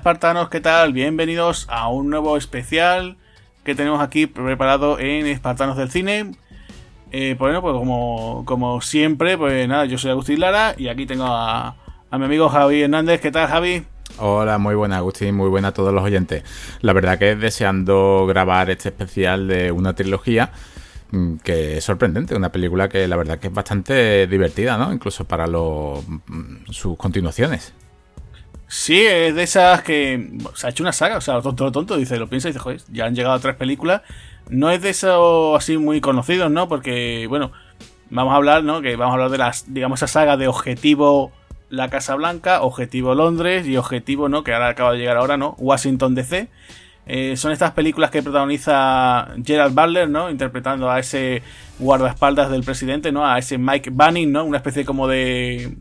espartanos, ¿qué tal? Bienvenidos a un nuevo especial que tenemos aquí preparado en Espartanos del Cine. Eh, pues bueno, pues como, como siempre, pues nada, yo soy Agustín Lara y aquí tengo a, mi amigo Javi Hernández. ¿Qué tal, Javi? Hola, muy buena Agustín, muy buena a todos los oyentes. La verdad que deseando grabar este especial de una trilogía mm, que es sorprendente, una película que la verdad que es bastante divertida, ¿no? Incluso para los, mm, sus continuaciones. Sí, es de esas que se ha hecho una saga, o sea, tonto, tonto, dice, lo piensa y dice, joder, ya han llegado tres películas. No es de esos así muy conocidos, ¿no? Porque, bueno, vamos a hablar, ¿no? Que vamos a hablar de las, digamos, esa saga de Objetivo La Casa Blanca, Objetivo Londres y Objetivo, ¿no? Que ahora acaba de llegar ahora, ¿no? Washington DC. Eh, son estas películas que protagoniza Gerald Butler, ¿no? Interpretando a ese guardaespaldas del presidente, ¿no? A ese Mike Banning, ¿no? Una especie como de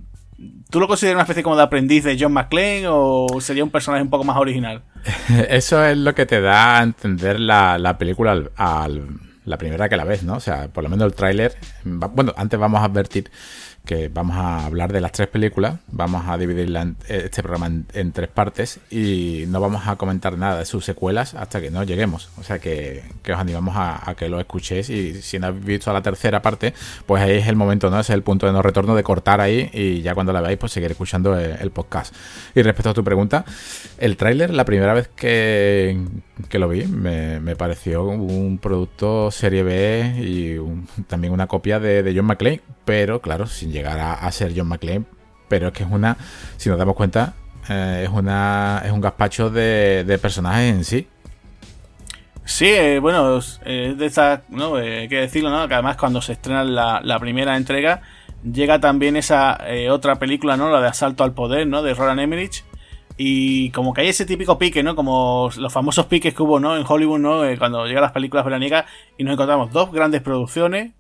¿Tú lo consideras una especie como de aprendiz de John McClane o sería un personaje un poco más original? Eso es lo que te da a entender la, película al, la primera que la ves, ¿no? O sea, por lo menos el tráiler... Bueno, antes vamos a advertir que vamos a hablar de las tres películas, vamos a dividir este programa en, tres partes y no vamos a comentar nada de sus secuelas hasta que no lleguemos. O sea que, os animamos a, que lo escuchéis y si no habéis visto la tercera parte, pues ahí es el momento, ¿no? es el punto de no retorno de cortar ahí y ya cuando la veáis, pues seguir escuchando el, podcast. Y respecto a tu pregunta, el tráiler, la primera vez que, que lo vi, me, pareció un producto serie B y también una copia de, de John McClane, pero claro, sin llegar a, ser John McClane, pero es que es una, si nos damos cuenta, eh, es una es un gazpacho de, personajes en sí. Sí, eh, bueno, es de esta, ¿no? Eh, hay que decirlo, ¿no? Que además cuando se estrena la, primera entrega, llega también esa otra película, ¿no? La de Asalto al Poder, ¿no? De Roland Emmerich. Y como que hay ese típico pique, ¿no? Como los famosos piques que hubo, ¿no? En Hollywood, ¿no? cuando llegan las películas veraniegas y nos encontramos dos grandes producciones,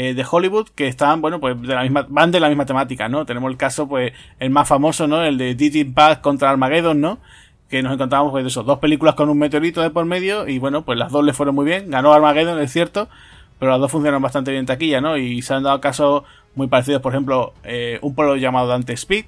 eh, de Hollywood que están, bueno, pues de la misma, van de la misma temática, ¿no? Tenemos el caso, pues, el más famoso, ¿no? El de Digit Path contra Armageddon, ¿no? Que nos encontramos, pues, de esos dos películas con un meteorito de por medio y, bueno, pues las dos le fueron muy bien. Ganó Armageddon, es cierto, pero las dos funcionan bastante bien en taquilla, ¿no? Y se han dado casos muy parecidos, por ejemplo, eh, un pueblo llamado Dante Speak,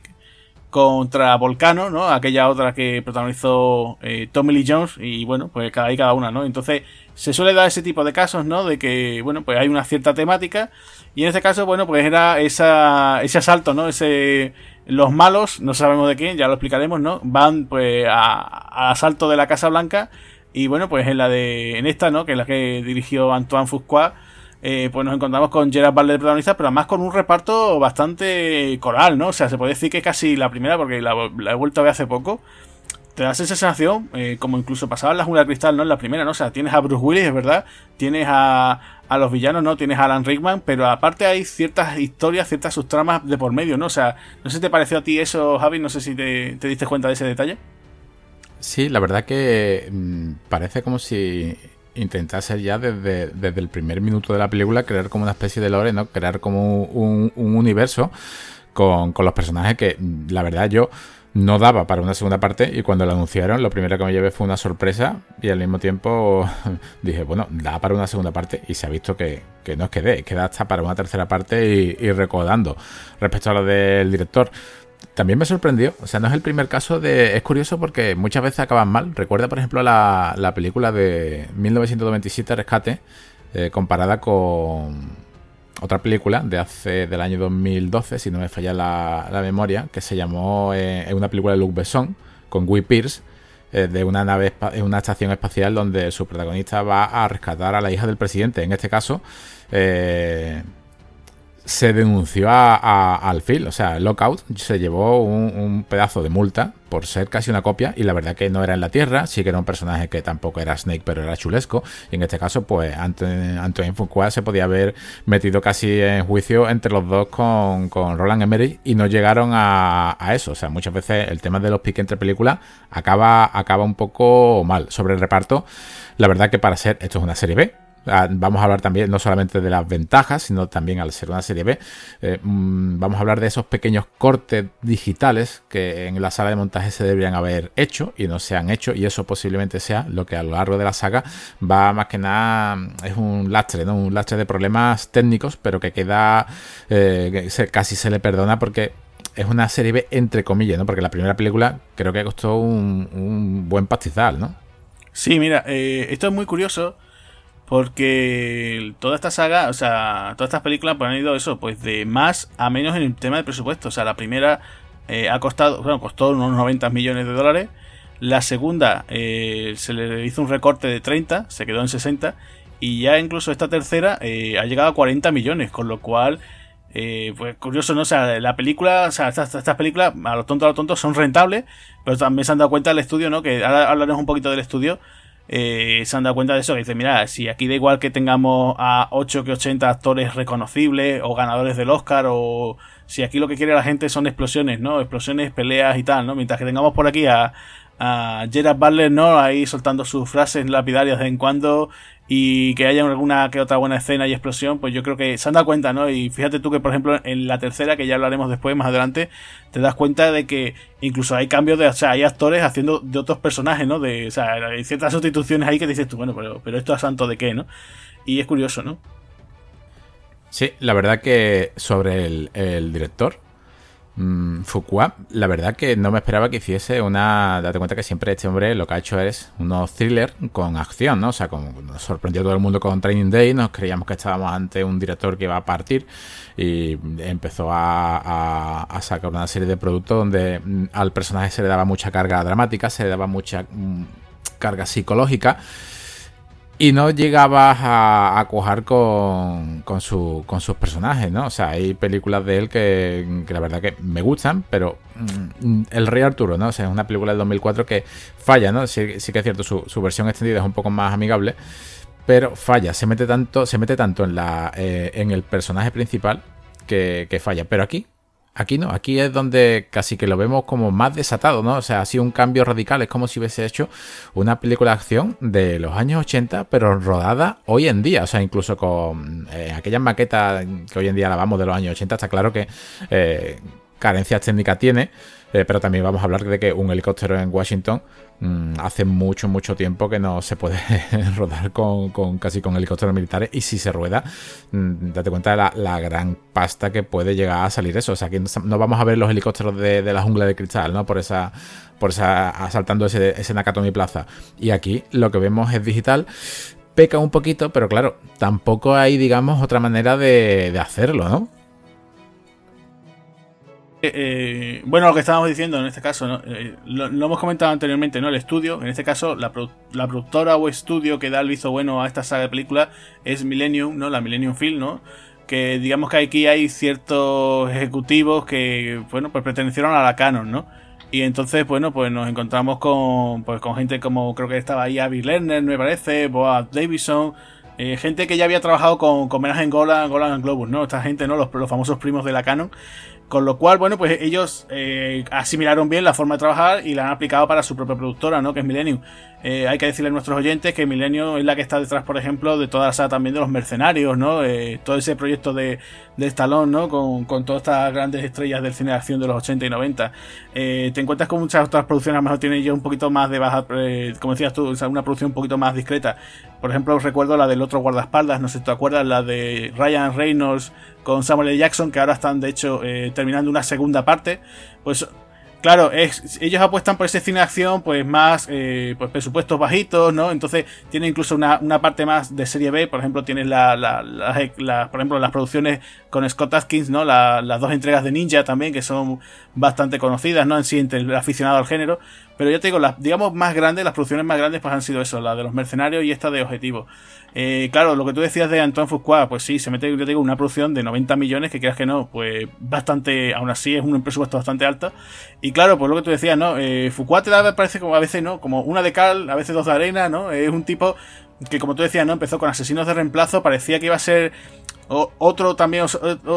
contra Volcano, ¿no? Aquella otra que protagonizó eh, Tommy Lee Jones y bueno, pues cada y cada una, ¿no? Entonces se suele dar ese tipo de casos, ¿no? De que, bueno, pues hay una cierta temática y en este caso, bueno, pues era esa, ese asalto, ¿no? Ese, los malos, no sabemos de quién, ya lo explicaremos, ¿no? Van pues a, asalto de la Casa Blanca y bueno, pues en la de, en esta, ¿no? Que es la que dirigió Antoine Foucault eh, pues nos encontramos con Gerard Butler protagonista, pero además con un reparto bastante coral, ¿no? O sea, se puede decir que casi la primera, porque la, he vuelto a ver hace poco. Te das esa sensación, eh, como incluso pasaba en la jungla de cristal, ¿no? En la primera, ¿no? O sea, tienes a Bruce Willis, es verdad, tienes a, a los villanos, ¿no? Tienes a Alan Rickman, pero aparte hay ciertas historias, ciertas subtramas de por medio, ¿no? O sea, no sé si te pareció a ti eso, Javi, no sé si te, te diste cuenta de ese detalle. Sí, la verdad que mm, parece como si intentase ya desde, desde el primer minuto de la película crear como una especie de lore, ¿no? Crear como un, universo con, los personajes que la verdad yo no daba para una segunda parte y cuando lo anunciaron lo primero que me llevé fue una sorpresa y al mismo tiempo dije, bueno, da para una segunda parte y se ha visto que, no es que dé, que da hasta para una tercera parte y, y recordando. Respecto a lo del director, también me sorprendió. O sea, no es el primer caso de. Es curioso porque muchas veces acaban mal. Recuerda, por ejemplo, la, la película de 1997, Rescate, eh, comparada con otra película de hace del año 2012, si no me falla la, memoria, que se llamó. Eh, una película de Luc Besson con Guy Pierce. Eh, de una nave, una estación espacial donde su protagonista va a rescatar a la hija del presidente. En este caso, eh, se denunció a, al Phil, o sea, Lockout se llevó un, pedazo de multa por ser casi una copia y la verdad que no era en la Tierra, sí que era un personaje que tampoco era Snake, pero era chulesco y en este caso pues Antoine Fuqua se podía haber metido casi en juicio entre los dos con, con Roland Emmerich y no llegaron a, a, eso, o sea, muchas veces el tema de los piques entre películas acaba, acaba un poco mal. Sobre el reparto, la verdad que para ser, esto es una serie B, vamos a hablar también no solamente de las ventajas, sino también al ser una serie B, eh, mm, vamos a hablar de esos pequeños cortes digitales que en la sala de montaje se deberían haber hecho y no se han hecho y eso posiblemente sea lo que a lo largo de la saga va más que nada, es un lastre, ¿no? un lastre de problemas técnicos, pero que queda, eh, casi se le perdona porque es una serie B entre comillas, ¿no? Porque la primera película creo que costó un, buen pastizal, ¿no? Sí, mira, eh, esto es muy curioso porque toda esta saga, o sea, todas estas películas pues, han ido eso, pues de más a menos en el tema de presupuesto. O sea, la primera eh, ha costado, bueno, costó unos 90 millones de dólares. La segunda eh, se le hizo un recorte de 30, se quedó en 60. Y ya incluso esta tercera ha llegado a 40 millones, con lo cual eh, pues curioso, ¿no? O sea, la película, o sea, estas, películas, a los tontos a los tontos, son rentables, pero también se han dado cuenta del estudio, ¿no? Que ahora hablaremos un poquito del estudio. Eh, se han dado cuenta de eso, que dice, mira, si aquí da igual que tengamos a 8 que 80 actores reconocibles o ganadores del Oscar, o si aquí lo que quiere la gente son explosiones, ¿no? Explosiones, peleas y tal, ¿no? Mientras que tengamos por aquí a, a Gerard Butler, ¿no? Ahí soltando sus frases lapidarias de vez en cuando y que haya alguna que otra buena escena y explosión, pues yo creo que se han dado cuenta, ¿no? Y fíjate tú que, por ejemplo, en la tercera, que ya hablaremos después, más adelante, te das cuenta de que incluso hay cambios de, o sea, hay actores haciendo de otros personajes, ¿no? De, o sea, hay ciertas sustituciones ahí que dices tú, bueno, pero, pero esto es santo de qué, ¿no? Y es curioso, ¿no? Sí, la verdad que sobre el, el director, Mm, Fuqua, la verdad que no me esperaba que hiciese una. Date cuenta que siempre este hombre lo que ha hecho es unos thrillers con acción, ¿no? O sea, como nos sorprendió todo el mundo con Training Day, nos creíamos que estábamos ante un director que iba a partir y empezó a, sacar una serie de productos donde mm, al personaje se le daba mucha carga dramática, se le daba mucha mm, carga psicológica y no llegabas a, a cuajar con, con, su, con sus personajes, ¿no? O sea, hay películas de él que, la verdad que me gustan, pero mm, El Rey Arturo, ¿no? O sea, es una película del 2004 que falla, ¿no? Sí, sí que es cierto, su, su, versión extendida es un poco más amigable, pero falla, se mete tanto, se mete tanto en, la, eh, en el personaje principal que, que falla. Pero aquí Aquí no, aquí es donde casi que lo vemos como más desatado, ¿no? O sea, ha sido un cambio radical, es como si hubiese hecho una película de acción de los años 80, pero rodada hoy en día, o sea, incluso con eh, aquellas maquetas que hoy en día lavamos de los años 80, está claro que eh, carencias técnicas tiene, eh, pero también vamos a hablar de que un helicóptero en Washington mm, hace mucho, mucho tiempo que no se puede rodar con, casi con helicópteros militares. Y si se rueda, mm, date cuenta de la, gran pasta que puede llegar a salir eso. O sea, que no vamos a ver los helicópteros de, la jungla de cristal, ¿no? Por esa, por esa, asaltando ese, ese Nakatomi Plaza. Y aquí lo que vemos es digital peca un poquito, pero claro, tampoco hay, digamos, otra manera de, de hacerlo, ¿no? Eh, eh, bueno, lo que estábamos diciendo en este caso, eh, lo, hemos comentado anteriormente, ¿no? El estudio, en este caso, la, productora o estudio que da el visto bueno a esta saga de películas es Millennium, ¿no? La Millennium Film, ¿no? Que digamos que aquí hay ciertos ejecutivos que, bueno, pues pertenecieron a la Canon, ¿no? Y entonces, bueno, pues nos encontramos con, pues, con gente como, creo que estaba ahí Abby Lerner, me parece, Boaz Davison, gente que ya había trabajado con, con en Golan, Golan Globus, ¿no? Esta gente, ¿no? Los, los famosos primos de la Canon. Con lo cual, bueno, pues ellos eh, asimilaron bien la forma de trabajar y la han aplicado para su propia productora, ¿no? Que es Millennium. Eh, hay que decirle a nuestros oyentes que Millennium es la que está detrás, por ejemplo, de toda la saga también de los mercenarios, ¿no? Eh, todo ese proyecto de, de Stallone, ¿no? Con, con, todas estas grandes estrellas del cine de acción de los 80 y 90. te encuentras con muchas otras producciones, a lo mejor tienen ellos un poquito más de baja, como decías tú, una producción un poquito más discreta. Por ejemplo, recuerdo la del otro guardaespaldas, no sé si te acuerdas, la de Ryan Reynolds con Samuel L. Jackson, que ahora están de hecho eh, terminando una segunda parte. Pues Claro, es, ellos apuestan por ese cine de acción, pues más, eh, pues presupuestos bajitos, ¿no? Entonces tiene incluso una, una, parte más de serie B, por ejemplo, tienes la, por ejemplo, las producciones con Scott Atkins, ¿no? las dos entregas de Ninja también, que son bastante conocidas, ¿no? En sí, entre el aficionado al género. Pero ya te digo, las, digamos, más grandes, las producciones más grandes, pues han sido eso, la de los mercenarios y esta de Objetivo. Eh, claro, lo que tú decías de Antoine Fuqua, pues sí, se mete, yo te digo, una producción de 90 millones, que creas que no, pues bastante, aún así es un presupuesto bastante alto. Y claro, pues lo que tú decías, ¿no? Eh, Fuqua te da, parece como a veces, ¿no? Como una de cal, a veces dos de arena, ¿no? Es un tipo que, como tú decías, ¿no? Empezó con asesinos de reemplazo, parecía que iba a ser otro también,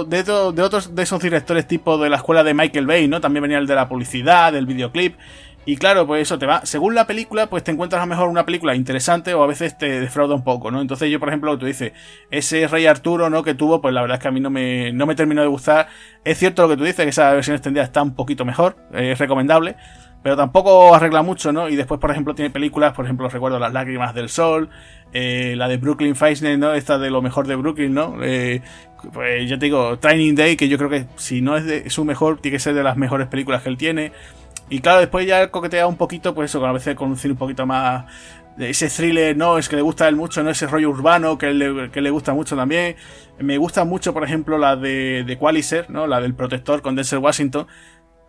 de, de, otros de esos directores tipo de la escuela de Michael Bay, ¿no? También venía el de la publicidad, del videoclip. Y claro, pues eso te va. Según la película, pues te encuentras a lo mejor una película interesante o a veces te defrauda un poco, ¿no? Entonces yo, por ejemplo, tú dices, ese Rey Arturo, ¿no? Que tuvo, pues la verdad es que a mí no me, no me terminó de gustar. Es cierto lo que tú dices, que esa versión extendida está un poquito mejor, es recomendable. pero tampoco arregla mucho, ¿no? Y después, por ejemplo, tiene películas, por ejemplo, recuerdo Las lágrimas del sol, eh, la de Brooklyn Five ¿no? Esta de lo mejor de Brooklyn, ¿no? Eh, pues ya te digo, Training Day, que yo creo que si no es de su mejor, tiene que ser de las mejores películas que él tiene. Y claro, después ya coquetea un poquito, pues eso, a veces con un poquito más ese thriller, no, es que le gusta a él mucho, no ese rollo urbano que le, que le gusta mucho también. Me gusta mucho, por ejemplo, la de, de Qualiser, ¿no? La del protector con Denzel Washington.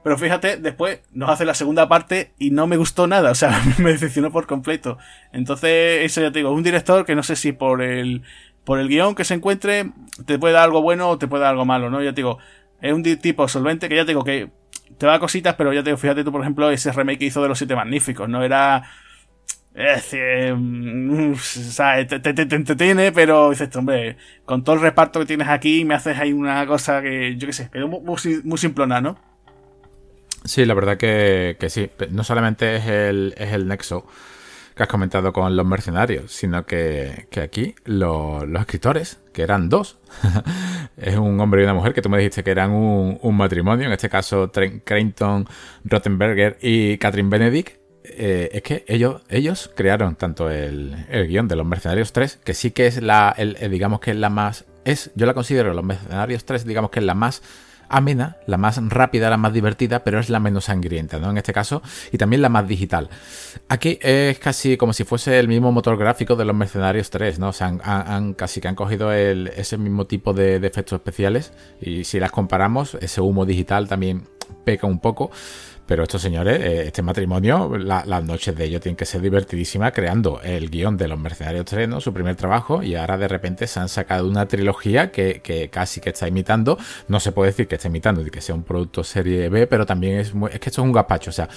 Pero fíjate, después nos hace la segunda parte y no me gustó nada, o sea, me decepcionó por completo. Entonces, eso ya te digo, un director que no sé si por el, por el guion que se encuentre te puede dar algo bueno o te puede dar algo malo, ¿no? Ya te digo, es un tipo solvente que ya te digo que te va a cositas, pero ya te digo, fíjate tú, por ejemplo, ese remake que hizo de Los Siete Magníficos, ¿no? Era es mm, o te, te, te, entretiene, pero dices, hombre, con todo el reparto que tienes aquí, me haces ahí una cosa que, yo qué sé, que es muy, muy, simplona, ¿no? Sí, la verdad que, que, sí. No solamente es el, es el nexo que has comentado con los mercenarios, sino que, que aquí los escritores, que eran dos, es un hombre y una mujer, que tú me dijiste que eran un, un matrimonio, en este caso Creighton Rottenberger y Catherine Benedict, eh, es que ellos, ellos crearon tanto el, el, guion de Los Mercenarios 3, que sí que es la, el, digamos que es la más, es, yo la considero Los Mercenarios 3, digamos que es la más amena, la más rápida, la más divertida, pero es la menos sangrienta, ¿no? En este caso, y también la más digital. Aquí es casi como si fuese el mismo motor gráfico de los Mercenarios 3, ¿no? O sea, han, casi que han cogido el, ese mismo tipo de, de efectos especiales, y si las comparamos, ese humo digital también peca un poco. Pero estos señores, eh, este matrimonio, las noches de ellos tienen que ser divertidísimas creando el guion de Los Mercenarios 3, ¿no? su primer trabajo, y ahora de repente se han sacado una trilogía que, casi que está imitando. No se puede decir que está imitando y que sea un producto serie B, pero también es, es que esto es un gazpacho. O sea,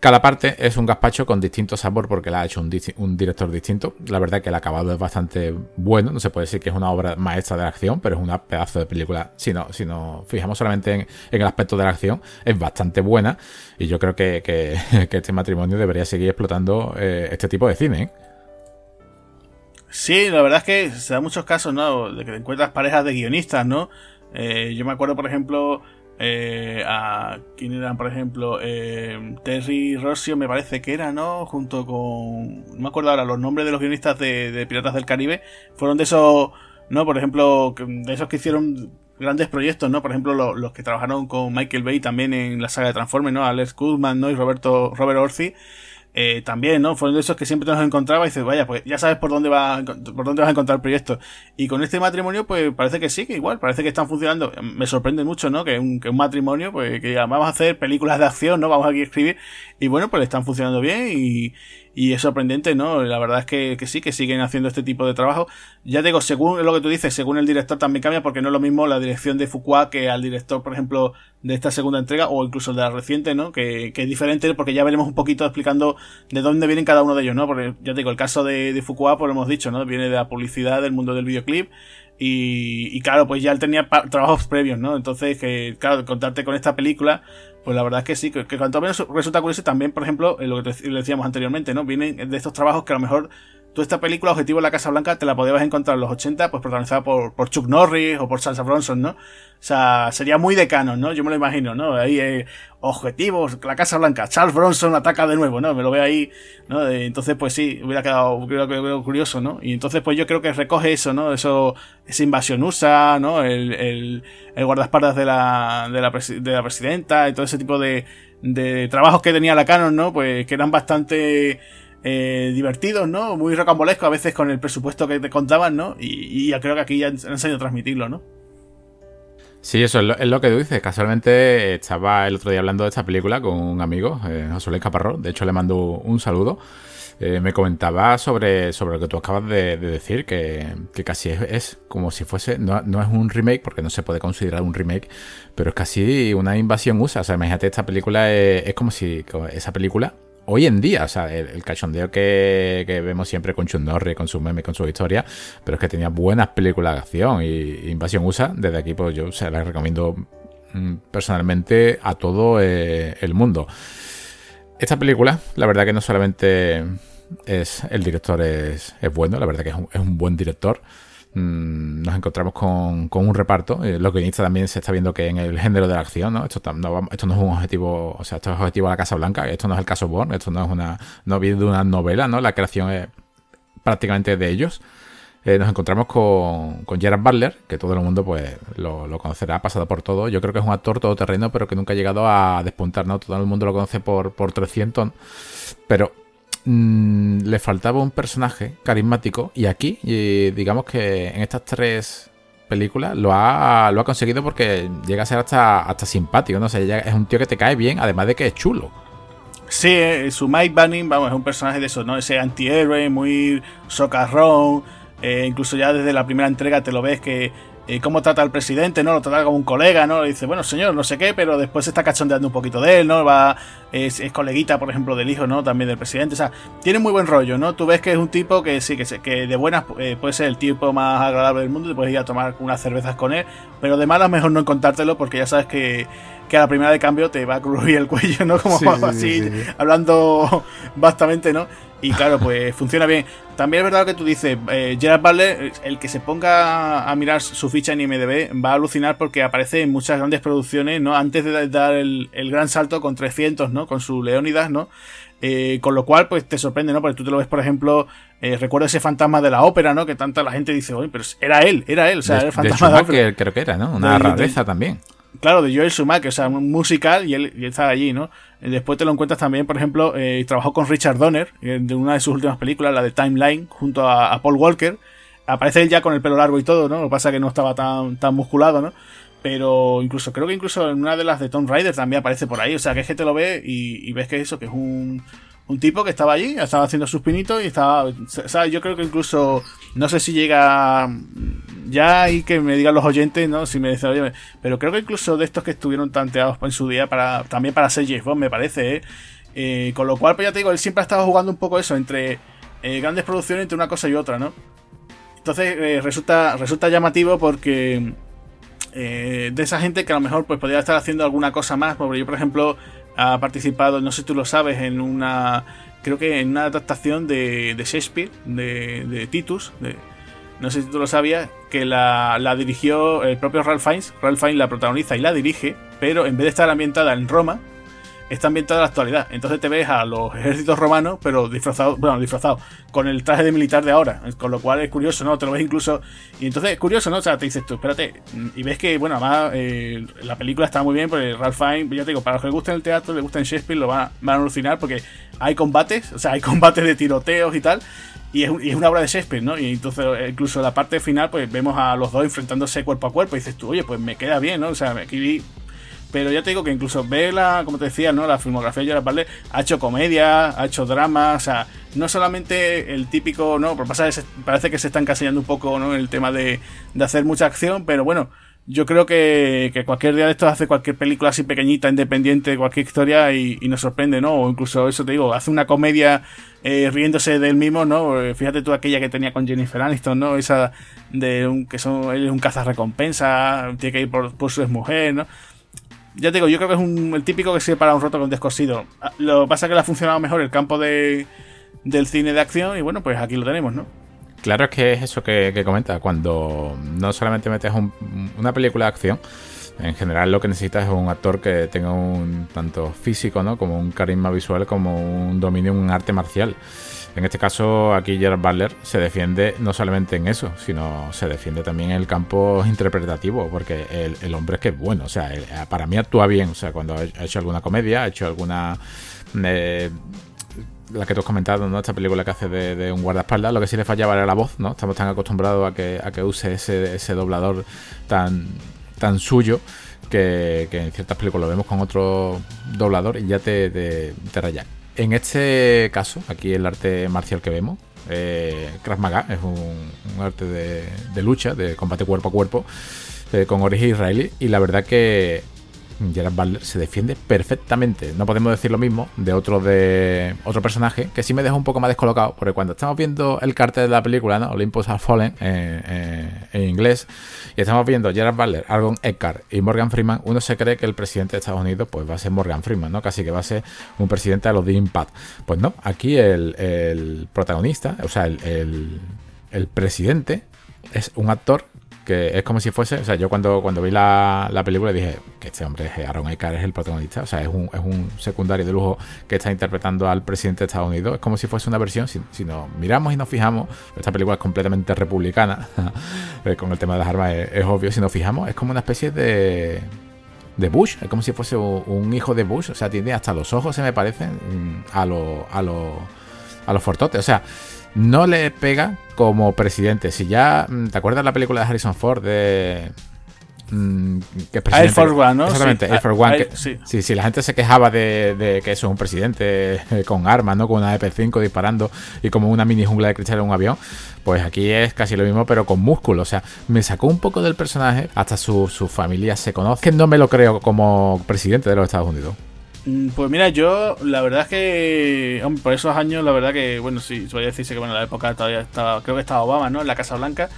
cada parte es un gazpacho con distinto sabor porque la ha hecho un, director distinto. La verdad que el acabado es bastante bueno. No se puede decir que es una obra maestra de la acción, pero es una pedazo de película. Si no, si nos fijamos solamente en el aspecto de la acción, es bastante buena. Y yo creo que, este matrimonio debería seguir explotando eh, este tipo de cine. ¿eh? Sí, la verdad es que se da muchos casos, ¿no? De que encuentras parejas de guionistas, ¿no? Eh, yo me acuerdo, por ejemplo, a quién eran, por ejemplo, Terry Rossio, me parece que era, ¿no? Junto con. No me acuerdo ahora los nombres de los guionistas de Piratas del Caribe. Fueron de esos, ¿no? Por ejemplo, de esos que hicieron grandes proyectos, ¿no? Por ejemplo, los que trabajaron con Michael Bay también en la saga de Transformers, ¿no? Alex Goodman, ¿no? Y Roberto, Robert Orci. Eh, también, ¿no? Fueron de esos que siempre te los encontraba y dices, vaya, pues ya sabes por dónde va, por dónde vas a encontrar el proyecto. Y con este matrimonio, pues parece que sí, que igual, parece que están funcionando. Me sorprende mucho, ¿no? Que un, que un matrimonio, pues que vamos a hacer películas de acción, ¿no? Vamos aquí a escribir. Y bueno, pues están funcionando bien y, y es sorprendente, ¿no? La verdad es que, que, sí, que siguen haciendo este tipo de trabajo. Ya digo, según lo que tú dices, según el director también cambia, porque no es lo mismo la dirección de Fuqua que al director, por ejemplo, de esta segunda entrega, o incluso de la reciente, ¿no? Que, que es diferente, porque ya veremos un poquito explicando de dónde vienen cada uno de ellos, ¿no? Porque ya te digo, el caso de, de Fuqua, pues lo hemos dicho, ¿no? Viene de la publicidad, del mundo del videoclip, y, y, claro, pues ya él tenía trabajos previos, ¿no? Entonces, que claro, contarte con esta película, pues la verdad es que sí, que, cuanto menos resulta curioso también, por ejemplo, lo que le decíamos anteriormente, ¿no? Vienen de estos trabajos que a lo mejor tú esta película, Objetivo de la Casa Blanca, te la podías encontrar en los 80, pues protagonizada por, por Chuck Norris o por Salsa Bronson, ¿no? O sea, sería muy decano, ¿no? Yo me lo imagino, ¿no? Ahí, eh, objetivos, la Casa Blanca, Charles Bronson ataca de nuevo, ¿no? Me lo veo ahí, ¿no? entonces, pues sí, hubiera quedado, hubiera quedado curioso, ¿no? Y entonces, pues yo creo que recoge eso, ¿no? Eso, esa invasión USA, ¿no? El, el, el guardaespaldas de la, de la, de la presidenta y todo ese tipo de, de trabajos que tenía la Canon, ¿no? Pues que eran bastante eh, divertidos, ¿no? Muy rocambolescos a veces con el presupuesto que te contaban, ¿no? Y, ya creo que aquí ya han, han sabido transmitirlo, ¿no? Sí, eso es lo, que tú dices. Casualmente estaba el otro día hablando de esta película con un amigo, eh, José Luis. De hecho, le mando un saludo. Eh, me comentaba sobre, sobre lo que tú acabas de, decir, que, casi es, como si fuese, no, es un remake, porque no se puede considerar un remake, pero es casi una invasión USA. O sea, imagínate, esta película es, como si esa película hoy en día, o sea, el, cachondeo que, vemos siempre con Chun con su meme, con su historia, pero es que tenía buenas películas de acción y Invasión USA, desde aquí pues yo se las recomiendo mm, personalmente a todo eh, el mundo. Esta película, la verdad que no solamente es el director es, bueno, la verdad que es un, buen director, mm, nos encontramos con, un reparto. Eh, los guionistas también se está viendo que en el género de la acción, ¿no? Esto, no, esto no es un objetivo, o sea, esto es objetivo a la Casa Blanca, esto no es el caso Bourne, esto no es una, no viene de una novela, ¿no? La creación es prácticamente de ellos. Eh, nos encontramos con, con, Gerard Butler, que todo el mundo pues lo, conocerá, ha pasado por todo. Yo creo que es un actor todoterreno, pero que nunca ha llegado a despuntar, ¿no? Todo el mundo lo conoce por, por 300, pero mm, le faltaba un personaje carismático y aquí, digamos que en estas tres películas lo ha, lo ha conseguido porque llega a ser hasta, hasta simpático, ¿no? sé es un tío que te cae bien, además de que es chulo. Sí, eh, su Mike Banning, vamos, es un personaje de eso, ¿no? Ese antihéroe, muy socarrón eh, incluso ya desde la primera entrega te lo ves que eh, cómo trata al presidente, ¿no? Lo trata como un colega, ¿no? Le dice, bueno, señor, no sé qué, pero después está cachondeando un poquito de él, ¿no? Va, es, coleguita, por ejemplo, del hijo, ¿no? También del presidente. O sea, tiene muy buen rollo, ¿no? Tú ves que es un tipo que sí, que, que de buenas eh, puede ser el tipo más agradable del mundo, te puedes ir a tomar unas cervezas con él, pero de malas mejor no contártelo porque ya sabes que, que a la primera de cambio te va a crujir el cuello, ¿no? Como así, hablando bastante, ¿no? Y claro, pues funciona bien. También es verdad lo que tú dices, eh, Gerard Butler, el que se ponga a mirar su ficha en IMDB va a alucinar porque aparece en muchas grandes producciones, ¿no? Antes de dar el, gran salto con 300, ¿no? Con su Leónidas, ¿no? Eh, con lo cual, pues te sorprende, ¿no? Porque tú te lo ves, por ejemplo, eh, recuerdo ese fantasma de la ópera, ¿no? Que tanta la gente dice, oye, pero era él, era él, o sea, era el fantasma de, la ópera. creo que era, ¿no? Una rareza también. Claro, de Joel Schumacher, o sea, un musical y él, estaba allí, ¿no? Después te lo encuentras también, por ejemplo, eh, trabajó con Richard Donner en una de sus últimas películas, la de Timeline, junto a, Paul Walker. Aparece él ya con el pelo largo y todo, ¿no? Lo que pasa es que no estaba tan, tan musculado, ¿no? Pero incluso, creo que incluso en una de las de Tom Rider también aparece por ahí. O sea, que es que te lo ve y, y ves que eso, que es un, un tipo que estaba allí, estaba haciendo sus pinitos y estaba. Yo creo que incluso. No sé si llega. Ya y que me digan los oyentes, ¿no? Si me dicen, oye, pero creo que incluso de estos que estuvieron tanteados en su día para también para ser James Bond, me parece, ¿eh? ¿eh? con lo cual, pues ya te digo, él siempre ha estado jugando un poco eso entre eh, grandes producciones, entre una cosa y otra, ¿no? Entonces eh, resulta, resulta llamativo porque de esa gente que a lo mejor pues podría estar haciendo alguna cosa más. Porque yo, por ejemplo, ha participado, no sé si tú lo sabes, en una. Creo que en una adaptación de, de Shakespeare, de, de Titus. De, no sé si tú lo sabías, que la, la, dirigió el propio Ralph Fiennes. Ralph Fiennes la protagoniza y la dirige, pero en vez de estar ambientada en Roma, está ambientada en la actualidad. Entonces te ves a los ejércitos romanos, pero disfrazados, bueno, disfrazados, con el traje de militar de ahora. Con lo cual es curioso, ¿no? Te lo ves incluso. Y entonces es curioso, ¿no? O sea, te dices tú, espérate. Y ves que, bueno, además eh, la película está muy bien, porque Ralph Fiennes, ya te digo, para los que les gusta el teatro, les gusta en Shakespeare, lo van, van a alucinar porque hay combates, o sea, hay combates de tiroteos y tal. Y es, y es, una obra de Shakespeare, ¿no? Y entonces, incluso la parte final, pues vemos a los dos enfrentándose cuerpo a cuerpo. Y dices tú, oye, pues me queda bien, ¿no? O sea, aquí pero ya te digo que incluso ve la, como te decía, ¿no? La filmografía de Butler ha hecho comedia, ha hecho drama, o sea, no solamente el típico, ¿no? Por pasar, parece que se está encasillando un poco, ¿no? El tema de, de hacer mucha acción, pero bueno, yo creo que, que, cualquier día de estos hace cualquier película así pequeñita, independiente, cualquier historia y, nos sorprende, ¿no? O incluso eso te digo, hace una comedia eh, riéndose del mismo, ¿no? Eh, fíjate tú aquella que tenía con Jennifer Aniston, ¿no? Esa de un, que son, él es un cazarrecompensa, tiene que ir por, por su exmujer, ¿no? Ya te digo, yo creo que es un, el típico que sirve para un roto con descosido. Ah, lo que pasa es que le ha funcionado mejor el campo de, del cine de acción y bueno, pues aquí lo tenemos, ¿no? Claro, es que es eso que, que comenta. Cuando no solamente metes una película de acción, en general lo que necesitas es un actor que tenga un tanto físico, ¿no? Como un carisma visual, como un dominio, un arte marcial. En este caso, aquí Gerard Butler se defiende no solamente en eso, sino se defiende también en el campo interpretativo, porque el, hombre es que es bueno, o sea, para mí actúa bien, o sea, cuando ha hecho alguna comedia, ha hecho alguna... Eh, la que tú has comentado, ¿no? Esta película que hace de, un guardaespaldas, lo que sí le fallaba era la voz, ¿no? Estamos tan acostumbrados a que, a que use ese, ese doblador tan, tan suyo que, en ciertas películas lo vemos con otro doblador y ya te, te, te rayan. En este caso, aquí el arte marcial que vemos, eh, Krav Maga es un, arte de, lucha, de combate cuerpo a cuerpo, eh, con origen israelí, y la verdad que Gerard Butler se defiende perfectamente. No podemos decir lo mismo de otro de otro personaje que sí me deja un poco más descolocado, porque cuando estamos viendo el cartel de la película, ¿no? Olympus Has Fallen en inglés, y estamos viendo Gerard Butler, Argon Eckhart y Morgan Freeman, uno se cree que el presidente de Estados Unidos pues va a ser Morgan Freeman, ¿no? Casi que va a ser un presidente de los de Impact. Pues no, aquí el, protagonista, o sea, el, el presidente es un actor que es como si fuese, o sea, yo cuando, cuando vi la, la película dije que este hombre es Aaron Eckhart, es el protagonista, o sea, es un, es un secundario de lujo que está interpretando al presidente de Estados Unidos, es como si fuese una versión, si, si nos miramos y nos fijamos, esta película es completamente republicana, eh, con el tema de las armas es, obvio, si nos fijamos, es como una especie de... De Bush, es como si fuese un hijo de Bush, o sea, tiene hasta los ojos, se me parecen mm, a los a los a los fortotes, o sea, no le pega como presidente. Si ya. Mm, ¿Te acuerdas la película de Harrison Ford de. Mm, que Air Force One, ¿no? Exactamente, Air Force One. sí. sí, la gente se quejaba de, que eso es un presidente con armas, ¿no? Con una EP5 disparando y como una mini jungla de cristal en un avión. Pues aquí es casi lo mismo, pero con músculo. O sea, me sacó un poco del personaje, hasta su, su familia se conoce. Que no me lo creo como presidente de los Estados Unidos. Mm, pues mira, yo la verdad es que por esos años, la verdad que, bueno, sí, se a decirse que bueno, en la época todavía estaba, creo que estaba Obama, ¿no? En la Casa Blanca,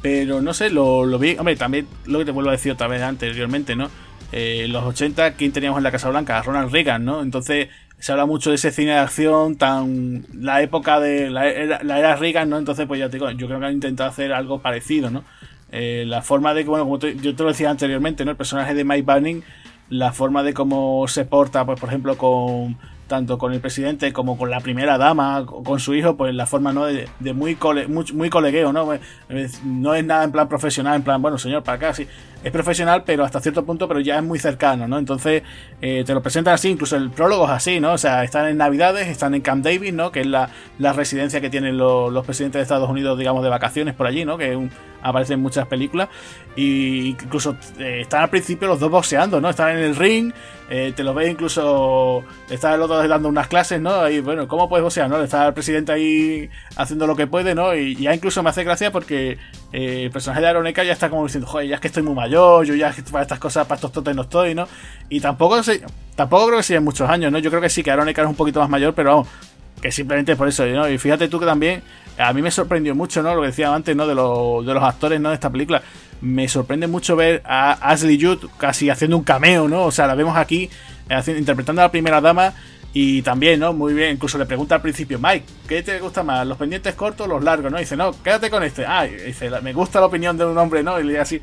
pero no sé, lo, lo vi, hombre, también lo que te vuelvo a decir otra vez anteriormente, ¿no? Eh, los 80, ¿quién teníamos en la Casa Blanca? Ronald Reagan, ¿no? Entonces se habla mucho de ese cine de acción, tan la época de la era, Reagan, ¿no? Entonces, pues ya te digo, yo creo que han intentado hacer algo parecido, ¿no? Eh, la forma de que, bueno, como yo te lo decía anteriormente, ¿no? El personaje de Mike Banning la forma de cómo se porta, pues por ejemplo, con tanto con el presidente como con la primera dama, con su hijo, pues la forma ¿no? de, muy, muy, colegueo, ¿no? Pues, no es nada en plan profesional, en plan, bueno, señor, para acá, sí. Es profesional, pero hasta cierto punto, pero ya es muy cercano, ¿no? Entonces, eh, te lo presentan así, incluso el prólogo es así, ¿no? O sea, están en Navidades, están en Camp David, ¿no? Que es la, residencia que tienen los presidentes de Estados Unidos, digamos, de vacaciones por allí, ¿no? Que un, aparece en muchas películas. Y incluso eh, están al principio los dos boxeando, ¿no? Están en el ring, eh, te lo ves incluso. Está el otro dando unas clases, ¿no? Y bueno, ¿cómo puedes boxear, no? Está el presidente ahí haciendo lo que puede, ¿no? Y ya incluso me hace gracia porque eh, el personaje de Aroneca ya está como diciendo, joder, ya es que estoy muy mayor, yo ya para estas cosas, para estos totes no estoy, ¿no? Y tampoco, sé, tampoco creo que sea muchos años, ¿no? Yo creo que sí, que Aroneca es un poquito más mayor, pero vamos, que simplemente por eso, ¿no? Y fíjate tú que también a mí me sorprendió mucho, ¿no? Lo que decía antes, ¿no? De, de los actores, ¿no? De esta película. Me sorprende mucho ver a Ashley Judd casi haciendo un cameo, ¿no? O sea, la vemos aquí interpretando a la primera dama y también, ¿no? Muy bien, incluso le pregunta al principio, Mike, ¿qué te gusta más? ¿Los pendientes cortos o los largos? ¿No? Y dice, no, quédate con este. Ah, dice, me gusta la opinión de un hombre, ¿no? Y así.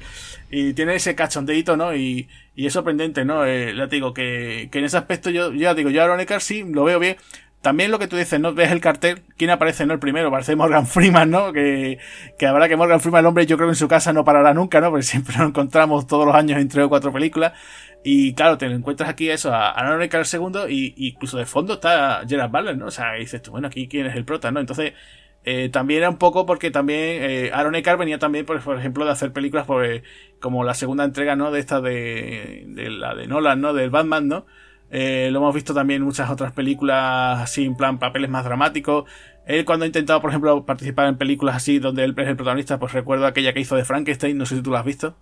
Y tiene ese cachondeito, ¿no? Y, y es sorprendente, ¿no? Eh, le digo que, que en ese aspecto yo, ya digo, yo a Veronica sí lo veo bien. También lo que tú dices, ¿no? Ves el cartel, ¿quién aparece, no? El primero, parece Morgan Freeman, ¿no? Que, que habrá que Morgan Freeman, el hombre, yo creo que en su casa no parará nunca, ¿no? Porque siempre lo encontramos todos los años en tres o cuatro películas. Y claro, te encuentras aquí eso, a Aaron Eckhart segundo, y, incluso de fondo está Gerard Butler, ¿no? O sea, dices tú, bueno, aquí quién es el prota, ¿no? Entonces, eh, también era un poco porque también eh, Aaron Eckhart venía también, por, ejemplo, de hacer películas pues, como la segunda entrega, ¿no? De esta de, de la de Nolan, ¿no? Del Batman, ¿no? Eh, lo hemos visto también en muchas otras películas así, en plan papeles más dramáticos. Él cuando ha intentado, por ejemplo, participar en películas así donde él es el protagonista, pues recuerdo aquella que hizo de Frankenstein, no sé si tú la has visto.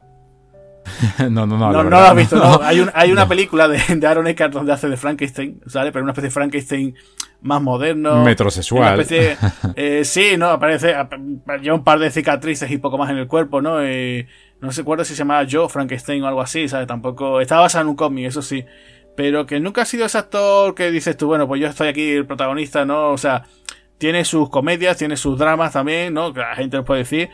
no, no, no. No, no lo has visto, no. Hay, un, hay una película de, de, Aaron Eckhart donde hace de Frankenstein, ¿sale? Pero una especie de Frankenstein más moderno. Metrosexual. Especie, eh, sí, ¿no? Aparece, lleva un par de cicatrices y poco más en el cuerpo, ¿no? Eh, no se acuerda si se llamaba Joe Frankenstein o algo así, ¿sabes? Tampoco. Estaba basado en un cómic, eso sí pero que nunca ha sido ese actor que dices tú, bueno, pues yo estoy aquí el protagonista, ¿no? O sea, tiene sus comedias, tiene sus dramas también, ¿no? Que la gente lo puede decir.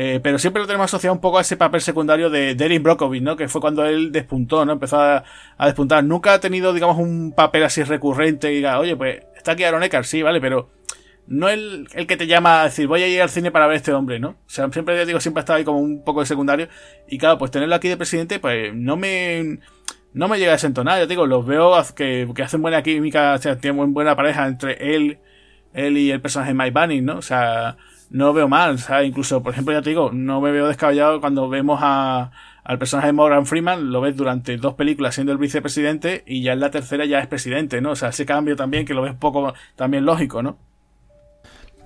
Eh, pero siempre lo tenemos asociado un poco a ese papel secundario de Derin Brockovich, ¿no? Que fue cuando él despuntó, ¿no? Empezó a, despuntar. Nunca ha tenido, digamos, un papel así recurrente y diga, oye, pues está aquí Aaron Eckhart, sí, vale, pero no el, el que te llama a decir, voy a ir al cine para ver este hombre, ¿no? O sea, siempre, digo, siempre ha estado ahí como un poco de secundario. Y claro, pues tenerlo aquí de presidente, pues no me no me llega a desentonar, ya digo, los veo que, que hacen buena química, o sea, tienen buena pareja entre él, él y el personaje Mike Bunny, ¿no? O sea, no veo mal, o sea, incluso, por ejemplo, ya te digo, no me veo descabellado cuando vemos a, al personaje de Morgan Freeman, lo ves durante dos películas siendo el vicepresidente y ya en la tercera ya es presidente, ¿no? O sea, ese cambio también que lo ves poco también lógico, ¿no?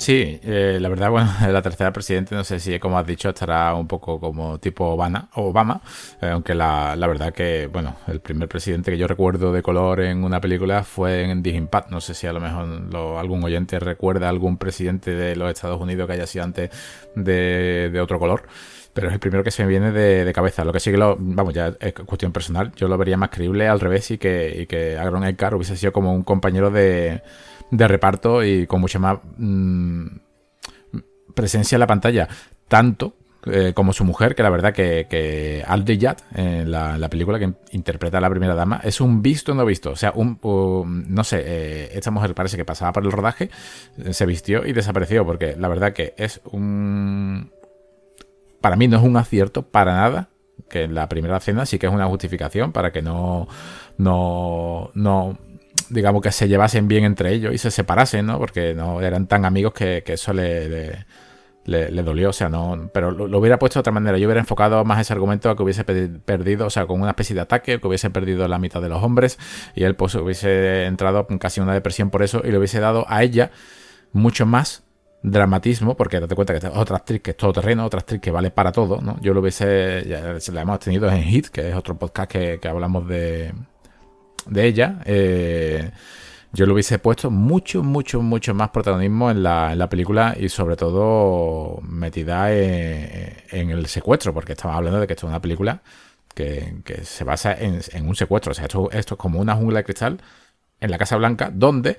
Sí, eh, la verdad, bueno, la tercera presidente, no sé si, como has dicho, estará un poco como tipo Obama, eh, aunque la, la, verdad que, bueno, el primer presidente que yo recuerdo de color en una película fue en The Impact. No sé si a lo mejor algún oyente recuerda algún presidente de los Estados Unidos que haya sido antes de, de otro color pero es el primero que se me viene de, de, cabeza. Lo que sí que lo, vamos, ya es cuestión personal, yo lo vería más creíble al revés y que, y que Agron Eckhart hubiese sido como un compañero de, de reparto y con mucha más presencia en la pantalla. Tanto eh, como su mujer, que la verdad que, que Aldi en la, película que interpreta a la primera dama, es un visto no visto. O sea, un, no sé, eh, esta mujer parece que pasaba por el rodaje, eh, se vistió y desapareció, porque la verdad que es un... Para mí no es un acierto para nada que en la primera cena sí que es una justificación para que no, no, no, digamos que se llevasen bien entre ellos y se separasen, ¿no? Porque no eran tan amigos que, eso le le, dolió, o sea, no. Pero lo, hubiera puesto de otra manera. Yo hubiera enfocado más ese argumento a que hubiese perdido, o sea, con una especie de ataque, que hubiese perdido la mitad de los hombres y él pues hubiese entrado en casi una depresión por eso y le hubiese dado a ella mucho más dramatismo, porque date cuenta que es otra actriz que es todo terreno, otra actriz que vale para todo, ¿no? Yo lo hubiese, ya la hemos tenido en Hit, que es otro podcast que, que hablamos de, de ella. Eh, yo le hubiese puesto mucho, mucho, mucho más protagonismo en la, en la película y sobre todo metida en, el secuestro, porque estamos hablando de que esto es una película que, se basa en, un secuestro. O sea, esto, esto es como una jungla de cristal en la Casa Blanca, donde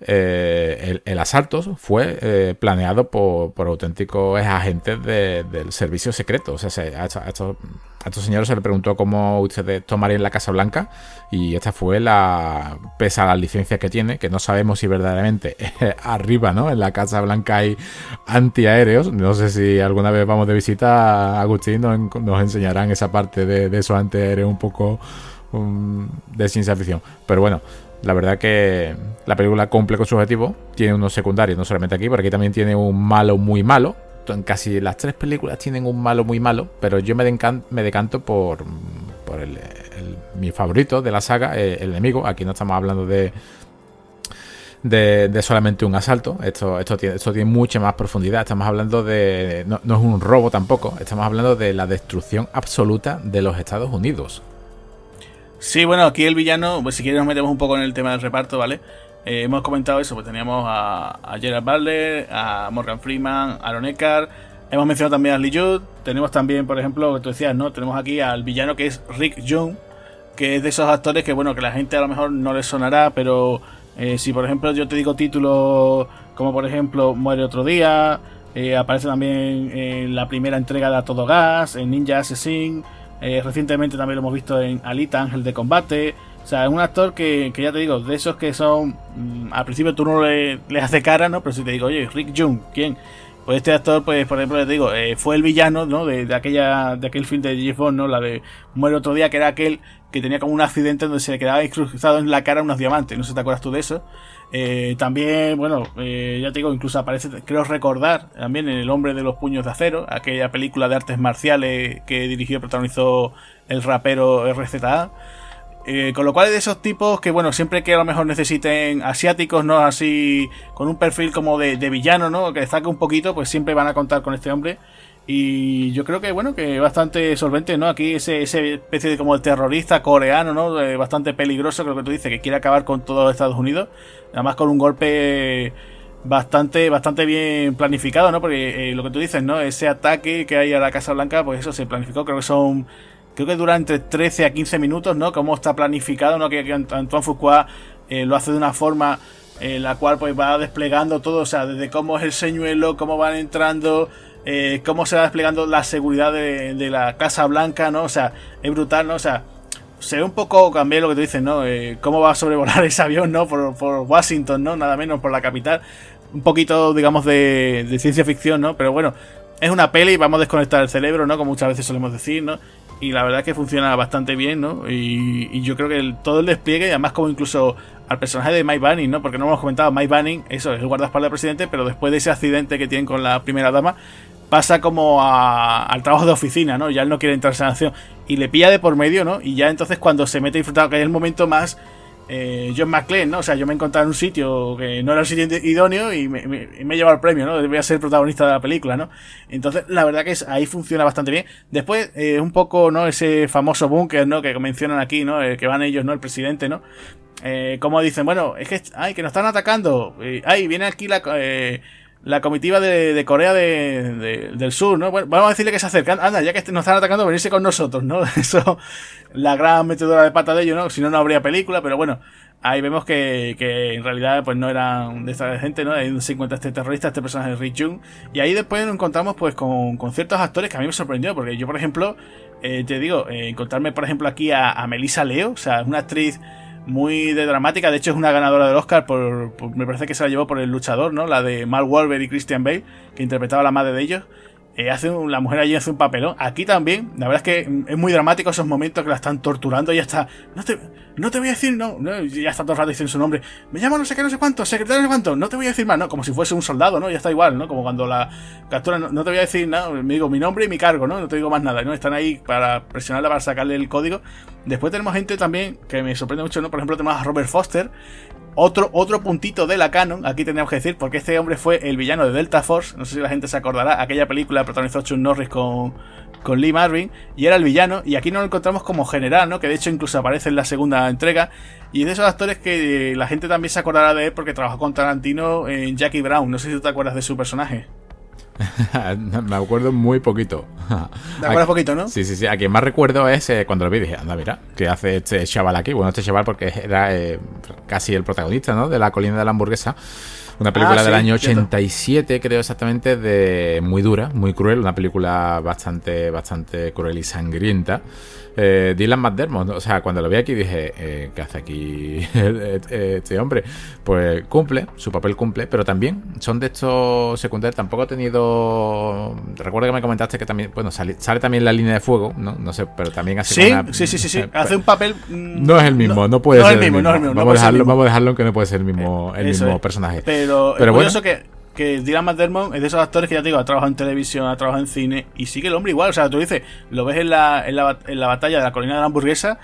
eh, el, asalto fue eh, planeado por, auténticos agentes del servicio secreto. O sea, a, estos, señores se le preguntó cómo ustedes tomarían la Casa Blanca y esta fue la, pese a las licencias que tiene, que no sabemos si verdaderamente arriba, ¿no? En la Casa Blanca hay antiaéreos. No sé si alguna vez vamos de visita, Agustín nos, nos enseñarán esa parte de, de esos antiaéreos un poco um, de ciencia ficción. Pero bueno, la verdad que la película cumple con su objetivo. Tiene unos secundarios, no solamente aquí, pero aquí también tiene un malo muy malo. En casi las tres películas tienen un malo muy malo, pero yo me, me decanto por, por el, mi favorito de la saga, eh, el enemigo. Aquí no estamos hablando de, de, solamente un asalto. Esto, esto, tiene, esto mucha más profundidad. Estamos hablando de. No, no, es un robo tampoco. Estamos hablando de la destrucción absoluta de los Estados Unidos. Sí, bueno, aquí el villano, pues si quieres nos metemos un poco en el tema del reparto, ¿vale? Eh, hemos comentado eso, pues teníamos a, Gerard Butler, a Morgan Freeman, a Aaron Eckhart, hemos mencionado también a Lee Judd, tenemos también, por ejemplo, lo que tú decías, ¿no? Tenemos aquí al villano que es Rick Young, que es de esos actores que, bueno, que la gente a lo mejor no le sonará, pero eh, si por ejemplo yo te digo títulos como por ejemplo Muere otro día, eh, aparece también en la primera entrega de A Todo Gas, en Ninja Assassin, recientemente también lo hemos visto en Alita, Ángel de Combate. O sea, un actor que, ya te digo, de esos que son. Mm, al principio tú no le, le haces cara, ¿no? Pero si te digo, oye, Rick Jung, ¿quién? Pues este actor, pues, por ejemplo, te digo, eh, fue el villano, ¿no? De, aquella, de aquel film de Jeff Bond, ¿no? La de Muere otro día, que era aquel que tenía como un accidente donde se le quedaba incrustado en la cara unos diamantes. No sé si te acuerdas tú de eso. Eh, también, bueno, eh, ya te digo, incluso aparece, creo recordar, también en El hombre de los puños de acero, aquella película de artes marciales que dirigió y protagonizó el rapero RZA. Eh, con lo cual es de esos tipos que, bueno, siempre que a lo mejor necesiten asiáticos, ¿no? Así, con un perfil como de, de villano, ¿no? Que destaque un poquito, pues siempre van a contar con este hombre. Y yo creo que, bueno, que bastante solvente, ¿no? Aquí ese, ese especie de como el terrorista coreano, ¿no? bastante peligroso, creo que tú dices, que quiere acabar con todo Estados Unidos. Además con un golpe bastante, bastante bien planificado, ¿no? Porque eh, lo que tú dices, ¿no? Ese ataque que hay a la Casa Blanca, pues eso se planificó, creo que son... Creo que dura entre 13 a 15 minutos, ¿no? Cómo está planificado, ¿no? Que, Antoine Foucault eh, lo hace de una forma en la cual pues va desplegando todo, o sea, desde cómo es el señuelo, cómo van entrando, eh, cómo se va desplegando la seguridad de, la Casa Blanca, ¿no? O sea, es brutal, ¿no? O sea, se ve un poco también lo que tú dices, ¿no? Eh, cómo va a sobrevolar ese avión, ¿no? Por, Washington, ¿no? Nada menos por la capital. Un poquito, digamos, de, ciencia ficción, ¿no? Pero bueno, es una peli vamos a desconectar el cerebro, ¿no? Como muchas veces solemos decir, ¿no? Y la verdad que funciona bastante bien, ¿no? Y, yo creo que todo el despliegue, y además como incluso al personaje de Mike Banning, ¿no? Porque no hemos comentado, Mike Banning, eso, es el guardaespaldas del presidente, pero después de ese accidente que tienen con la primera dama, pasa como al trabajo de oficina, ¿no? Ya él no quiere entrar en acción y le pilla de por medio, ¿no? Y ya entonces cuando se mete a disfrutar, que es el momento más eh, John McClane, ¿no? O sea, yo me he encontrado en un sitio que no era el sitio idóneo y me, me, he llevado el premio, ¿no? Voy a ser protagonista de la película, ¿no? Entonces, la verdad que es, ahí funciona bastante bien. Después, eh, un poco, ¿no? Ese famoso búnker, ¿no? Que mencionan aquí, ¿no? que van ellos, ¿no? El presidente, ¿no? Eh, como dicen, bueno, es que, ay, que nos están atacando. ay, viene aquí la... Eh, la comitiva de, Corea del Sur, ¿no? Bueno, vamos a decirle que se acercan. Anda, ya que nos están atacando, venirse con nosotros, ¿no? Eso, la gran metedora de pata de ellos, ¿no? Si no, no habría película, pero bueno. ahí vemos que, que, en realidad pues no eran de esta gente, ¿no? Hay un 50 este terrorista, este personaje de Rick Jung. Y ahí después nos encontramos pues con, con, ciertos actores que a mí me sorprendió, porque yo, por ejemplo, eh, te digo, eh, encontrarme, por ejemplo, aquí a, a Melissa Leo, o sea, una actriz muy de dramática, de hecho es una ganadora del Oscar por, me parece que se la llevó por el luchador, ¿no? La de Mark Wahlberg y Christian Bale, que interpretaba a la madre de ellos. Eh, hace la mujer allí hace un papelón. Aquí también, la verdad es que es muy dramático esos momentos que la están torturando y ya está. No te, no te voy a decir, no, ya está todo el rato diciendo su nombre. Me llamo no sé qué, no sé cuánto, secretario no sé cuánto, no te voy a decir más, ¿no? Como si fuese un soldado, ¿no? Ya está igual, ¿no? Como cuando la captura, no, te voy a decir nada, me digo mi nombre y mi cargo, ¿no? No te digo más nada, ¿no? Están ahí para presionarla, para sacarle el código. Después tenemos gente también que me sorprende mucho, ¿no? Por ejemplo, tenemos a Robert Foster, otro, otro puntito de la canon, aquí tenemos que decir, porque este hombre fue el villano de Delta Force, no sé si la gente se acordará, aquella película protagonizó Chuck Norris con, con Lee Marvin, y era el villano, y aquí nos lo encontramos como general, ¿no? Que de hecho incluso aparece en la segunda entrega, y es de esos actores que la gente también se acordará de él porque trabajó con Tarantino en Jackie Brown, no sé si tú te acuerdas de su personaje. me acuerdo muy poquito. ¿Te acuerdas poquito, no? Sí, sí, sí. A quien más recuerdo es eh, cuando lo vi, dije, anda, mira, ¿qué hace este chaval aquí? Bueno, este chaval porque era eh, casi el protagonista, ¿no? De la colina de la hamburguesa. Una película ah, del año 87, creo exactamente, de muy dura, muy cruel, una película bastante, bastante cruel y sangrienta eh, Dylan McDermott, o sea, cuando lo vi aquí dije, eh, ¿qué hace aquí este hombre? Pues cumple, su papel cumple, pero también son de estos secundarios, tampoco ha tenido... Recuerdo que me comentaste que también, bueno, sale, también la línea de fuego, ¿no? No sé, pero también hace... Sí, sí, sí, sí, sí, hace un papel... Mm, no es el mismo, no, puede ser el mismo. vamos, a dejarlo, vamos a dejarlo que no puede ser el mismo, el mismo personaje. Pero, pero bueno, que que Dylan McDermott es de esos actores que ya te digo, ha trabajado en televisión, ha trabajado en cine y sigue el hombre igual. O sea, tú dices, lo ves en la, en la, en la batalla de la colina de la hamburguesa,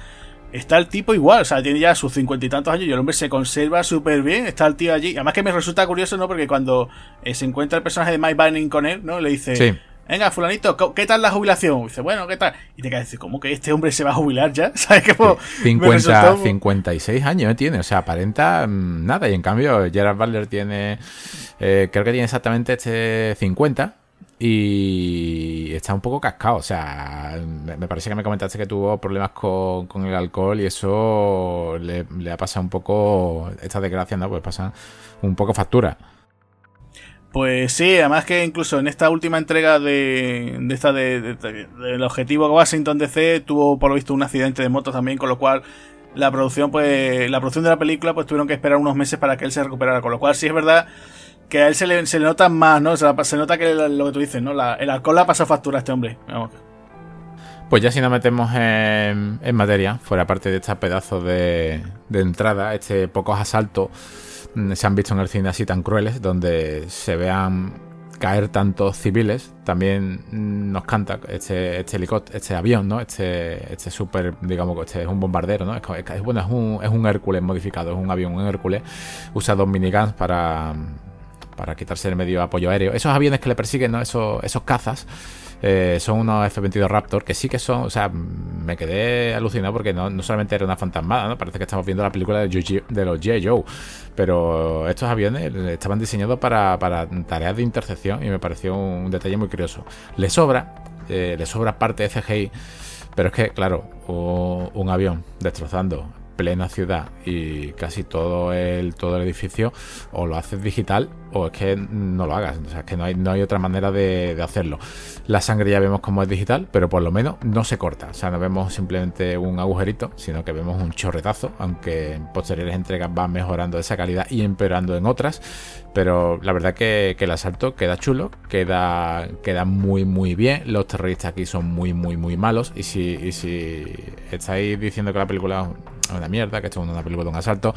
está el tipo igual, o sea, tiene ya sus cincuenta y tantos años y el hombre se conserva súper bien, está el tío allí. Además que me resulta curioso, ¿no? Porque cuando eh, se encuentra el personaje de Mike Banning con él, ¿no? Le dice... Venga, fulanito, ¿qué tal la jubilación? dice, bueno, ¿qué tal? Y te quedas decir, ¿cómo que este hombre se va a jubilar ya? ¿Sabes qué? 50, 56 años tiene, o sea, aparenta mm, nada. Y en cambio, Gerard Butler tiene eh, creo que tiene exactamente este 50 y está un poco cascado. O sea, me parece que me comentaste que tuvo problemas con, el alcohol y eso le, ha pasado un poco, estas desgracias, ¿no? Pues pasan un poco factura. Pues sí, además que incluso en esta última entrega de, de esta de, del objetivo Washington DC tuvo por lo visto un accidente de moto también, con lo cual la producción, pues, la producción de la película, pues tuvieron que esperar unos meses para que él se recuperara. Con lo cual sí es verdad que a él se le, se le nota más, ¿no? Se, se nota que lo que tú dices, ¿no? el alcohol le ha pasado factura a este hombre. Pues ya si nos metemos en, materia, fuera parte de este pedazo de, de entrada, este pocos asaltos se han visto en el cine así tan crueles, donde se vean caer tantos civiles, también mm, nos canta este, este helicóptero, este avión, ¿no? Este, este súper, digamos, este es un bombardero, ¿no? Es, bueno, es un, es un Hércules modificado, es un avión, un Hércules, usa dos miniguns para para quitarse el medio apoyo aéreo. Esos aviones que le persiguen, ¿no? esos, esos cazas, eh, son unos F-22 Raptor que sí que son, o sea, me quedé alucinado porque no, solamente era una fantasmada, ¿no? Parece que estamos viendo la película de, de los J. Joe, pero estos aviones estaban diseñados para, tareas de intercepción y me pareció un detalle muy curioso. Le sobra, eh, le sobra parte de CGI, pero es que, claro, un avión destrozando plena ciudad y casi todo el, todo el edificio, o lo haces digital o es que no lo hagas. O sea, es que no hay, no hay otra manera de, hacerlo. La sangre ya vemos como es digital, pero por lo menos no se corta. O sea, no vemos simplemente un agujerito, sino que vemos un chorretazo, aunque en posteriores entregas van mejorando esa calidad y empeorando en otras. Pero la verdad que, el asalto queda chulo, queda, queda muy muy bien. Los terroristas aquí son muy muy muy malos. Y si, y si estáis diciendo que la película una mierda, que esto es una película de un asalto,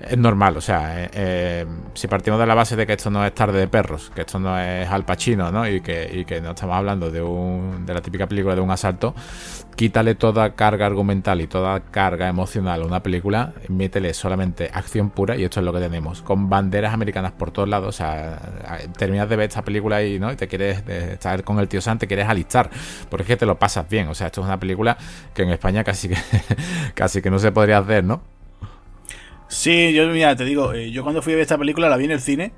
es normal. O sea, eh, eh, si partimos de la base de que esto no es tarde de perros, que esto no es Al Pacino, ¿no? Y que, y que no estamos hablando de, un, de la típica película de un asalto, quítale toda carga argumental y toda carga emocional a una película, métele solamente acción pura y esto es lo que tenemos, con banderas americanas por todos lados. O sea, terminas de ver esta película y, ¿no? y te quieres estar con el tío San, te quieres alistar, porque es que te lo pasas bien. O sea, esto es una película que en España casi que, casi que no se podría hacer, ¿no? Sí, yo mira, te digo, eh, yo cuando fui a ver esta película la vi en el cine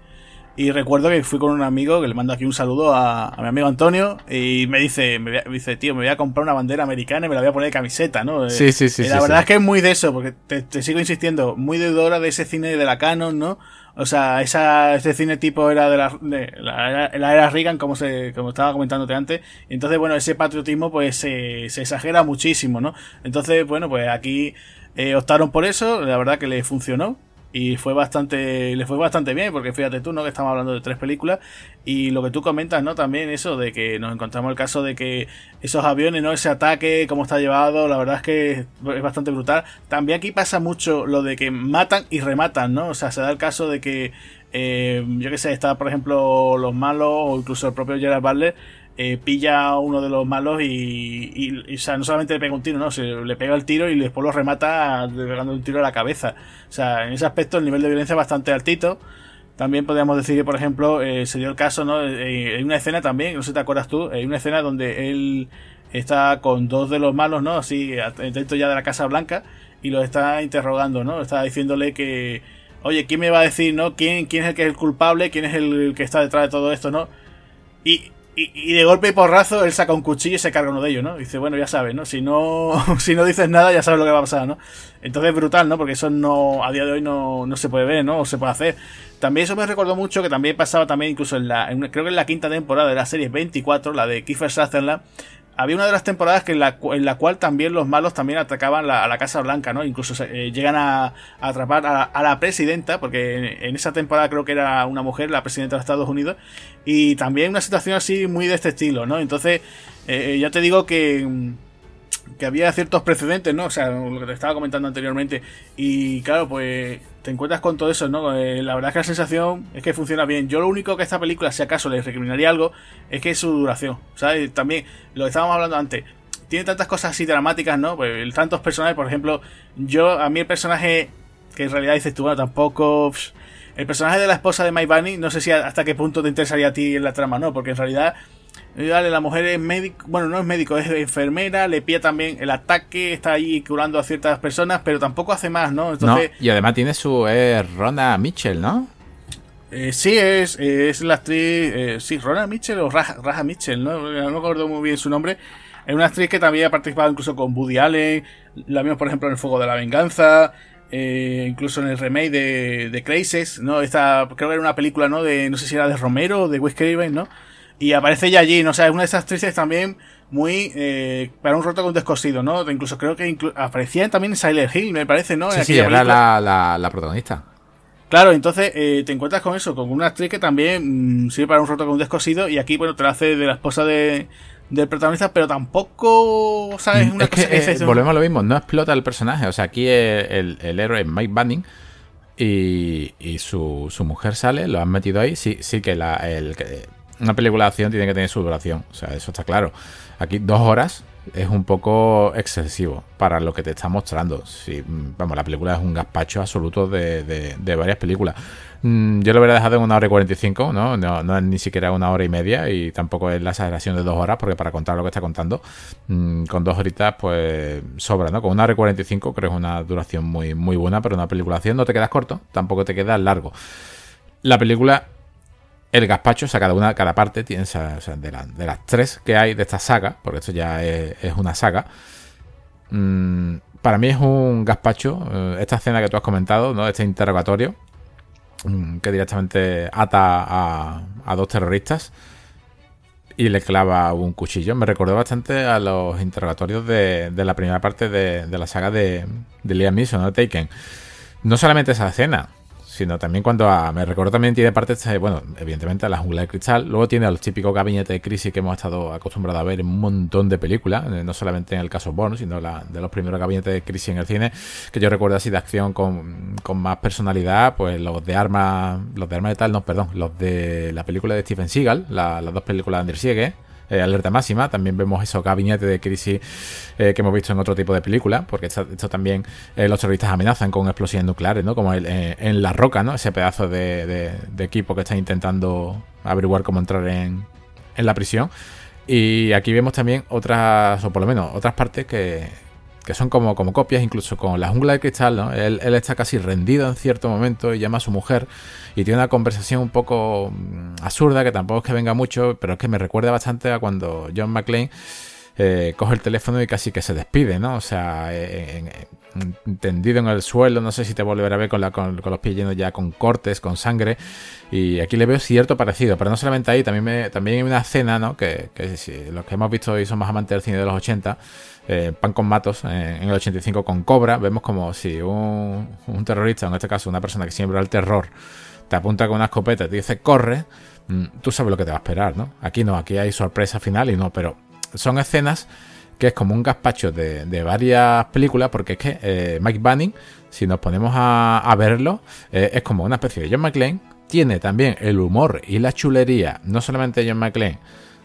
Y recuerdo que fui con un amigo que le mando aquí un saludo a, mi amigo Antonio y me dice, me, dice, tío, me voy a comprar una bandera americana y me la voy a poner de camiseta, ¿no? Sí, sí, sí. Y la verdad es que es muy de eso, porque te, sigo insistiendo, muy deudora de ese cine de la Canon, ¿no? O sea, esa, ese cine tipo era de la, de la, era Reagan, como, se, como estaba comentándote antes. Entonces, bueno, ese patriotismo pues se, se exagera muchísimo, ¿no? Entonces, bueno, pues aquí eh, optaron por eso, la verdad que le funcionó y fue bastante le fue bastante bien porque fíjate tú no que estamos hablando de tres películas y lo que tú comentas no también eso de que nos encontramos el caso de que esos aviones no ese ataque cómo está llevado la verdad es que es bastante brutal. También aquí pasa mucho lo de que matan y rematan no o sea se da el caso de que eh, yo que sé está por ejemplo los malos o incluso el propio Gerard Butler eh, pilla a uno de los malos y, o sea, no solamente le pega un tiro, no, se le pega el tiro y después lo remata pegando un tiro a la cabeza. O sea, en ese aspecto el nivel de violencia es bastante altito. También podríamos decir que, por ejemplo, eh, el caso, ¿no? Eh, hay una escena también, no sé si te acuerdas tú, hay una escena donde él está con dos de los malos, ¿no? Así, dentro ya de la Casa Blanca y los está interrogando, ¿no? Está diciéndole que, oye, ¿quién me va a decir, ¿no? ¿Quién, quién es el que es el culpable? ¿Quién es el que está detrás de todo esto, ¿no? Y y, de golpe y porrazo él saca un cuchillo y se carga uno de ellos, ¿no? dice, bueno, ya sabes, ¿no? Si no, si no dices nada, ya sabes lo que va a pasar, ¿no? Entonces es brutal, ¿no? Porque eso no, a día de hoy no, no se puede ver, ¿no? O se puede hacer. También eso me recordó mucho que también pasaba también incluso en la, creo que en la quinta temporada de la serie 24, la de Kiefer Sutherland, había una de las temporadas que en la, en cual también los malos también atacaban a la Casa Blanca, ¿no? Incluso eh, llegan a, atrapar a, la presidenta, porque en, esa temporada creo que era una mujer, la presidenta de Estados Unidos, y también una situación así muy de este estilo, ¿no? Entonces, eh, ya te digo que que había ciertos precedentes, ¿no? O sea, lo que te estaba comentando anteriormente. Y claro, pues te encuentras con todo eso, ¿no? Eh, la verdad es que la sensación es que funciona bien. Yo lo único que esta película, si acaso le recriminaría algo, es que es su duración. ¿Sabes? También, lo que estábamos hablando antes, tiene tantas cosas así dramáticas, ¿no? Pues tantos personajes, por ejemplo, yo, a mí el personaje, que en realidad dices tú, bueno, tampoco... el personaje de la esposa de Mike Bunny, no sé si hasta qué punto te interesaría a ti en la trama, ¿no? Porque en realidad Dale, la mujer es médico, bueno, no es médico, es enfermera, le pilla también el ataque, está ahí curando a ciertas personas, pero tampoco hace más, ¿no? Entonces, y además tiene su es Rona Mitchell, ¿no? Eh, sí, es, es la actriz, eh, sí, Rona Mitchell o Raja, Mitchell, ¿no? No me acuerdo muy bien su nombre. Es una actriz que también ha participado incluso con Woody Allen, la vimos por ejemplo en El Fuego de la Venganza, eh, incluso en el remake de, de Crisis, ¿no? Esta, creo que era una película, ¿no? De, no sé si era de Romero o de Wes Craven, ¿no? Y aparece ella allí, ¿no? O sea, es una de esas actrices también muy eh, para un roto con descosido, ¿no? Incluso creo que aparecía también en Silent Hill, me parece, ¿no? Sí, sí era la, la, protagonista. Claro, entonces eh, te encuentras con eso, con una actriz que también mm, sirve para un roto con un descosido y aquí, bueno, te la hace de la esposa de, del protagonista, pero tampoco, ¿sabes? Una es que, eh, volvemos a lo mismo, no explota el personaje, o sea, aquí el, el héroe es Mike Bunning y, y su, su, mujer sale, lo han metido ahí, sí, sí que la, el, una película de acción tiene que tener su duración. O sea, eso está claro. Aquí dos horas es un poco excesivo para lo que te está mostrando. Si, vamos, la película es un gazpacho absoluto de, varias películas. Mm, yo lo hubiera dejado en una hora y 45, ¿no? ¿no? No es ni siquiera una hora y media y tampoco es la exageración de dos horas, porque para contar lo que está contando, mm, con dos horitas, pues sobra, ¿no? Con una hora y 45 creo que es una duración muy, muy buena, pero una película acción no te quedas corto, tampoco te quedas largo. La película el gazpacho, o sea, cada una, cada parte tiene, de, las tres que hay de esta saga, porque esto ya es, una saga, mm, para mí es un gazpacho, eh, esta escena que tú has comentado, ¿no? Este interrogatorio, mm, que directamente ata a, dos terroristas y le clava un cuchillo. Me recordó bastante a los interrogatorios de, la primera parte de, la saga de, de Liam Neeson, ¿no? Taken. No solamente esa escena, sino también cuando a, me recuerdo también tiene parte, bueno, evidentemente a la jungla de cristal, luego tiene a los típicos gabinetes de crisis que hemos estado acostumbrados a ver en un montón de películas, eh, no solamente en el caso Bourne, sino la, de los primeros gabinetes de crisis en el cine, que yo recuerdo así de acción con, más personalidad, pues los de armas, los de armas de tal, no, perdón, los de la película de Stephen Seagal, las dos películas de Anders Siege, eh, alerta máxima. También vemos esos gabinetes de crisis eh, que hemos visto en otro tipo de películas, porque esto, también eh, los terroristas amenazan con explosiones nucleares, ¿no? Como en La Roca, ¿no? Ese pedazo de, equipo que está intentando averiguar cómo entrar en, en la prisión. Y aquí vemos también otras, o por lo menos otras partes que, que son como, como copias, incluso con la jungla de cristal, ¿no? Él, él, está casi rendido en cierto momento y llama a su mujer y tiene una conversación un poco mm, absurda, que tampoco es que venga mucho, pero es que me recuerda bastante a cuando John McClane eh, coge el teléfono y casi que se despide, ¿no? O sea, tendido en el suelo, no sé si te volverá a ver con, la, con, los pies llenos ya con cortes, con sangre, y aquí le veo cierto parecido, pero no solamente ahí, también, me, también hay una escena, ¿no? Que, si los que hemos visto y son más amantes del cine de los 80, eh, Pan con Matos en, el 85 con Cobra, vemos como si un, un terrorista, en este caso una persona que siembra el terror, te apunta con una escopeta y te dice corre, mm, tú sabes lo que te va a esperar, ¿no? Aquí no, aquí hay sorpresa final y no, pero son escenas que es como un gazpacho de, varias películas, porque es que eh, Mike Banning, si nos ponemos a, verlo, eh, es como una especie de John McClane, tiene también el humor y la chulería, no solamente de John McClane,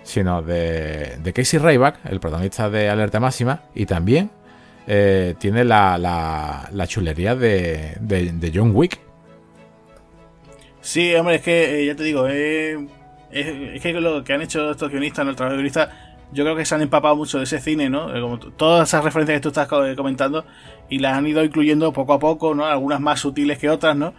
sino de, de Casey Rayback, el protagonista de Alerta Máxima, y también eh, tiene la, la, chulería de, de, John Wick. Sí, hombre, es que ya te digo, es, que lo que han hecho estos guionistas, de guionistas, yo creo que se han empapado mucho de ese cine, ¿no? Eh, como todas esas referencias que tú estás eh, comentando y las han ido incluyendo poco a poco, ¿no? Algunas más sutiles que otras, ¿no?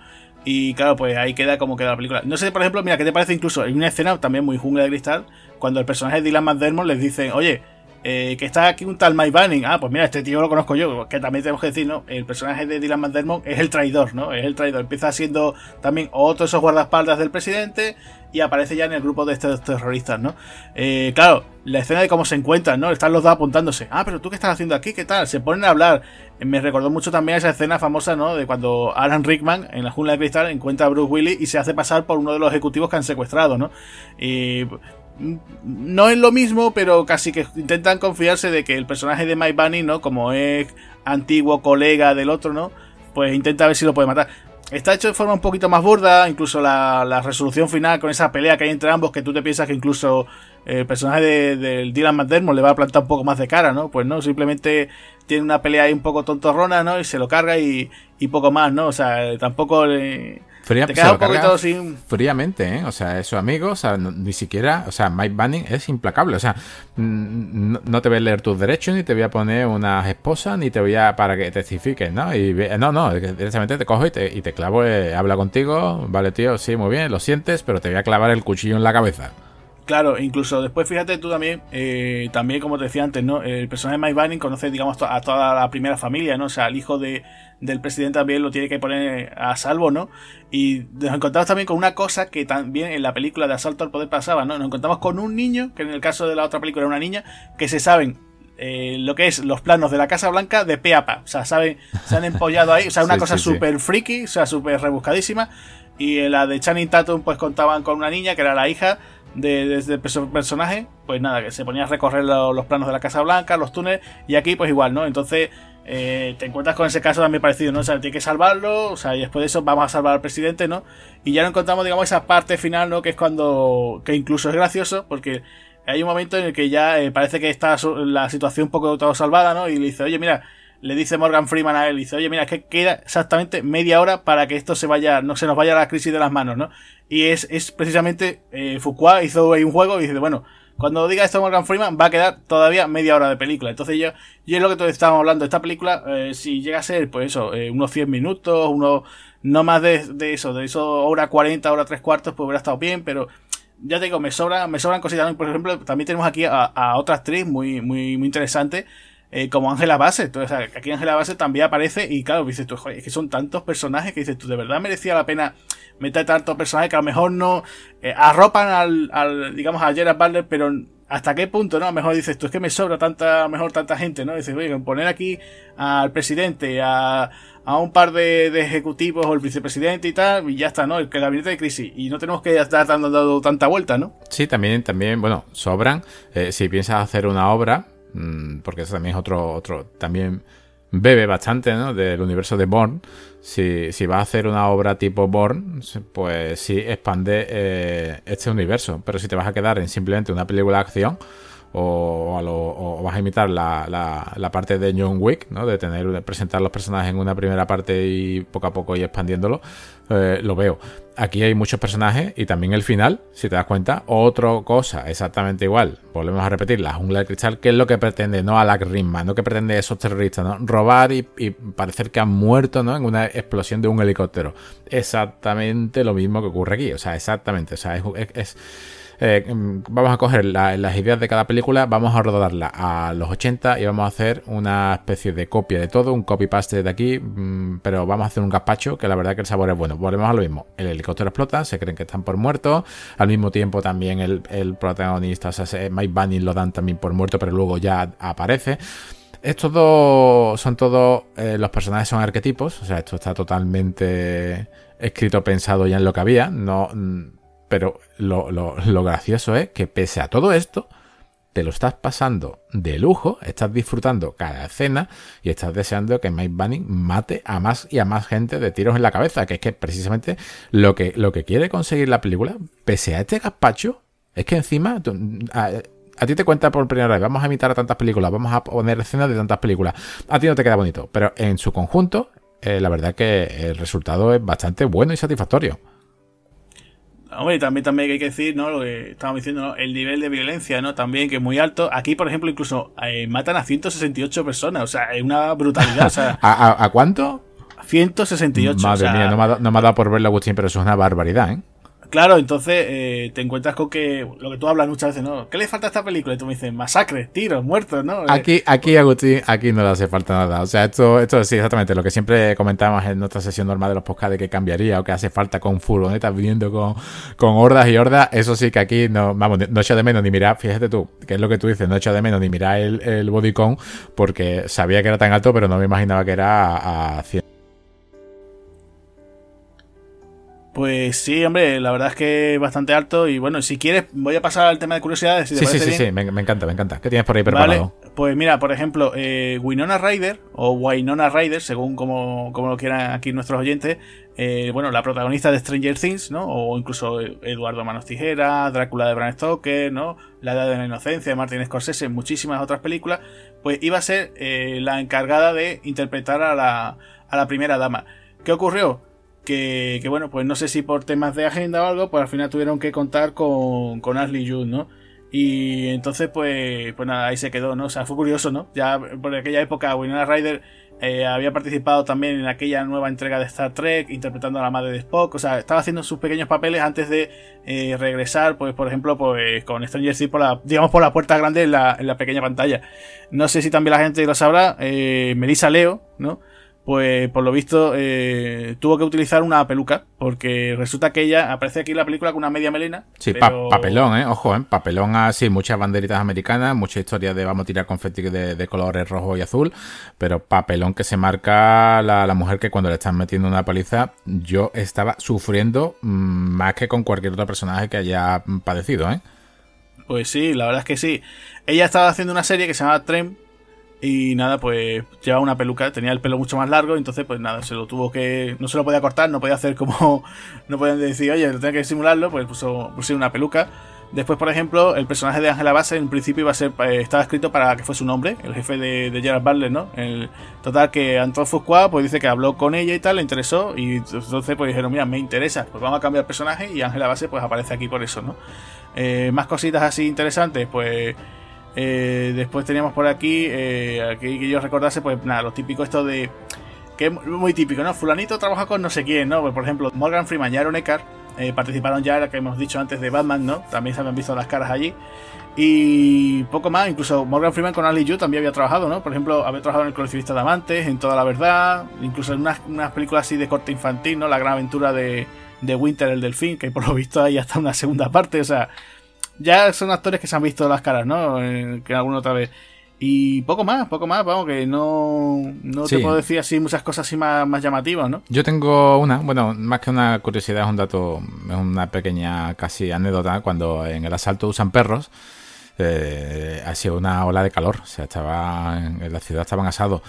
Y claro, pues ahí queda como queda la película. No sé, por ejemplo, mira, ¿qué te parece incluso en una escena también muy jungla de cristal? Cuando el personaje de Dylan McDermott les dice, oye, eh, que está aquí un tal Mike Banning. Ah, pues mira, este tío lo conozco yo. Que también tenemos que decir, ¿no? El personaje de Dylan McDermott es el traidor, ¿no? Es el traidor. Empieza siendo también otro de esos guardaespaldas del presidente y aparece ya en el grupo de estos terroristas, ¿no? Eh, claro, la escena de cómo se encuentran, ¿no? Están los dos apuntándose. Ah, pero tú qué estás haciendo aquí, ¿qué tal? Se ponen a hablar. Me recordó mucho también esa escena famosa, ¿no? De cuando Alan Rickman en la jungla de cristal encuentra a Bruce Willis y se hace pasar por uno de los ejecutivos que han secuestrado, ¿no? Y no es lo mismo, pero casi que intentan confiarse de que el personaje de Mike Bunny, ¿no? Como es antiguo colega del otro, ¿no? Pues intenta ver si lo puede matar. Está hecho de forma un poquito más burda, incluso la, resolución final con esa pelea que hay entre ambos, que tú te piensas que incluso el personaje del de, Dylan McDermott le va a plantar un poco más de cara, ¿no? Pues no, simplemente tiene una pelea ahí un poco tontorrona, ¿no? Y se lo carga y, y poco más, ¿no? O sea, tampoco Fríamente, ¿eh? O sea, es su amigo, o sea, ni siquiera, o sea, Mike Banning es implacable, o sea, no, te voy a leer tus derechos, ni te voy a poner una esposa, ni te voy a para que testifiques, ¿no? Y no, no, directamente te cojo y te, y te clavo, eh, habla contigo, vale, tío, sí, muy bien, lo sientes, pero te voy a clavar el cuchillo en la cabeza. Claro, incluso después fíjate tú también, eh, también como te decía antes, ¿no? El personaje de Mike Banning conoce, digamos, a toda la primera familia, ¿no? O sea, el hijo de, del presidente también lo tiene que poner a salvo, ¿no? Y nos encontramos también con una cosa que también en la película de Asalto al Poder pasaba, ¿no? Nos encontramos con un niño, que en el caso de la otra película era una niña, que se saben eh, lo que es los planos de la Casa Blanca de pe a pa. O sea, saben, se han empollado ahí, o sea, una cosa súper friki, o sea, súper rebuscadísima. Y en la de Channing Tatum, pues contaban con una niña que era la hija de, este personaje, pues nada, que se ponía a recorrer los planos de la Casa Blanca, los túneles, y aquí pues igual, ¿no? Entonces eh, te encuentras con ese caso también parecido, ¿no? O sea, tiene que salvarlo, o sea, y después de eso vamos a salvar al presidente, ¿no? Y ya no encontramos, digamos, esa parte final, ¿no? Que es cuando, que incluso es gracioso, porque hay un momento en el que ya eh, parece que está la situación un poco todo salvada, ¿no? Y le dice, oye, mira, le dice Morgan Freeman a él, dice, oye, mira, es que queda exactamente media hora para que esto se vaya, no se nos vaya la crisis de las manos, ¿no? Y es, es precisamente, eh, hizo ahí un juego y dice, bueno, cuando diga esto Morgan Freeman, va a quedar todavía media hora de película. Entonces yo, y es lo que todos estábamos hablando, esta película, eh, si llega a ser, pues eso, eh, unos 100 minutos, unos, no más de, de, eso, de eso, hora 40, hora 3 cuartos, pues hubiera estado bien, pero ya te digo, me sobra, me sobran cositas. Por ejemplo, también tenemos aquí a, a otra actriz muy, muy, muy interesante, eh, como Ángela Base. Entonces, aquí Ángela Base también aparece y claro, dices tú, joder, es que son tantos personajes que dices tú, de verdad merecía la pena meter tantos personajes que a lo mejor no eh, arropan al, digamos, a Gerard Butler, pero hasta qué punto, ¿no? A lo mejor dices tú, es que me sobra tanta, mejor tanta gente, ¿no? Dices, oye, poner aquí al presidente, a, a un par de, ejecutivos o el vicepresidente y tal, y ya está, ¿no? El, gabinete de crisis. Y no tenemos que estar dando, tanta vuelta, ¿no? Sí, también, también, bueno, sobran. Eh, si piensas hacer una obra, porque eso también es otro, otro, también bebe bastante ¿no? del universo de Born. Si, si va a hacer una obra tipo Born, pues sí expande eh, este universo. Pero si te vas a quedar en simplemente una película de acción, o, vamos a imitar la, parte de John Wick, ¿no? De tener, de presentar los personajes en una primera parte y poco a poco ir expandiéndolo, eh, lo veo. Aquí hay muchos personajes y también el final, si te das cuenta, otra cosa exactamente igual. Volvemos a repetir, la jungla de cristal, ¿qué es lo que pretende? No a la Rimma, no que pretende esos terroristas, ¿no? Robar y, parecer que han muerto, ¿no? En una explosión de un helicóptero. Exactamente lo mismo que ocurre aquí, o sea, exactamente, o sea, es eh, mm, vamos a coger las ideas de cada película, vamos a rodarla a los 80 y vamos a hacer una especie de copia de todo, un copy-paste de aquí, mm, pero vamos a hacer un gazpacho que la verdad que el sabor es bueno. Volvemos a lo mismo, el helicóptero explota, se creen que están por muertos, al mismo tiempo también el, protagonista, o sea, Mike Bunny lo dan también por muerto, pero luego ya aparece. Estos dos son todos, eh, los personajes son arquetipos, o sea, esto está totalmente escrito, pensado ya en lo que había, no mm, pero lo, gracioso es que pese a todo esto, te lo estás pasando de lujo, estás disfrutando cada escena y estás deseando que Mike Bunning mate a más y a más gente de tiros en la cabeza, que es que precisamente lo que, lo que quiere conseguir la película, pese a este gazpacho, es que encima a, ti te cuenta por primera vez, vamos a imitar a tantas películas, vamos a poner escenas de tantas películas, a ti no te queda bonito, pero en su conjunto, eh, la verdad que el resultado es bastante bueno y satisfactorio. Hombre, también, también hay que decir, ¿no? Lo que estábamos diciendo, ¿no? El nivel de violencia, ¿no? También que es muy alto. Aquí, por ejemplo, incluso eh, matan a 168 personas. O sea, es una brutalidad. O sea, ¿A, a, cuánto? 168. Madre mía, no me, ha, no me ha dado por verlo, Agustín, pero eso es una barbaridad, ¿eh? Claro, entonces eh, te encuentras con que lo que tú hablas muchas veces, ¿no? ¿Qué le falta a esta película? Y tú me dices, masacre, tiros, muertos, ¿no? Aquí, aquí, Agustín, aquí no le hace falta nada. O sea, esto, esto sí, exactamente lo que siempre comentábamos en nuestra sesión normal de los podcasts de que cambiaría o que hace falta con furgonetas viniendo con, con hordas y hordas. Eso sí que aquí no, vamos, no echo de menos ni mirar, fíjate tú, que es lo que tú dices, no echo de menos ni mirar el, el bodycon porque sabía que era tan alto, pero no me imaginaba que era a, a 100 Pues sí, hombre, la verdad es que es bastante alto. Y bueno, si quieres, voy a pasar al tema de curiosidades. sí, sí, sí, sí, me, encanta, me encanta. ¿Qué tienes por ahí preparado? Vale, pues mira, por ejemplo, eh, Winona Ryder, o Winona Ryder, según como, como lo quieran aquí nuestros oyentes, eh, bueno, la protagonista de Stranger Things, ¿no? O incluso Eduardo Manos Tijera, Drácula de Bram Stoker, ¿no? La Edad de la Inocencia de Martin Scorsese, muchísimas otras películas, pues iba a ser eh, la encargada de interpretar a la, a la primera dama. ¿Qué ocurrió? Que, bueno, pues no sé si por temas de agenda o algo, pues al final tuvieron que contar con, con Ashley Judd, ¿no? Y entonces, pues, pues nada, ahí se quedó, ¿no? O sea, fue curioso, ¿no? Ya por aquella época, Winona Ryder eh, había participado también en aquella nueva entrega de Star Trek, interpretando a la madre de Spock, o sea, estaba haciendo sus pequeños papeles antes de eh, regresar, pues, por ejemplo, pues con Stranger Things por la, digamos, por la puerta grande en la, en la pequeña pantalla. No sé si también la gente lo sabrá, eh, Melissa Leo, ¿no? Pues por lo visto eh, tuvo que utilizar una peluca, porque resulta que ella aparece aquí en la película con una media melena. Sí, papelón, ¿eh? Ojo, ¿eh? Papelón así, muchas banderitas americanas, mucha historia de vamos a tirar confeti de, de colores rojo y azul, pero papelón que se marca la, la, mujer que cuando le están metiendo una paliza, yo estaba sufriendo mm, más que con cualquier otro personaje que haya padecido, ¿eh? Pues sí, la verdad es que sí. Ella estaba haciendo una serie que se llama Trem, y nada, pues llevaba una peluca, tenía el pelo mucho más largo, entonces pues nada, se lo tuvo que. No se lo podía cortar, no podía hacer como. No podían decir, oye, tengo que simularlo, pues puso, puso una peluca. Después, por ejemplo, el personaje de Angela Bassett en principio iba a ser, eh, estaba escrito para que fuese un hombre, el jefe de, de Gerard Butler, ¿no? El, total que Anton Fuqua pues dice que habló con ella y tal, le interesó, y entonces pues dijeron, mira, me interesa, pues vamos a cambiar el personaje y Angela Bassett pues aparece aquí por eso, ¿no? Eh, más cositas así interesantes, pues eh, después teníamos por aquí, eh, que yo recordase, pues nada, lo típico esto de. que es muy típico, ¿no? Fulanito trabaja con no sé quién, ¿no? Pues, por ejemplo, Morgan Freeman y Aaron Eckhart eh, participaron ya, que hemos dicho antes, de Batman, ¿no? También se habían visto las caras allí. Y poco más, incluso Morgan Freeman con Ali Yu también había trabajado, ¿no? Por ejemplo, había trabajado en El coleccionista de amantes, en Toda la Verdad, incluso en unas, unas películas así de corte infantil, ¿no? La gran aventura de, de Winter el Delfín, que por lo visto hay hasta una segunda parte, o sea, ya son actores que se han visto las caras, ¿no? Eh, que alguna otra vez. Y poco más, poco más, vamos, que no, no te puedo decir así muchas cosas así más, más llamativas, ¿no? Yo tengo una, bueno, más que una curiosidad, es un dato, es una pequeña casi anécdota, cuando en el asalto usan perros, eh, ha sido una ola de calor, o sea, estaba en, la ciudad estaban asados.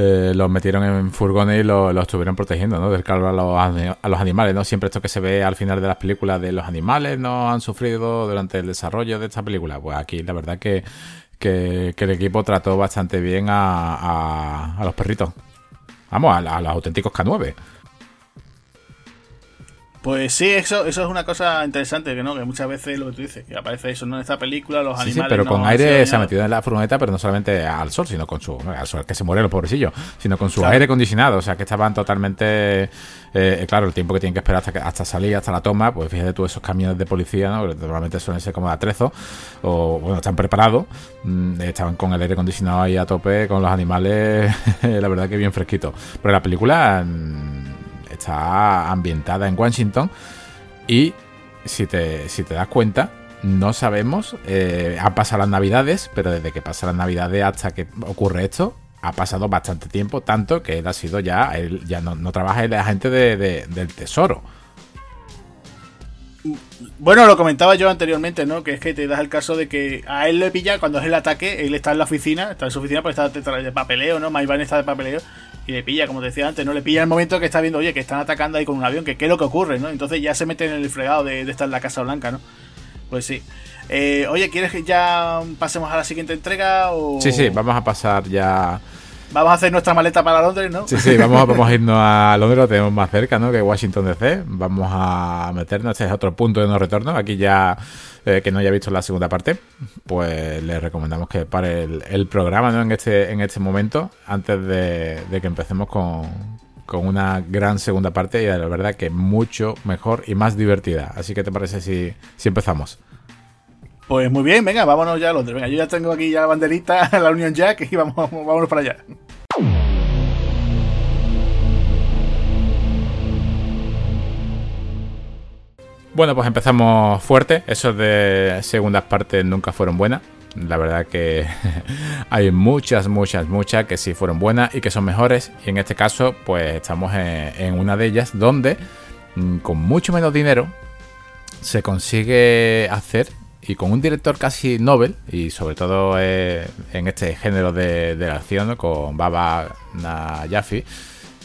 Eh, los metieron en furgones y los, estuvieron protegiendo ¿no? del calor a los, a los animales. ¿no? Siempre esto que se ve al final de las películas de los animales no han sufrido durante el desarrollo de esta película. Pues aquí la verdad que, que, el equipo trató bastante bien a, a, los perritos. Vamos, a, a los auténticos K9. Pues sí, eso, eso es una cosa interesante, que no, que muchas veces lo que tú dices, que aparece eso ¿no? en esta película, los animales. Sí, pero con aire se ha metido en la furgoneta, pero no solamente al sol, sino con su. al sol, que se muere los pobrecillos, sino con su aire acondicionado. O sea, que estaban totalmente. Eh, claro, el tiempo que tienen que esperar hasta, hasta salir, hasta la toma, pues fíjate tú esos camiones de policía, ¿no? normalmente suelen ser como de atrezo, o bueno, están preparados, mm, estaban con el aire acondicionado ahí a tope, con los animales, la verdad que bien fresquito. Pero la película. Mm, está ambientada en Washington y si te, si te das cuenta, no sabemos, eh, han pasado las navidades, pero desde que pasan las navidades hasta que ocurre esto, ha pasado bastante tiempo, tanto que él ha sido ya, él ya no, trabaja el agente de, del tesoro. Bueno, lo comentaba yo anteriormente, ¿no? Que es que te das el caso de que a él le pilla cuando es el ataque, él está en la oficina, está en su oficina, pues está de papeleo, ¿no? Maiván está de papeleo, y le pilla, como te decía antes, no le pilla el momento que está viendo, oye, que están atacando ahí con un avión, que qué es lo que ocurre, ¿no? Entonces ya se mete en el fregado de, estar en la Casa Blanca, ¿no? Pues sí. Eh, oye, ¿quieres que ya pasemos a la siguiente entrega? O... Sí, sí, vamos a pasar ya Vamos a hacer nuestra maleta para Londres, ¿no? Sí, sí, vamos, vamos a irnos a Londres, lo tenemos más cerca, ¿no? Que Washington DC. Vamos a meternos, este es otro punto de no retorno. Aquí ya, eh, que no haya visto la segunda parte, pues le recomendamos que pare el, programa, ¿no? En este, en este momento, antes de, que empecemos con, con una gran segunda parte y la verdad que mucho mejor y más divertida. Así que te parece si, si empezamos. Pues muy bien, venga, vámonos ya a Londres. Venga, yo ya tengo aquí ya la banderita, la Union Jack, y vamos, vámonos para allá. Bueno, pues empezamos fuerte. Esos de segundas partes nunca fueron buenas. La verdad que hay muchas, muchas, muchas que sí fueron buenas y que son mejores. Y en este caso, pues estamos en una de ellas donde, mm, con mucho menos dinero, se consigue hacer y con un director casi Nobel, y sobre todo eh, en este género de, de acción, con Baba Nayafi,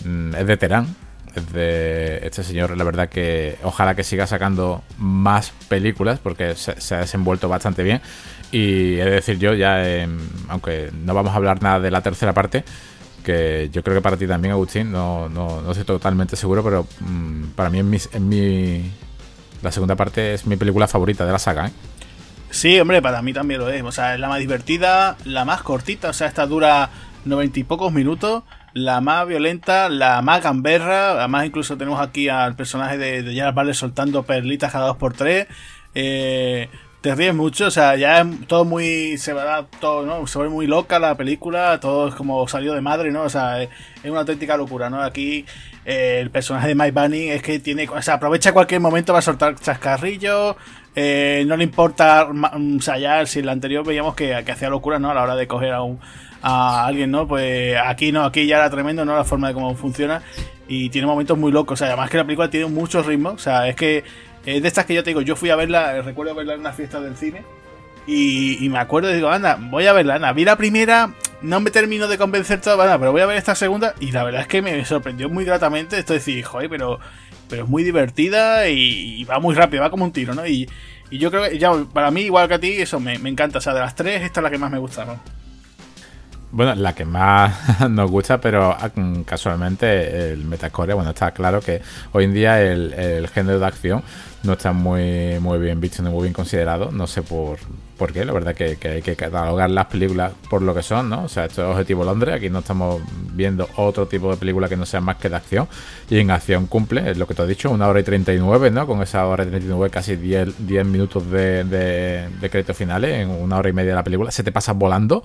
mm, es de Terán. De este señor, la verdad que ojalá que siga sacando más películas porque se, ha desenvuelto bastante bien. Y he de decir yo, ya, aunque no vamos a hablar nada de la tercera parte, que yo creo que para ti también, Agustín, no, no, no estoy totalmente seguro, pero mm, para mí en mi, la segunda parte es mi película favorita de la saga. ¿eh? Sí, hombre, para mí también lo es. O sea, es la más divertida, la más cortita, o sea, esta dura noventa y pocos minutos, la más violenta, la más gamberra. Además, incluso tenemos aquí al personaje de, de Gerard soltando perlitas cada dos por tres. Eh, te ríes mucho, o sea, ya es todo muy. Se va todo, ¿no? Se ve muy loca la película, todo es como salió de madre, ¿no? O sea, es, una auténtica locura, ¿no? Aquí eh, el personaje de Mike Bunny es que tiene. O sea, aprovecha cualquier momento para soltar chascarrillos. Eh, no le importa, o sea, ya si en la anterior veíamos que, hacía locura, ¿no? A la hora de coger a, un, a alguien, ¿no? Pues aquí no, aquí ya era tremendo, ¿no? La forma de cómo funciona. Y tiene momentos muy locos, o sea, además que la película tiene muchos ritmos, o sea, es que es de estas que yo te digo, yo fui a verla, recuerdo verla en una fiesta del cine. Y, me acuerdo y digo, anda, voy a verla, anda. Vi la primera, no me termino de convencer toda, pero voy a ver esta segunda. Y la verdad es que me sorprendió muy gratamente. Esto de decir, joder, pero pero es muy divertida y, va muy rápido, va como un tiro, ¿no? Y, yo creo que ya para mí, igual que a ti, eso me, encanta. O sea, de las tres, esta es la que más me gusta, ¿no? Bueno, la que más nos gusta, pero ah, casualmente el Metascore, bueno, está claro que hoy en día el, género de acción no está muy, muy bien visto ni muy bien considerado. No sé por, por qué, la verdad que, hay que catalogar las películas por lo que son, ¿no? O sea, esto es Objetivo Londres, aquí no estamos viendo otro tipo de película que no sea más que de acción. Y en acción cumple, es lo que te he dicho, una hora y 39, ¿no? Con esa hora y 39, casi 10, minutos de, de, créditos finales, en una hora y media de la película, se te pasa volando.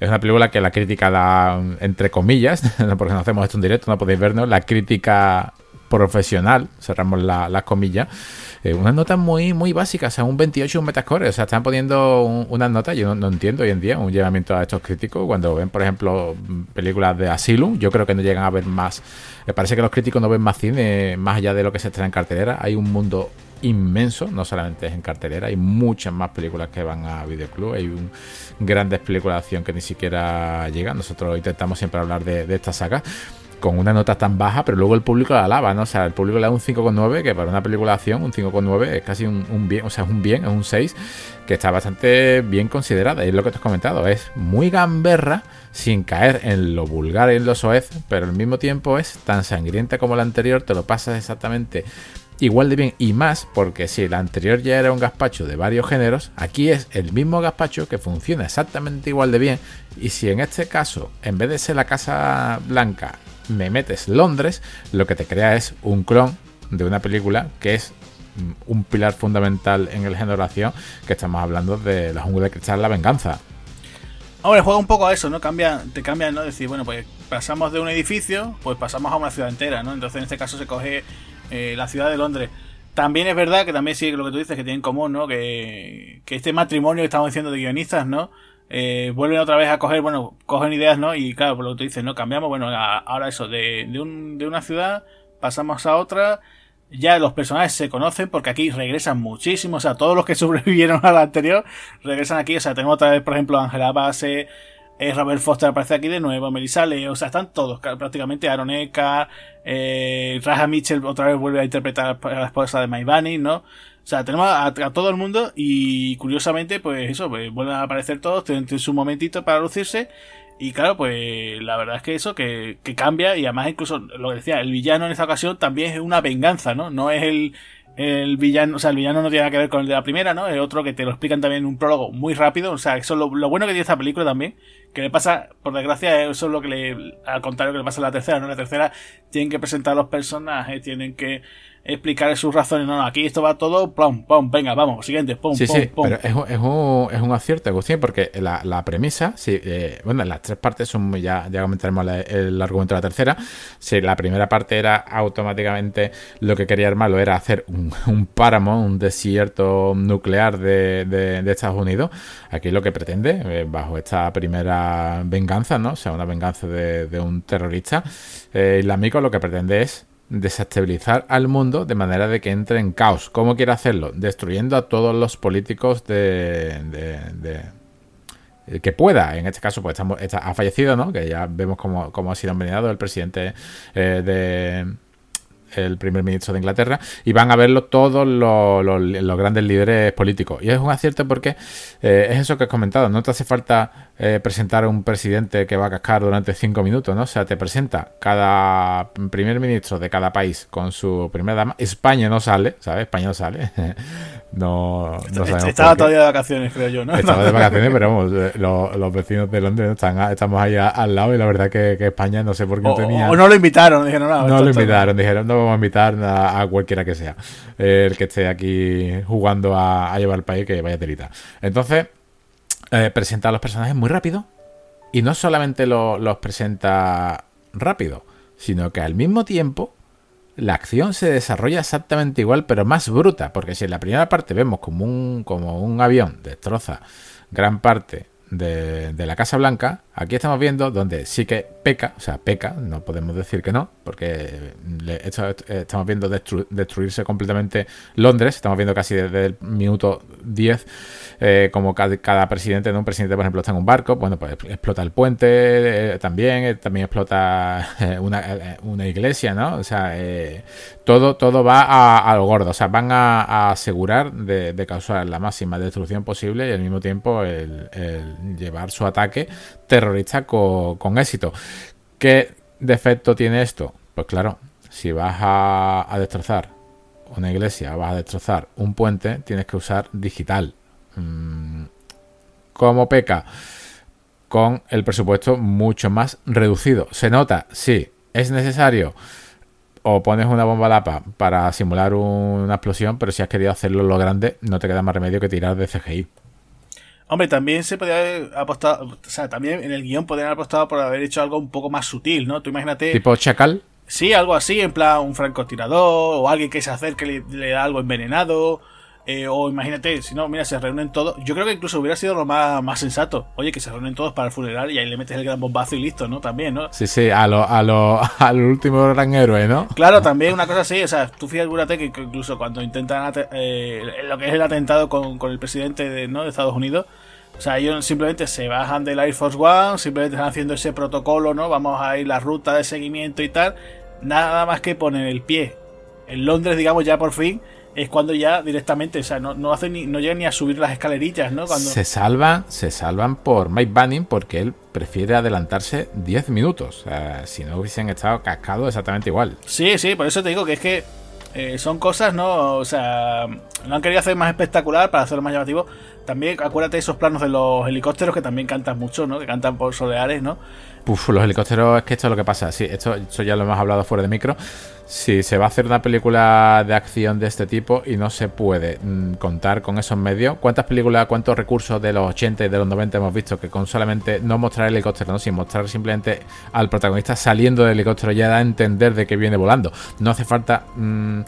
Es una película que la crítica da, entre comillas, porque no hacemos esto en directo, no podéis vernos, la crítica profesional, cerramos las la comillas, eh, unas notas muy, muy básicas, o un 28 un metascore, o sea, están poniendo unas notas, yo no, entiendo hoy en día un llevamiento a estos críticos, cuando ven, por ejemplo, películas de Asylum, yo creo que no llegan a ver más, me parece que los críticos no ven más cine más allá de lo que se estrena en cartelera, hay un mundo inmenso, no solamente es en cartelera, hay muchas más películas que van a videoclub, hay grandes películas de acción que ni siquiera llegan, nosotros intentamos siempre hablar de, de esta saga. con una nota tan baja, pero luego el público la alaba, ¿no? O sea, el público le da un 5,9, que para una película de acción, un 5,9 es casi un, bien, o sea, es un bien, es un 6, que está bastante bien considerada. Y es lo que te has comentado, es muy gamberra, sin caer en lo vulgar y en lo soez, pero al mismo tiempo es tan sangrienta como la anterior, te lo pasas exactamente igual de bien y más, porque si la anterior ya era un gazpacho de varios géneros, aquí es el mismo gazpacho que funciona exactamente igual de bien. Y si en este caso, en vez de ser la Casa Blanca, me metes Londres, lo que te crea es un clon de una película que es mm, un pilar fundamental en el género acción, que estamos hablando de la jungla de cristal, la venganza. Hombre, juega un poco a eso, ¿no? Cambia, te cambia, ¿no? Decir, bueno, pues pasamos de un edificio, pues pasamos a una ciudad entera, ¿no? Entonces en este caso se coge eh, la ciudad de Londres. También es verdad que también sí lo que tú dices que tienen en común, ¿no? Que, que este matrimonio que estamos diciendo de guionistas, ¿no? Eh, vuelven otra vez a coger, bueno, cogen ideas, ¿no? Y claro, por lo que tú dices, ¿no? Cambiamos, bueno, ahora eso, de, de, un, de una ciudad pasamos a otra. Ya los personajes se conocen porque aquí regresan muchísimos, o sea, todos los que sobrevivieron a la anterior regresan aquí, o sea, tenemos otra vez, por ejemplo, Angela Base, Robert Foster aparece aquí de nuevo, Melissa Leo, o sea, están todos prácticamente, Aaron Eka, eh, Raja Mitchell otra vez vuelve a interpretar a la esposa de Maivani, ¿no? O sea, tenemos a, todo el mundo y curiosamente, pues eso, pues vuelven a aparecer todos, tienen, su momentito para lucirse. Y claro, pues la verdad es que eso, que, que cambia y además incluso, lo que decía, el villano en esta ocasión también es una venganza, ¿no? No es el, el villano, o sea, el villano no tiene nada que ver con el de la primera, ¿no? Es otro que te lo explican también en un prólogo muy rápido. O sea, eso es lo, bueno que tiene esta película también. Que le pasa, por desgracia, eso es lo que le, al contrario que le pasa en la tercera, ¿no? La tercera tienen que presentar a los personajes, tienen que explicar sus razones. No, no, aquí esto va todo, pum, pum, venga, vamos, siguiente, pum, sí, pum, sí, Pero es, es, un, es un acierto, Agustín, porque la, la premisa, sí, eh, bueno, las tres partes son, ya, ya comentaremos el argumento de la tercera. Si la primera parte era automáticamente lo que quería armarlo era hacer un, un páramo, un desierto nuclear de, de, Estados Unidos, aquí lo que pretende, eh, bajo esta primera venganza, ¿no? O sea, una venganza de, de un terrorista eh, islámico, lo que pretende es desestabilizar al mundo de manera de que entre en caos. ¿Cómo quiere hacerlo? Destruyendo a todos los políticos de, de, que pueda. En este caso, pues estamos, ha fallecido, ¿no? Que ya vemos cómo, cómo ha sido envenenado el presidente eh, de el primer ministro de Inglaterra, y van a verlo todos los, grandes líderes políticos. Y es un acierto porque eh, es eso que has comentado, no te hace falta eh, presentar a un presidente que va a cascar durante cinco minutos, ¿no? O sea, te presenta cada primer ministro de cada país con su primera dama. España no sale, ¿sabes? España no sale. no, Estaba todavía de vacaciones, creo yo, ¿no? Estaba de vacaciones, pero vamos, eh, los, vecinos de Londres están estamos ahí al lado y la verdad que, España no sé por qué no tenía... O no lo invitaron, dijeron, no, no lo invitaron, dijeron, no vamos a invitar a, cualquiera que sea el que esté aquí jugando a, llevar el país, que vaya telita. Entonces, eh, presenta a los personajes muy rápido y no solamente los presenta rápido, sino que al mismo tiempo la acción se desarrolla exactamente igual, pero más bruta, porque si en la primera parte vemos como un, como un avión destroza gran parte de, la Casa Blanca, aquí estamos viendo donde sí que peca, o sea, peca, no podemos decir que no, porque estamos viendo destruirse completamente Londres, estamos viendo casi desde el minuto 10 eh, como cada, presidente, ¿no? un presidente por ejemplo está en un barco, bueno, pues explota el puente eh, también, eh, también explota una, iglesia, ¿no? O sea, todo, todo va a, lo gordo, o sea, van a, asegurar de, causar la máxima destrucción posible y al mismo tiempo el, llevar su ataque terrorista con, con éxito. ¿Qué defecto tiene esto? Pues claro, si vas a, destrozar una iglesia, vas a destrozar un puente, tienes que usar digital. Mm, ¿Cómo peca? Con el presupuesto mucho más reducido. ¿Se nota? Sí. ¿Es necesario? O pones una bomba lapa para simular una explosión, pero si has querido hacerlo lo grande, no te queda más remedio que tirar de CGI. Hombre, también se podría haber apostado, o sea, también en el guion podrían haber apostado por haber hecho algo un poco más sutil, ¿no? Tú imagínate... ¿Tipo chacal? Sí, algo así, en plan un francotirador, o alguien que se acerque y le da algo envenenado, eh, o imagínate, si no, mira, se reúnen todos. Yo creo que incluso hubiera sido lo más, más sensato. Oye, que se reúnen todos para el funeral y ahí le metes el gran bombazo y listo, ¿no? También, ¿no? Sí, sí, a lo, a lo, al último gran héroe, ¿no? Claro, también una cosa así, o sea, tú fíjate que incluso cuando intentan eh, lo que es el atentado con, con el presidente de, ¿no? de Estados Unidos, O sea, ellos simplemente se bajan del Air Force One, simplemente están haciendo ese protocolo, ¿no? Vamos a ir la ruta de seguimiento y tal. Nada más que ponen el pie en Londres, digamos, ya por fin, es cuando ya directamente, o sea, no, no hacen ni, no llegan ni a subir las escalerillas, ¿no? Cuando... Se salvan, se salvan por Mike Banning porque él prefiere adelantarse 10 minutos. O sea, si no hubiesen estado cascados exactamente igual. Sí, sí, por eso te digo que es que eh, son cosas, ¿no? O sea, no han querido hacer más espectacular para hacerlo más llamativo. También acuérdate de esos planos de los helicópteros que también cantan mucho, ¿no? Que cantan por soleares, ¿no? Uf, los helicópteros, es que esto es lo que pasa. Sí, esto, esto ya lo hemos hablado fuera de micro. Si se va a hacer una película de acción de este tipo y no se puede mm, contar con esos medios, ¿cuántas películas, cuántos recursos de los 80 y de los 90 hemos visto que con solamente no mostrar el helicóptero, ¿no? sin mostrar simplemente al protagonista saliendo del helicóptero ya da a entender de que viene volando? No hace falta. Mm,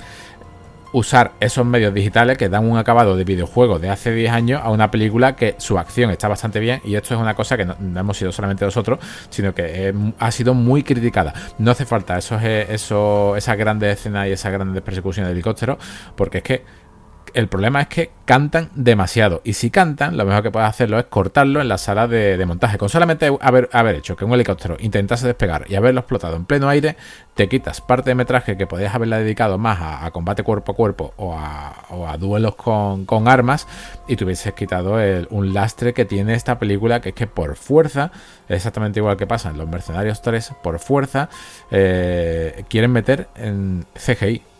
usar esos medios digitales que dan un acabado de videojuego de hace 10 años a una película que su acción está bastante bien y esto es una cosa que no, hemos sido solamente nosotros, sino que ha sido muy criticada. No hace falta esos, eso, esas grandes escenas y esas grandes persecuciones de helicópteros porque es que el problema es que cantan demasiado. Y si cantan, lo mejor que puedes hacerlo es cortarlo en la sala de, montaje. Con solamente haber, hecho que un helicóptero intentase despegar y haberlo explotado en pleno aire, te quitas parte de metraje que podías haberla dedicado más a, combate cuerpo a cuerpo o a, duelos con, armas y te quitado un lastre que tiene esta película que es que por fuerza, exactamente igual que pasa en Los Mercenarios 3, por fuerza eh, quieren meter en CGI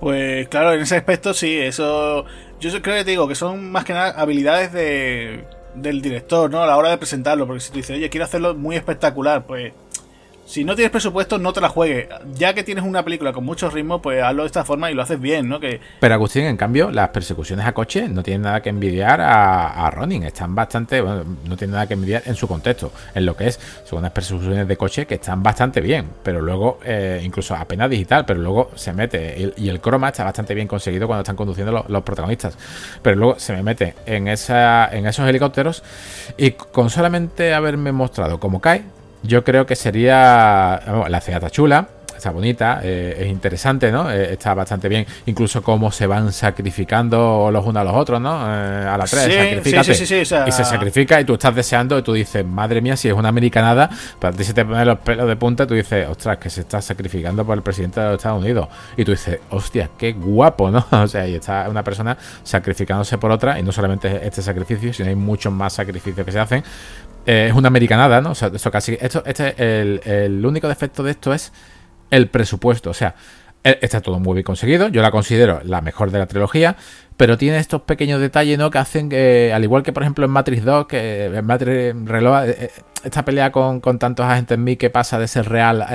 pues claro, en ese aspecto sí, eso. Yo creo que te digo que son más que nada habilidades de, del director, ¿no? A la hora de presentarlo, porque si tú dices, oye, quiero hacerlo muy espectacular, pues si no tienes presupuesto, no te la juegues. Ya que tienes una película con mucho ritmo, pues hazlo de esta forma y lo haces bien, ¿no? Que... Pero Agustín, en cambio, las persecuciones a coche no tienen nada que envidiar a, a Ronin. Están bastante, bueno, no tienen nada que envidiar en su contexto, en lo que es. Son unas persecuciones de coche que están bastante bien, pero luego, eh, incluso apenas digital, pero luego se mete. Y, el croma está bastante bien conseguido cuando están conduciendo los, protagonistas. Pero luego se me mete en, esa, en esos helicópteros y con solamente haberme mostrado cómo cae, yo creo que sería. la está chula, está bonita, eh, es interesante, ¿no? Eh, está bastante bien. Incluso cómo se van sacrificando los unos a los otros, ¿no? Eh, a la tres, sí, sí, sí, Y se sacrifica y tú estás deseando y tú dices, madre mía, si es una americanada, para ti se te ponen los pelos de punta y tú dices, ostras, que se está sacrificando por el presidente de los Estados Unidos. Y tú dices, hostia, qué guapo, ¿no? O sea, y está una persona sacrificándose por otra y no solamente este sacrificio, sino hay muchos más sacrificios que se hacen eh, es una americanada, ¿no? O sea, esto casi. Esto, este, el, el único defecto de esto es el presupuesto. O sea, e, está todo muy bien conseguido. Yo la considero la mejor de la trilogía. Pero tiene estos pequeños detalles, ¿no? Que hacen que, al igual que por ejemplo en Matrix 2, que en Matrix Reload, eh, eh, esta pelea con, con tantos agentes en mí que pasa de ser real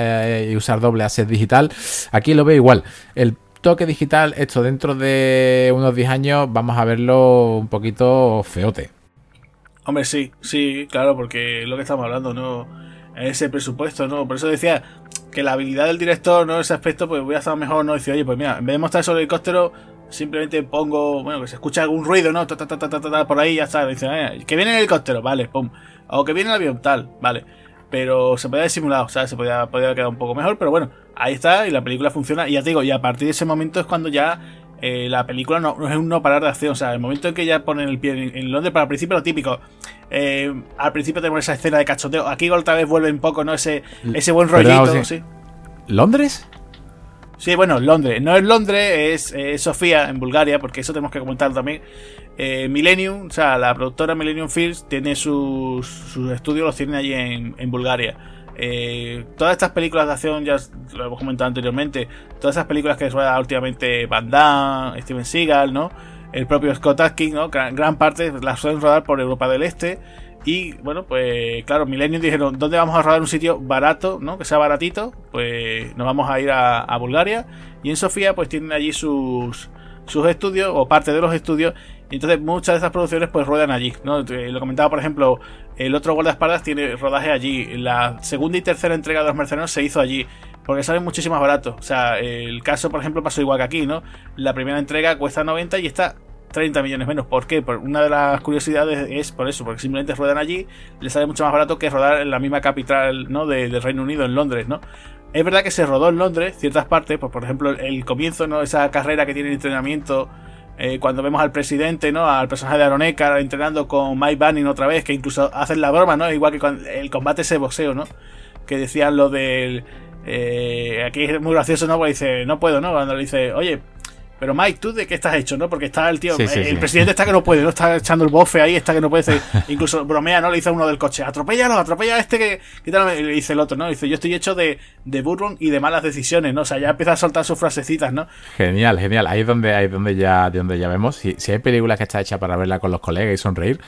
y usar doble a ser digital, aquí lo veo igual. El toque digital, esto dentro de unos 10 años, vamos a verlo un poquito feote. Hombre, sí, sí, claro, porque lo que estamos hablando, ¿no? Ese presupuesto, ¿no? Por eso decía que la habilidad del director, ¿no? Ese aspecto, pues voy a estar mejor, ¿no? Decir, oye, pues mira, en vez de mostrar eso el helicóptero, simplemente pongo, bueno, que se escucha algún ruido, ¿no? Ta, ta, ta, por ahí ya está. Dice, eh, que viene el helicóptero, vale, pum. O que viene el avión, tal, vale. Pero se podía simulado, o sea, se podía, podía quedar un poco mejor, pero bueno, ahí está y la película funciona. Y ya te digo, y a partir de ese momento es cuando ya eh, la película no, es un no parar de acción. O sea, el momento en que ya ponen el pie en, Londres, para el principio lo típico. Eh, al principio tenemos esa escena de cachoteo. Aquí otra vez vuelve un poco, ¿no? Ese, ese buen rollito, sí. ¿Londres? Sí, bueno, Londres. No es Londres, es Sofía, en Bulgaria, porque eso tenemos que comentar también. Eh, Millennium, o sea, la productora Millennium Films tiene sus, sus estudios, los tiene allí en, en Bulgaria. Eh, todas estas películas de acción, ya lo hemos comentado anteriormente, todas esas películas que rueda últimamente Van Damme, Steven Seagal, ¿no? El propio Scott Atkins, ¿no? Gran, parte las suelen rodar por Europa del Este. Y bueno, pues claro, Millennium dijeron, ¿dónde vamos a rodar un sitio barato, ¿no? Que sea baratito? Pues nos vamos a ir a, a Bulgaria. Y en Sofía, pues tienen allí sus, sus estudios, o parte de los estudios, y entonces muchas de esas producciones pues ruedan allí, ¿no? Lo comentaba, por ejemplo, el otro guardaespaldas tiene rodaje allí. La segunda y tercera entrega de los mercenarios se hizo allí. Porque salen muchísimo más barato. O sea, el caso, por ejemplo, pasó igual que aquí, ¿no? La primera entrega cuesta 90 y está 30 millones menos. ¿Por qué? Por una de las curiosidades es por eso, porque simplemente ruedan allí, le sale mucho más barato que rodar en la misma capital, ¿no? del Reino Unido, en Londres, ¿no? Es verdad que se rodó en Londres ciertas partes, pues, por ejemplo, el comienzo, ¿no? Esa carrera que tiene el entrenamiento eh, cuando vemos al presidente, ¿no? Al personaje de Aaron Eckhart entrenando con Mike Banning otra vez, que incluso hacen la broma, ¿no? Igual que con el combate ese boxeo, ¿no? Que decían lo del... Eh, aquí es muy gracioso, ¿no? Porque dice, no puedo, ¿no? Cuando le dice, oye, pero Mike, ¿tú de qué estás hecho, no? Porque está el tío, el presidente está que no puede, ¿no? Está echando el bofe ahí, está que no puede. incluso bromea, ¿no? Le dice a uno del coche, atropéllalo, atropella a este que. Y le dice el otro, ¿no? Dice, yo estoy hecho de, de bourbon y de malas decisiones, ¿no? O sea, ya empieza a soltar sus frasecitas, ¿no? Genial, genial. Ahí es donde, ahí donde ya, de donde ya vemos. Si, si hay películas que está hecha para verla con los colegas y sonreír,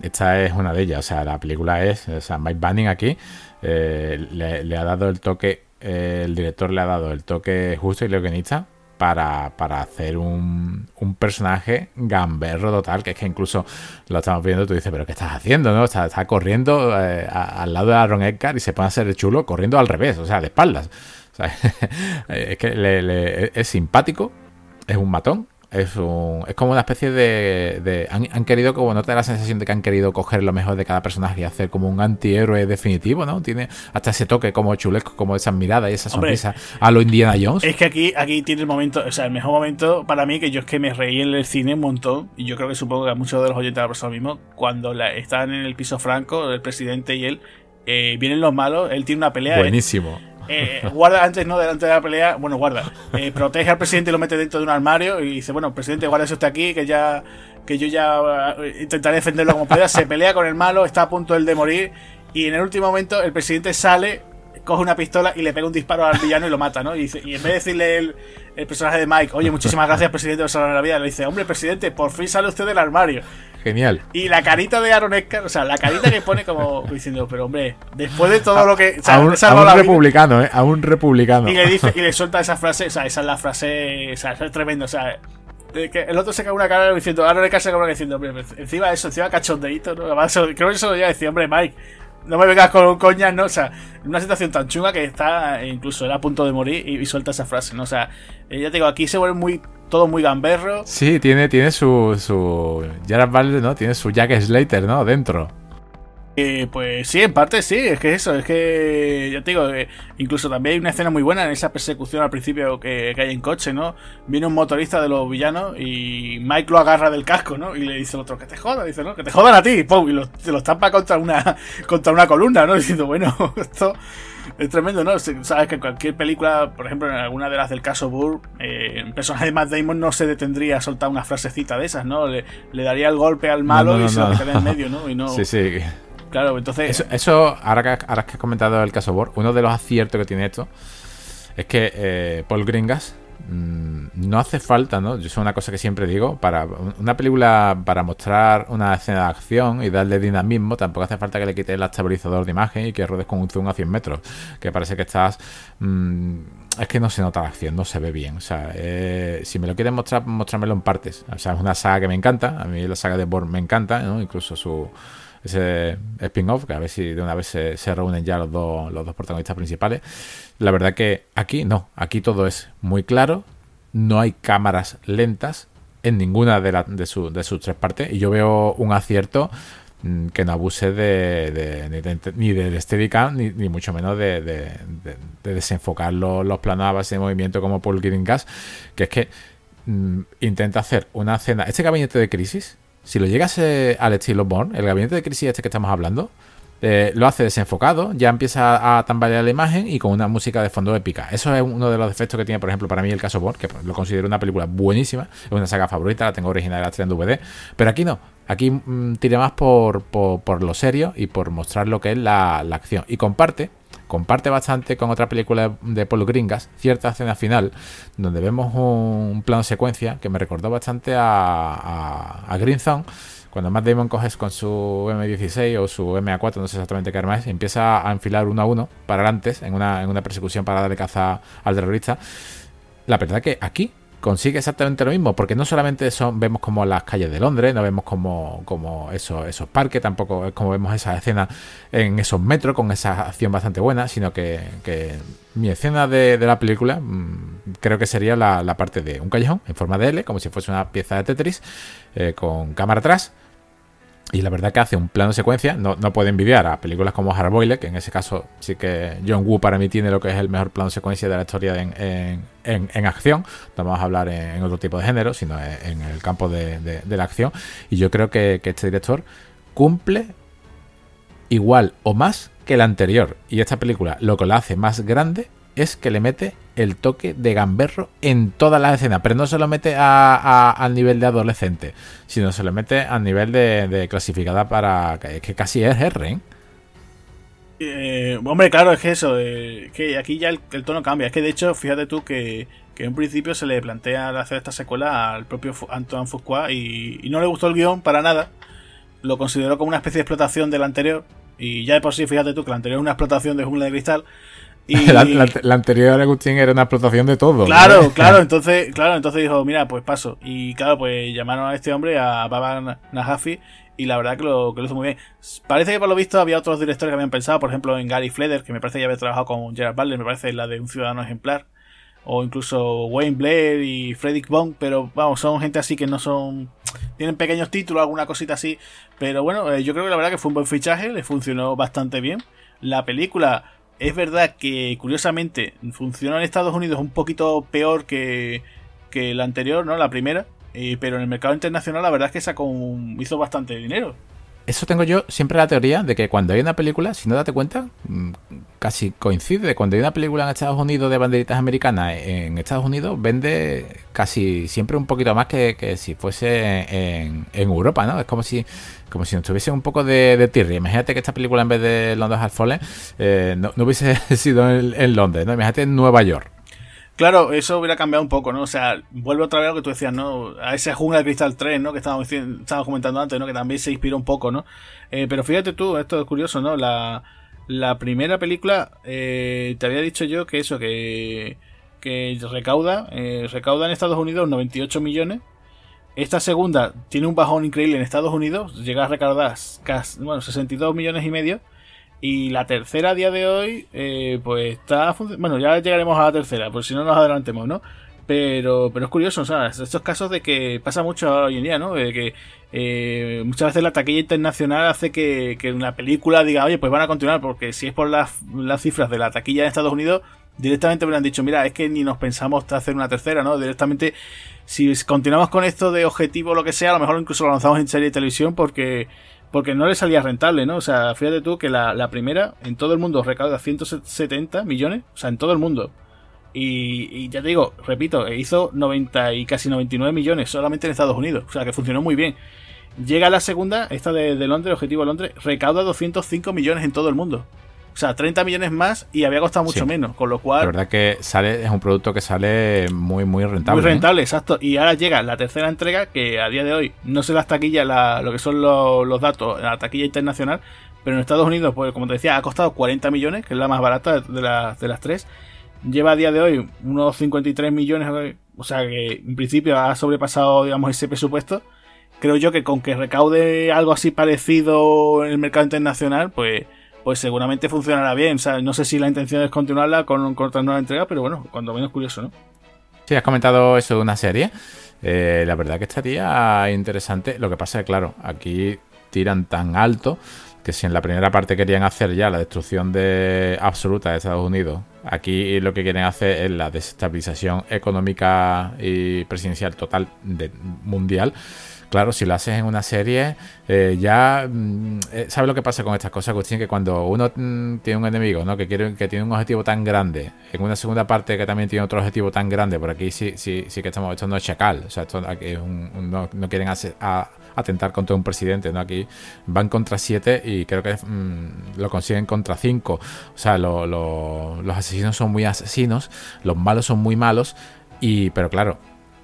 esta es una de ellas. O sea, la película es. O sea, Mike Banning aquí eh, le, ha dado el toque. Eh, el director le ha dado el toque justo y lo guionista para, para hacer un, un, personaje gamberro total, que es que incluso lo estamos viendo, tú dices, pero ¿qué estás haciendo? no Está, está corriendo eh, al lado de Aaron Edgar y se pone a hacer chulo corriendo al revés, o sea, de espaldas. es que le, es simpático, es un matón, es, es como una especie de... han, querido, como no te da la sensación de que han querido coger lo mejor de cada personaje y hacer como un antihéroe definitivo, ¿no? Tiene hasta ese toque como chulesco, como esas miradas y esa sonrisa a lo Indiana Jones. Es que aquí, aquí tiene el momento, o sea, el mejor momento para mí, que yo es que me reí en el cine un montón, y yo creo que supongo que a muchos de los oyentes de la persona mismo, cuando la, están en el piso franco, el presidente y él, eh, vienen los malos, él tiene una pelea. Buenísimo. Eh, guarda antes, no, delante de la pelea, bueno, guarda, eh, protege al presidente y lo mete dentro de un armario y dice, bueno, presidente, guarda eso está aquí, que ya, que yo ya eh, intentaré defenderlo como pueda, se pelea con el malo, está a punto él de morir y en el último momento el presidente sale, coge una pistola y le pega un disparo al villano y lo mata, ¿no? Y, dice, y en vez de decirle el, el personaje de Mike, oye, muchísimas gracias, presidente, por salvar la vida, le dice, hombre, presidente, por fin sale usted del armario. Genial. Y la carita de Aaron o sea, la carita que pone como diciendo, pero hombre, después de todo lo que. a un, republicano, ¿eh? A un republicano. Y le dice, y le suelta esa frase, o sea, esa es la frase, o sea, es tremendo, o sea. Que el otro se cae una cara diciendo, Aaron Eckhart se cae una cara diciendo, hombre, encima de eso, encima cachondeito, ¿no? creo que eso lo ya decía, hombre, Mike, no me vengas con coñas, ¿no? O sea, una situación tan chunga que está, incluso era a punto de morir y, suelta esa frase, ¿no? O sea, eh, ya te digo, aquí se vuelve muy, todo muy gamberro. Sí, tiene, tiene su, su, Jared Butler, ¿no? Tiene su Jack Slater, ¿no? Dentro. Eh, pues sí, en parte sí, es que eso, es que ya te digo, eh, incluso también hay una escena muy buena en esa persecución al principio que, hay en coche, ¿no? Viene un motorista de los villanos y Mike lo agarra del casco, ¿no? Y le dice al otro, que te joda, dice, ¿no? Que te jodan a ti, ¡pum! Y lo, se lo estampa contra una, contra una columna, ¿no? Diciendo, bueno, esto es tremendo, ¿no? Sabes que en cualquier película, por ejemplo, en alguna de las del caso Burr, eh, el personaje de Matt Damon no se detendría a soltar una frasecita de esas, ¿no? Le, daría el golpe al malo y se lo quedaría en medio, ¿no? Y no... Sí, sí. Claro, entonces. Eso, ahora, que, ahora que has comentado el caso Borg, uno de los aciertos que tiene esto es que eh, Paul Gringas mm, no hace falta, ¿no? Yo es una cosa que siempre digo, para una película, para mostrar una escena de acción y darle dinamismo, tampoco hace falta que le quites el estabilizador de imagen y que rodes con un zoom a 100 metros, que parece que estás... Mm, es que no se nota la acción, no se ve bien. O sea, eh, si me lo quieres mostrar, mostrármelo en partes. O sea, es una saga que me encanta. A mí la saga de Born me encanta, ¿no? Incluso su, ese spin-off, que a ver si de una vez se, reúnen ya los dos, los dos protagonistas principales. La verdad que aquí no, aquí todo es muy claro, no hay cámaras lentas en ninguna de, de, sus tres partes. Y yo veo un acierto mm, que no abuse de, ni de Steadicam ni, ni mucho menos de, desenfocar los, los, planos a base de movimiento como Paul Gas que es que mm, intenta hacer una escena este gabinete de crisis si lo llegase al estilo Born, el gabinete de crisis este que estamos hablando, eh, lo hace desenfocado, ya empieza a tambalear la imagen y con una música de fondo épica. Eso es uno de los defectos que tiene, por ejemplo, para mí el caso Born, que lo considero una película buenísima, es una saga favorita, la tengo original, la en DVD, pero aquí no. Aquí mm, tira más por, por, lo serio y por mostrar lo que es la, la acción. Y comparte comparte bastante con otra película de Paul Gringas, cierta escena final, donde vemos un plano secuencia que me recordó bastante a, a, Green Zone, cuando Matt Damon coges con su M16 o su MA4, no sé exactamente qué arma es, y empieza a enfilar uno a uno para adelante en una, en una persecución para darle caza al terrorista. La verdad que aquí consigue exactamente lo mismo, porque no solamente son, vemos como las calles de Londres, no vemos como, como esos, esos parques, tampoco como vemos esa escena en esos metros con esa acción bastante buena, sino que, mi escena de, la película mm, creo que sería la, parte de un callejón en forma de L, como si fuese una pieza de Tetris, eh, con cámara atrás, Y la verdad que hace un plano secuencia, no, no puede envidiar a películas como Hardboiled, que en ese caso sí que John Woo para mí tiene lo que es el mejor plano secuencia de la historia en, en, acción. No vamos a hablar en, otro tipo de género, sino en, el campo de, la acción. Y yo creo que, que este director cumple igual o más que el anterior. Y esta película lo que la hace más grande es que le mete el toque de gamberro en todas las escenas, pero no se lo mete a, al nivel de adolescente, sino se lo mete al nivel de, clasificada para que, casi es R. ¿eh? Eh, hombre, claro, es que eso, eh, que aquí ya el, tono cambia. Es que de hecho, fíjate tú que, que en principio se le plantea hacer esta secuela al propio Antoine Fuqua y, y no le gustó el guion para nada. Lo consideró como una especie de explotación del anterior. Y ya de por sí, fíjate tú que la anterior es una explotación de Jungla de Cristal. La, anterior Agustín era una explotación de todo. Claro, claro, entonces, claro, entonces dijo, mira, pues paso. Y claro, pues llamaron a este hombre, a Baba Najafi, y la verdad que lo, que lo hizo muy bien. Parece que por lo visto había otros directores que habían pensado, por ejemplo, en Gary Fleder, que me parece que ya había trabajado con Gerard Butler, me parece la de un ciudadano ejemplar. O incluso Wayne Blair y Frederick Bond, pero vamos, son gente así que no son. Tienen pequeños títulos, alguna cosita así. Pero bueno, eh, yo creo que la verdad que fue un buen fichaje, le funcionó bastante bien. La película es verdad que curiosamente funcionó en Estados Unidos un poquito peor que, que la anterior, ¿no? La primera. Eh, pero en el mercado internacional la verdad es que sacó hizo bastante dinero. Eso tengo yo siempre la teoría de que cuando hay una película, si no date cuenta, mm, casi coincide. Cuando hay una película en Estados Unidos de banderitas americanas, en Estados Unidos vende casi siempre un poquito más que, si fuese en, Europa, ¿no? Es como si como si nos tuviese un poco de, de. Imagínate que esta película en vez de London Has Fallen eh, no, hubiese sido en, en Londres, ¿no? Imagínate en Nueva York. Claro, eso hubiera cambiado un poco, ¿no? O sea, vuelve otra vez a lo que tú decías, ¿no? A ese Jungla de Crystal 3, ¿no? Que estábamos, estábamos comentando antes, ¿no? Que también se inspiró un poco, ¿no? Eh, pero fíjate tú, esto es curioso, ¿no? La, la primera película, eh, te había dicho yo que eso, que, que recauda, eh, recauda en Estados Unidos 98 millones. Esta segunda tiene un bajón increíble en Estados Unidos, llega a recaudar casi, bueno, 62 millones y medio. Y la tercera a día de hoy, eh, pues está. Bueno, ya llegaremos a la tercera, por si no nos adelantemos, ¿no? Pero, pero es curioso, ¿sabes? Estos casos de que pasa mucho hoy en día, ¿no? De que eh, muchas veces la taquilla internacional hace que, que, una película diga, oye, pues van a continuar, porque si es por las, las cifras de la taquilla en Estados Unidos, directamente me han dicho, mira, es que ni nos pensamos hacer una tercera, ¿no? Directamente, si continuamos con esto de objetivo o lo que sea, a lo mejor incluso lo lanzamos en serie de televisión porque porque no le salía rentable, ¿no? O sea, fíjate tú que la, primera en todo el mundo recauda 170 millones, o sea, en todo el mundo. Y, ya te digo, repito, hizo 90 y casi 99 millones solamente en Estados Unidos, o sea, que funcionó muy bien. Llega la segunda, esta de, Londres, Objetivo Londres, recauda 205 millones en todo el mundo. O sea, 30 millones más y había costado mucho menos, con lo cual... La verdad que sale es un producto que sale muy, muy rentable. Muy ¿eh? rentable, exacto. Y ahora llega la tercera entrega, que a día de hoy no sé las taquillas, lo que son los, datos, la taquilla internacional, pero en Estados Unidos, pues como te decía, ha costado 40 millones, que es la más barata de, las de las tres. Lleva a día de hoy unos 53 millones, o sea que en principio ha sobrepasado, digamos, ese presupuesto. Creo yo que con que recaude algo así parecido en el mercado internacional, pues pues seguramente funcionará bien. no sé si la intención es continuarla con, con otra nueva entrega, pero bueno, cuando menos curioso, ¿no? Sí, has comentado eso de una serie. Eh, la verdad que estaría interesante. Lo que pasa es que, claro, aquí tiran tan alto que si en la primera parte querían hacer ya la destrucción de absoluta de Estados Unidos, aquí lo que quieren hacer es la desestabilización económica y presidencial total mundial. Claro, si lo haces en una serie, eh, ya mm, eh, ¿sabes lo que pasa con estas cosas, Agustín? Que cuando uno mm, tiene un enemigo, ¿no? Que quiere, que tiene un objetivo tan grande, en una segunda parte que también tiene otro objetivo tan grande, por aquí sí, sí, sí que estamos, esto no es chacal, o sea, esto es un, no, quieren atentar contra un presidente, ¿no? Aquí van contra siete y creo que mm, lo consiguen contra cinco. O sea, los asesinos son muy asesinos, los malos son muy malos, y pero claro,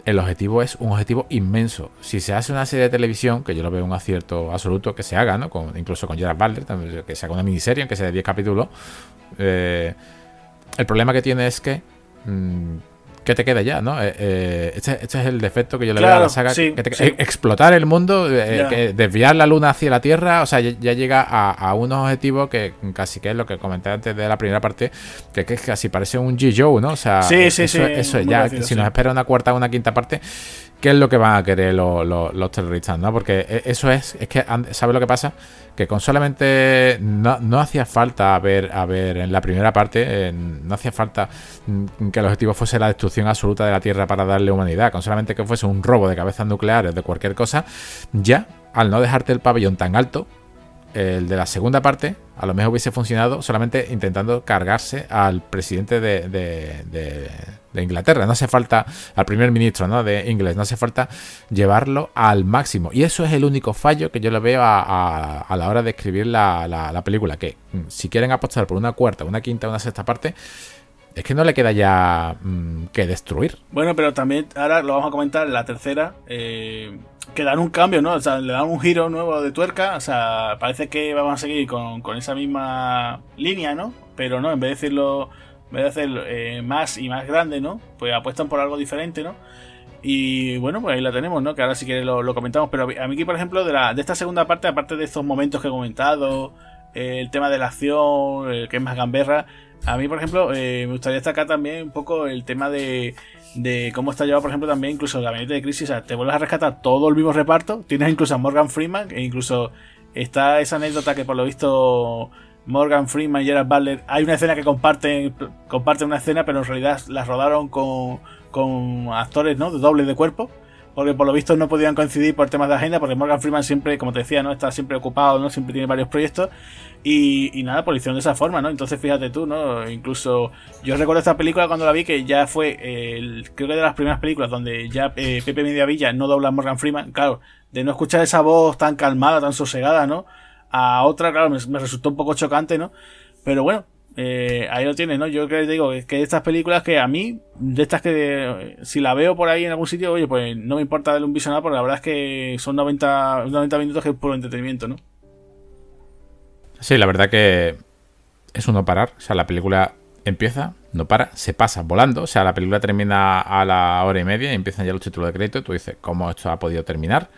el objetivo es un objetivo inmenso. Si se hace una serie de televisión, que yo lo veo un acierto absoluto que se haga, ¿no? Incluso con Gerard Butler, que se haga una miniserie, aunque sea de 10 capítulos. Eh, el problema que tiene es que mm, ¿qué te queda ya? ¿no? Eh, eh, este, este, es el defecto que yo le veo a la saga. Explotar el mundo, eh, desviar la luna hacia la Tierra, o sea, ya, llega a, unos objetivos que casi que es lo que comenté antes de la primera parte, que, que casi parece un G-Joe, ¿no? O sea, eso, eso ya, si nos espera una cuarta o una quinta parte, qué es lo que van a querer los, terroristas, ¿no? Porque e, eso es, es que, ¿sabes lo que pasa? Que con solamente no, hacía falta ver, a ver en la primera parte, no hacía falta mm, que el objetivo fuese la destrucción absoluta de la Tierra para darle humanidad, con solamente que fuese un robo de cabezas nucleares, de cualquier cosa, ya, al no dejarte el pabellón tan alto, el de la segunda parte a lo mejor hubiese funcionado solamente intentando cargarse al presidente de, de, Inglaterra. No hace falta, al primer ministro ¿no? de inglés, no hace falta llevarlo al máximo. Y eso es el único fallo que yo le veo a, a, la hora de escribir la, la, película. Que mm, si quieren apostar por una cuarta, una quinta, una sexta parte, es que no le queda ya mm, que destruir. Bueno, pero también ahora lo vamos a comentar la tercera. Eh, que dan un cambio, ¿no? O sea, le dan un giro nuevo de tuerca. O sea, parece que vamos a seguir con, esa misma línea, ¿no? Pero no, en vez de decirlo, en vez de hacerlo eh, más y más grande, ¿no? Pues apuestan por algo diferente, ¿no? Y bueno, pues ahí la tenemos, ¿no? Que ahora si quieres lo, comentamos. Pero a mí aquí, por ejemplo, de, la, de esta segunda parte, aparte de estos momentos que he comentado, eh, el tema de la acción, el que es más gamberra, a mí, por ejemplo, eh, me gustaría destacar también un poco el tema de, de cómo está llevado, por ejemplo, también incluso el gabinete de crisis. O sea, te vuelves a rescatar todo el mismo reparto. Tienes incluso a Morgan Freeman, e incluso está esa anécdota que por lo visto Morgan Freeman y Gerard Butler. Hay una escena que comparten, comparten una escena, pero en realidad la rodaron con, con actores, ¿no? De doble de cuerpo porque por lo visto no podían coincidir por temas de agenda, porque Morgan Freeman siempre, como te decía, no está siempre ocupado, no siempre tiene varios proyectos y, nada, por hicieron de esa forma, ¿no? Entonces fíjate tú, ¿no? Incluso yo recuerdo esta película cuando la vi que ya fue, el, creo que de las primeras películas donde ya eh, Pepe Mediavilla no dobla a Morgan Freeman, claro, de no escuchar esa voz tan calmada, tan sosegada, ¿no? A otra, claro, me resultó un poco chocante, ¿no? Pero bueno, eh, ahí lo tienes, ¿no? Yo creo que digo que estas películas que a mí, de estas que si la veo por ahí en algún sitio, oye, pues no me importa darle un visionado porque la verdad es que son 90, 90 minutos que es puro entretenimiento, ¿no? Sí, la verdad que es uno parar. O sea, la película empieza, no para, se pasa volando. O sea, la película termina a la hora y media y empiezan ya los títulos de crédito. Y tú dices, ¿cómo esto ha podido terminar?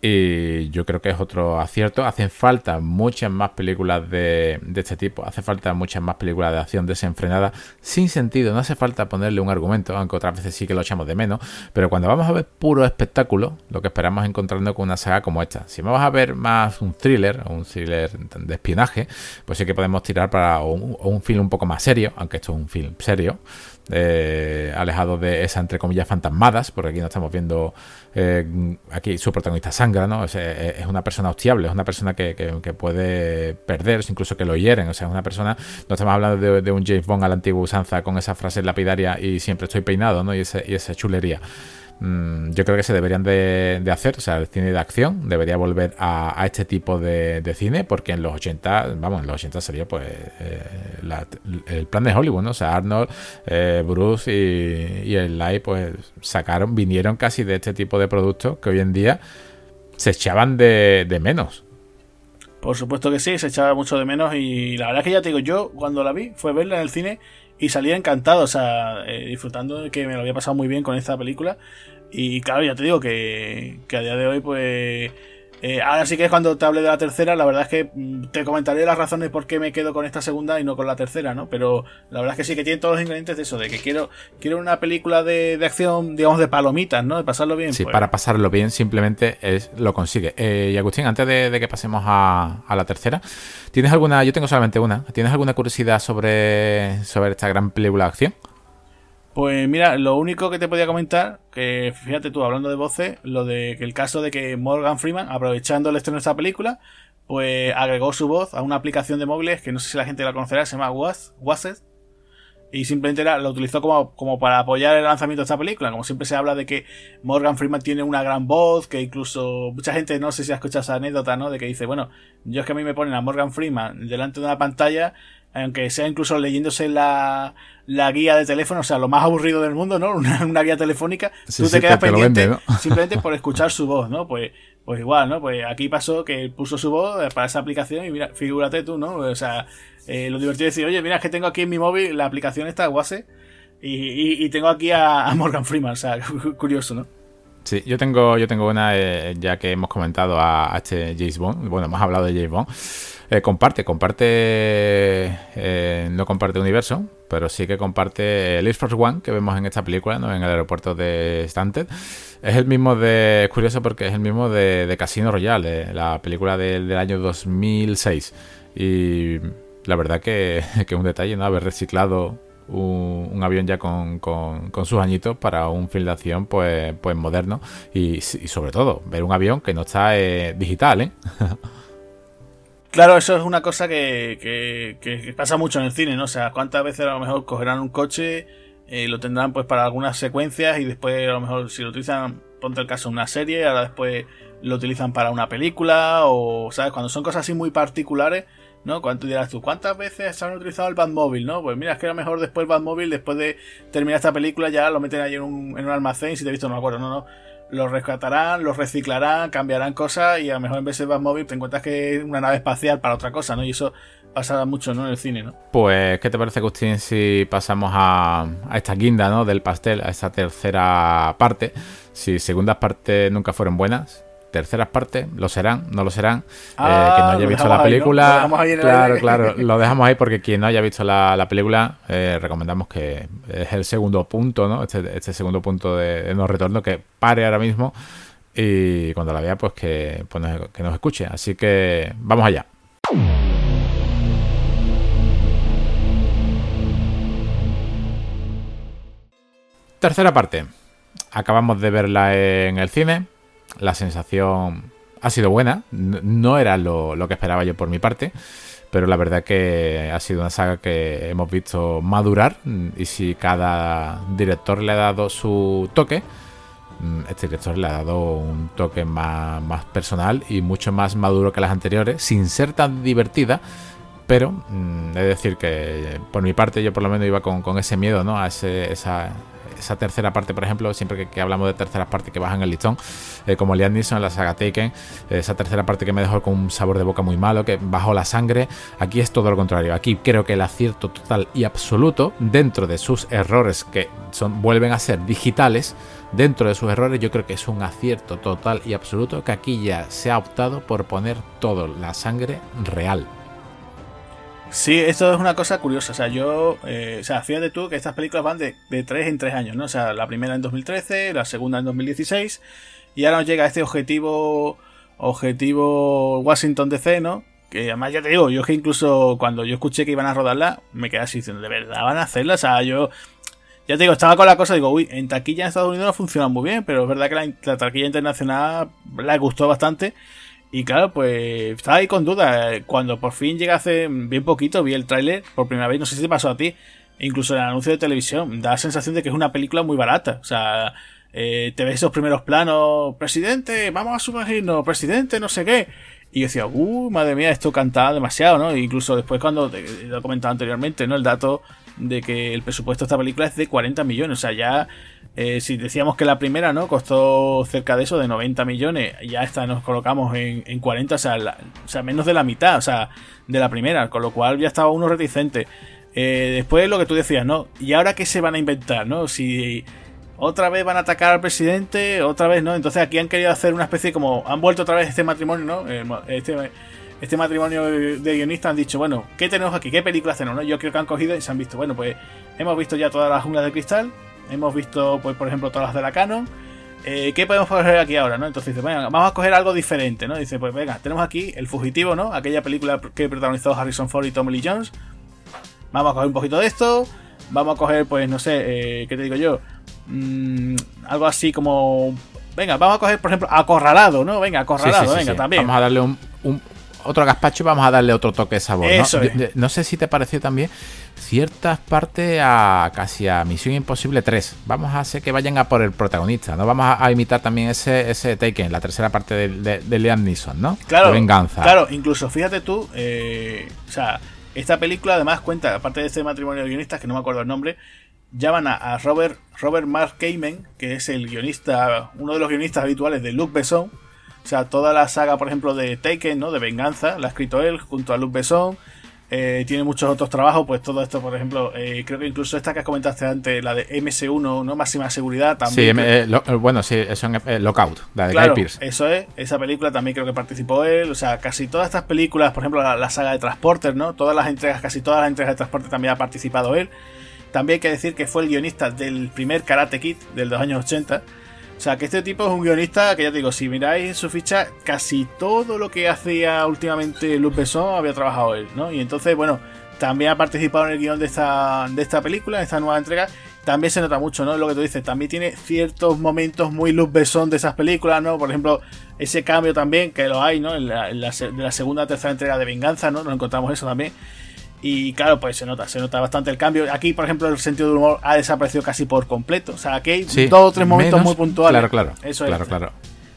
Y yo creo que es otro acierto. Hacen falta muchas más películas de, este tipo. Hace falta muchas más películas de acción desenfrenada, sin sentido. No hace falta ponerle un argumento, aunque otras veces sí que lo echamos de menos. Pero cuando vamos a ver puro espectáculo, lo que esperamos es encontrarnos con una saga como esta. Si vamos a ver más un thriller, un thriller de espionaje, pues sí que podemos tirar para un film un poco más serio, aunque esto es un film serio eh, alejado de esa entre comillas fantasmadas, porque aquí no estamos viendo eh, aquí su protagonista sangra, ¿no? Es, es, una persona hostiable, es una persona que, puede perder, incluso que lo hieren, o sea, es una persona, no estamos hablando de, un James Bond a la antigua usanza con esa frase lapidaria y siempre estoy peinado, ¿no? Y, ese, y esa chulería. Mm, yo creo que se deberían de, hacer, o sea, el cine de acción debería volver a, este tipo de, cine, porque en los 80, vamos, en los 80 sería pues eh, el plan de Hollywood, ¿no? O sea, Arnold, eh, Bruce y, el Light pues sacaron, vinieron casi de este tipo de productos que hoy en día se echaban de, menos. Por supuesto que sí, se echaba mucho de menos y la verdad es que ya te digo, yo cuando la vi fue verla en el cine y salía encantado, o sea, eh, disfrutando de que me lo había pasado muy bien con esta película. Y claro, ya te digo que, que a día de hoy, pues eh, ahora sí que es cuando te hable de la tercera, la verdad es que mm, te comentaré las razones por qué me quedo con esta segunda y no con la tercera, ¿no? Pero la verdad es que sí que tiene todos los ingredientes de eso, de que quiero, quiero una película de, acción, digamos, de palomitas, ¿no? De pasarlo bien. Sí, pues. para pasarlo bien simplemente es, lo consigue. Eh, y Agustín, antes de, que pasemos a, a, la tercera, ¿tienes alguna, yo tengo solamente una, ¿tienes alguna curiosidad sobre, sobre esta gran película de acción? Pues mira, lo único que te podía comentar, que fíjate tú hablando de voces, lo de que el caso de que Morgan Freeman, aprovechando el estreno de esta película, pues agregó su voz a una aplicación de móviles que no sé si la gente la conocerá, se llama WASET, y simplemente la, lo utilizó como, como para apoyar el lanzamiento de esta película. Como siempre se habla de que Morgan Freeman tiene una gran voz, que incluso mucha gente, no sé si ha escuchado esa anécdota, ¿no? De que dice, bueno, yo es que a mí me ponen a Morgan Freeman delante de una pantalla aunque sea incluso leyéndose la, la, guía de teléfono, o sea, lo más aburrido del mundo, ¿no? Una, guía telefónica, tú te quedas pendiente simplemente por escuchar su voz, ¿no? Pues, pues igual, ¿no? Pues aquí pasó que puso su voz para esa aplicación y mira, figúrate tú, ¿no? O sea, eh, lo divertido es decir, oye, mira, es que tengo aquí en mi móvil la aplicación esta, Wase, y, y, tengo aquí a, Morgan Freeman, o sea, curioso, ¿no? Sí, yo tengo, yo tengo una, eh, ya que hemos comentado a, a, este James Bond, bueno, hemos hablado de James Bond. Eh, comparte, comparte. Eh, no comparte universo, pero sí que comparte el Air Force One que vemos en esta película, ¿no? en el aeropuerto de Stanted. Es el mismo de. Es curioso porque es el mismo de, Casino Royale, la película del año 2006. Y la verdad que, que es un detalle, ¿no? Haber reciclado un, avión ya con, sus añitos para un film de acción pues, pues moderno y, sobre todo ver un avión que no está eh, digital, ¿eh? Claro, eso es una cosa que, que, pasa mucho en el cine, ¿no? O sea, cuántas veces a lo mejor cogerán un coche, eh, lo tendrán pues para algunas secuencias y después a lo mejor si lo utilizan, ponte el caso, una serie, ahora después lo utilizan para una película o, ¿sabes? Cuando son cosas así muy particulares, ¿no? ¿Cuánto dirás tú? ¿Cuántas veces se han utilizado el Batmóvil, no? Pues mira, es que a lo mejor después el Batmóvil, después de terminar esta película, ya lo meten ahí en un, en un almacén, si te he visto, no me acuerdo, no, no. Lo rescatarán, lo reciclarán, cambiarán cosas y a lo mejor en vez de Batmóvil te encuentras que es una nave espacial para otra cosa, ¿no? Y eso pasa mucho, ¿no? En el cine, ¿no? Pues, ¿qué te parece, Agustín, si pasamos a, a esta guinda, ¿no? Del pastel, a esta tercera parte. Si segundas partes nunca fueron buenas, terceras partes, lo serán, no lo serán. Eh, ah, quien no haya visto la película, claro, claro, lo dejamos ahí porque quien no haya visto la, película, eh, recomendamos que es el segundo punto, ¿no? Este, este segundo punto de, no retorno, que pare ahora mismo y cuando la vea, pues que, pues que nos escuche. Así que vamos allá. Tercera parte. Acabamos de verla en el cine la sensación ha sido buena. No era lo, que esperaba yo por mi parte. Pero la verdad que ha sido una saga que hemos visto madurar. Y si cada director le ha dado su toque, mm, este director le ha dado un toque más, más personal y mucho más maduro que las anteriores, sin ser tan divertida. Pero mm, de decir que por mi parte yo por lo menos iba con, con ese miedo, ¿no? A ese, esa, esa tercera parte, por ejemplo, siempre que, hablamos de terceras partes que bajan el listón, eh, como Liam Neeson en la saga Taken, esa tercera parte que me dejó con un sabor de boca muy malo, que bajó la sangre, aquí es todo lo contrario. Aquí creo que el acierto total y absoluto, dentro de sus errores que son, vuelven a ser digitales, dentro de sus errores, yo creo que es un acierto total y absoluto que aquí ya se ha optado por poner todo la sangre real. Sí, esto es una cosa curiosa. O sea, yo. Eh, o sea, fíjate tú que estas películas van de, de 3 en 3 años, ¿no? O sea, la primera en 2013, la segunda en 2016. Y ahora nos llega este objetivo. Objetivo Washington DC, ¿no? Que además ya te digo, yo que incluso cuando yo escuché que iban a rodarla, me quedé así diciendo, ¿de verdad van a hacerla? O sea, yo. Ya te digo, estaba con la cosa, digo, uy, en taquilla en Estados Unidos no funciona muy bien, pero es verdad que la, la taquilla internacional le gustó bastante. Y claro, pues estaba ahí con duda. Cuando por fin llega hace bien poquito, vi el tráiler por primera vez, no sé si te pasó a ti, incluso en el anuncio de televisión, da la sensación de que es una película muy barata. O sea, eh, te ves esos primeros planos, presidente, vamos a sumergirnos, presidente, no sé qué. Y yo decía, uh, madre mía, esto cantaba demasiado, ¿no? incluso después cuando, te, lo he comentado anteriormente, ¿no? El dato de que el presupuesto de esta película es de 40 millones. O sea, ya eh, si decíamos que la primera no costó cerca de eso, de 90 millones, ya esta nos colocamos en, en 40, o sea, o sea, menos de la mitad, o sea, de la primera, con lo cual ya estaba uno reticente. Eh, después lo que tú decías, ¿no? ¿Y ahora qué se van a inventar, no? Si otra vez van a atacar al presidente, otra vez, ¿no? Entonces aquí han querido hacer una especie como. Han vuelto otra vez este matrimonio, ¿no? Eh, este, este matrimonio de guionistas han dicho, bueno, ¿qué tenemos aquí? ¿Qué películas tenemos? ¿no? Yo creo que han cogido y se han visto, bueno, pues hemos visto ya todas las junglas de cristal, hemos visto, pues, por ejemplo, todas las de la Canon. Eh, ¿Qué podemos coger aquí ahora? ¿no? Entonces dice, venga, vamos a coger algo diferente, ¿no? Dice, pues venga, tenemos aquí El Fugitivo, ¿no? Aquella película que protagonizó Harrison Ford y Tommy Lee Jones. Vamos a coger un poquito de esto. Vamos a coger, pues, no sé, eh, ¿qué te digo yo? Mm, algo así como. Venga, vamos a coger, por ejemplo, Acorralado, ¿no? Venga, Acorralado, venga, también. Vamos a darle un, otro gazpacho y vamos a darle otro toque de sabor. ¿no? no sé si te pareció también ciertas partes a casi a Misión Imposible 3. Vamos a hacer que vayan a por el protagonista, ¿no? Vamos a, imitar también ese, ese Taken, la tercera parte de, de, Liam Neeson, ¿no? Claro. De venganza. Claro, incluso fíjate tú, eh, o sea, esta película además cuenta, aparte de este matrimonio de guionistas, que no me acuerdo el nombre, llaman a, Robert, Robert Mark Kamen, que es el guionista, uno de los guionistas habituales de Luc Besson. O sea, toda la saga, por ejemplo, de Taken, ¿no? De Venganza, la ha escrito él junto a Luc Besson. eh, tiene muchos otros trabajos, pues todo esto, por ejemplo, eh, creo que incluso esta que comentaste antes, la de MS1, ¿no? Máxima seguridad también. Sí, eh, bueno, sí, eso es Lockout, la de claro, Eso es, esa película también creo que participó él, o sea, casi todas estas películas, por ejemplo, la, saga de Transporter, ¿no? Todas las entregas, casi todas las entregas de Transporter también ha participado él. También hay que decir que fue el guionista del primer Karate Kid del los años 80 o sea, que este tipo es un guionista que ya te digo, si miráis su ficha, casi todo lo que hacía últimamente Luc Besson había trabajado él, ¿no? Y entonces, bueno, también ha participado en el guion de esta, de esta película, de esta nueva entrega. También se nota mucho, ¿no? Lo que tú dices, también tiene ciertos momentos muy Luc Besson de esas películas, ¿no? Por ejemplo, ese cambio también, que lo hay, ¿no? En la, en la, de la segunda tercera entrega de Venganza, ¿no? Nos encontramos eso también. Y claro, pues se nota, se nota bastante el cambio. Aquí, por ejemplo, el sentido del humor ha desaparecido casi por completo. O sea, aquí hay dos o tres momentos muy puntuales. Claro, claro. Eso claro, es. claro.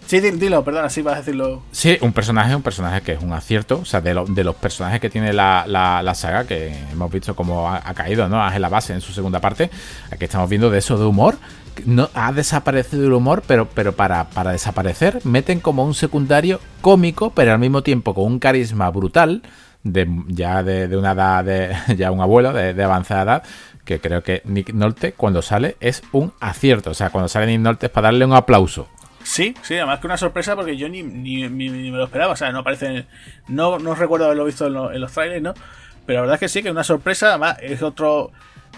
Sí, dilo, perdona, sí vas a decirlo. Sí, un personaje, un personaje que es un acierto. O sea, de, de los personajes que tiene la, la, saga, que hemos visto cómo ha, caído, ¿no? Ángela Base en su segunda parte. Aquí estamos viendo de eso de humor. No, ha desaparecido el humor, pero, pero para, para desaparecer, meten como un secundario cómico, pero al mismo tiempo con un carisma brutal de, ya de, una edad, de, ya un abuelo de, avanzada edad, que creo que Nick Nolte cuando sale es un acierto. O sea, cuando sale Nick Nolte es para darle un aplauso. Sí, sí, además que una sorpresa porque yo ni, ni, me lo esperaba. O sea, no parece. No, no recuerdo haberlo visto en, los trailers, ¿no? Pero la verdad es que sí, que una sorpresa. Además, es otro.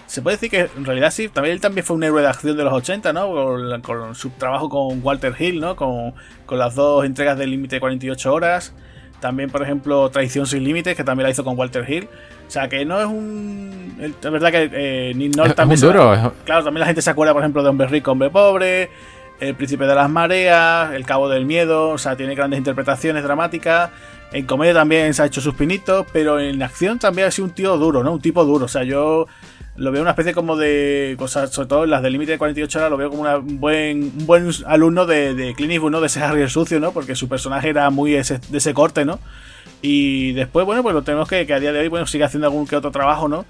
Se puede decir que en realidad sí, también él también fue un héroe de acción de los 80, ¿no? Con, su trabajo con Walter Hill, ¿no? Con, con las dos entregas del límite de 48 horas. También, por ejemplo, Traición sin Límites, que también la hizo con Walter Hill. O sea, que no es un. Es verdad que eh, Nick también. duro. Claro, también la gente se acuerda, por ejemplo, de Hombre Rico, Hombre Pobre, El Príncipe de las Mareas, El Cabo del Miedo. O sea, tiene grandes interpretaciones dramáticas. En comedia también se ha hecho sus pinitos, pero en acción también ha sido un tío duro, ¿no? Un tipo duro. O sea, yo lo veo una especie como de cosas, sobre todo las del límite de 48 horas, lo veo como un buen, buen alumno de, de Clint ¿no? De ese Harry el sucio, ¿no? Porque su personaje era muy de ese corte, ¿no? Y después, bueno, pues lo tenemos que, a día de hoy, bueno, sigue haciendo algún que otro trabajo, ¿no?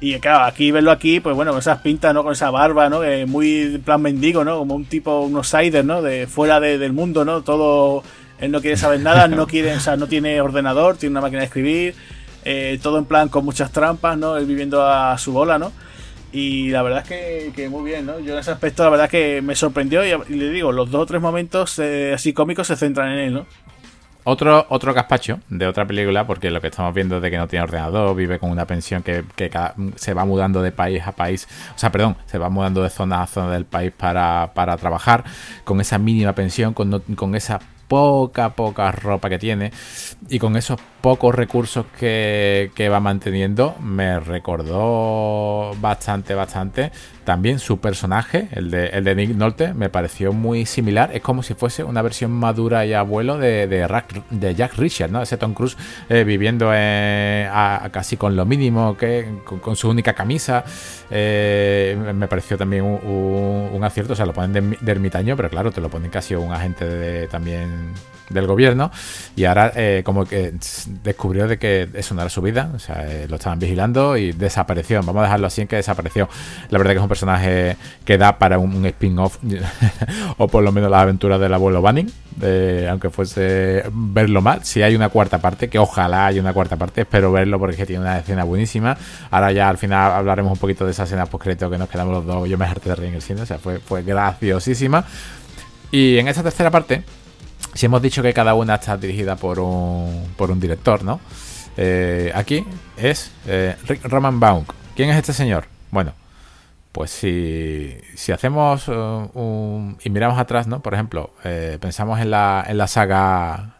Y claro, aquí verlo aquí, pues bueno, con esas pintas, ¿no? Con esa barba, ¿no? muy plan mendigo, ¿no? Como un tipo, un outsider, ¿no? De fuera del mundo, ¿no? Todo, él no quiere saber nada, no quiere, o sea, no tiene ordenador, tiene una máquina de escribir, eh, todo en plan con muchas trampas, ¿no? Él viviendo a su bola, ¿no? Y la verdad es que, muy bien, ¿no? Yo en ese aspecto la verdad es que me sorprendió y, le digo, los dos o tres momentos eh, así cómicos se centran en él, ¿no? Otro, otro gazpacho de otra película, porque lo que estamos viendo de que no tiene ordenador, vive con una pensión que, se va mudando de país a país, o sea, perdón, se va mudando de zona a zona del país para, para trabajar, con esa mínima pensión, con, con esa poca, poca ropa que tiene y con esos pocos recursos que, va manteniendo me recordó bastante, bastante. También su personaje, el de, el de Nick Nolte, me pareció muy similar. Es como si fuese una versión madura y abuelo de, de, Jack Richard, ¿no? Ese Tom Cruise eh, viviendo casi con lo mínimo, que con, su única camisa. Eh, me pareció también un, acierto. O sea, lo ponen de, ermitaño, pero claro, te lo ponen casi un agente de, también del gobierno y ahora eh, como que descubrió de que eso no era su vida, o sea, eh, lo estaban vigilando y desapareció, vamos a dejarlo así en que desapareció. La verdad que es un personaje que da para un, spin-off o por lo menos las aventuras del abuelo Banning, aunque fuese verlo mal, si hay una cuarta parte, que ojalá haya una cuarta parte, espero verlo porque tiene una escena buenísima. Ahora ya al final hablaremos un poquito de esa escena poscreto que nos quedamos los dos, yo me harté de reír en el cine, o sea, fue, fue graciosísima. Y en esta tercera parte si hemos dicho que cada una está dirigida por un, por un director, ¿no? Eh, aquí es eh, Rick Roman Baum. ¿Quién es este señor? Bueno, pues si, si hacemos uh, un, y miramos atrás, ¿no? Por ejemplo, eh, pensamos en la, en la saga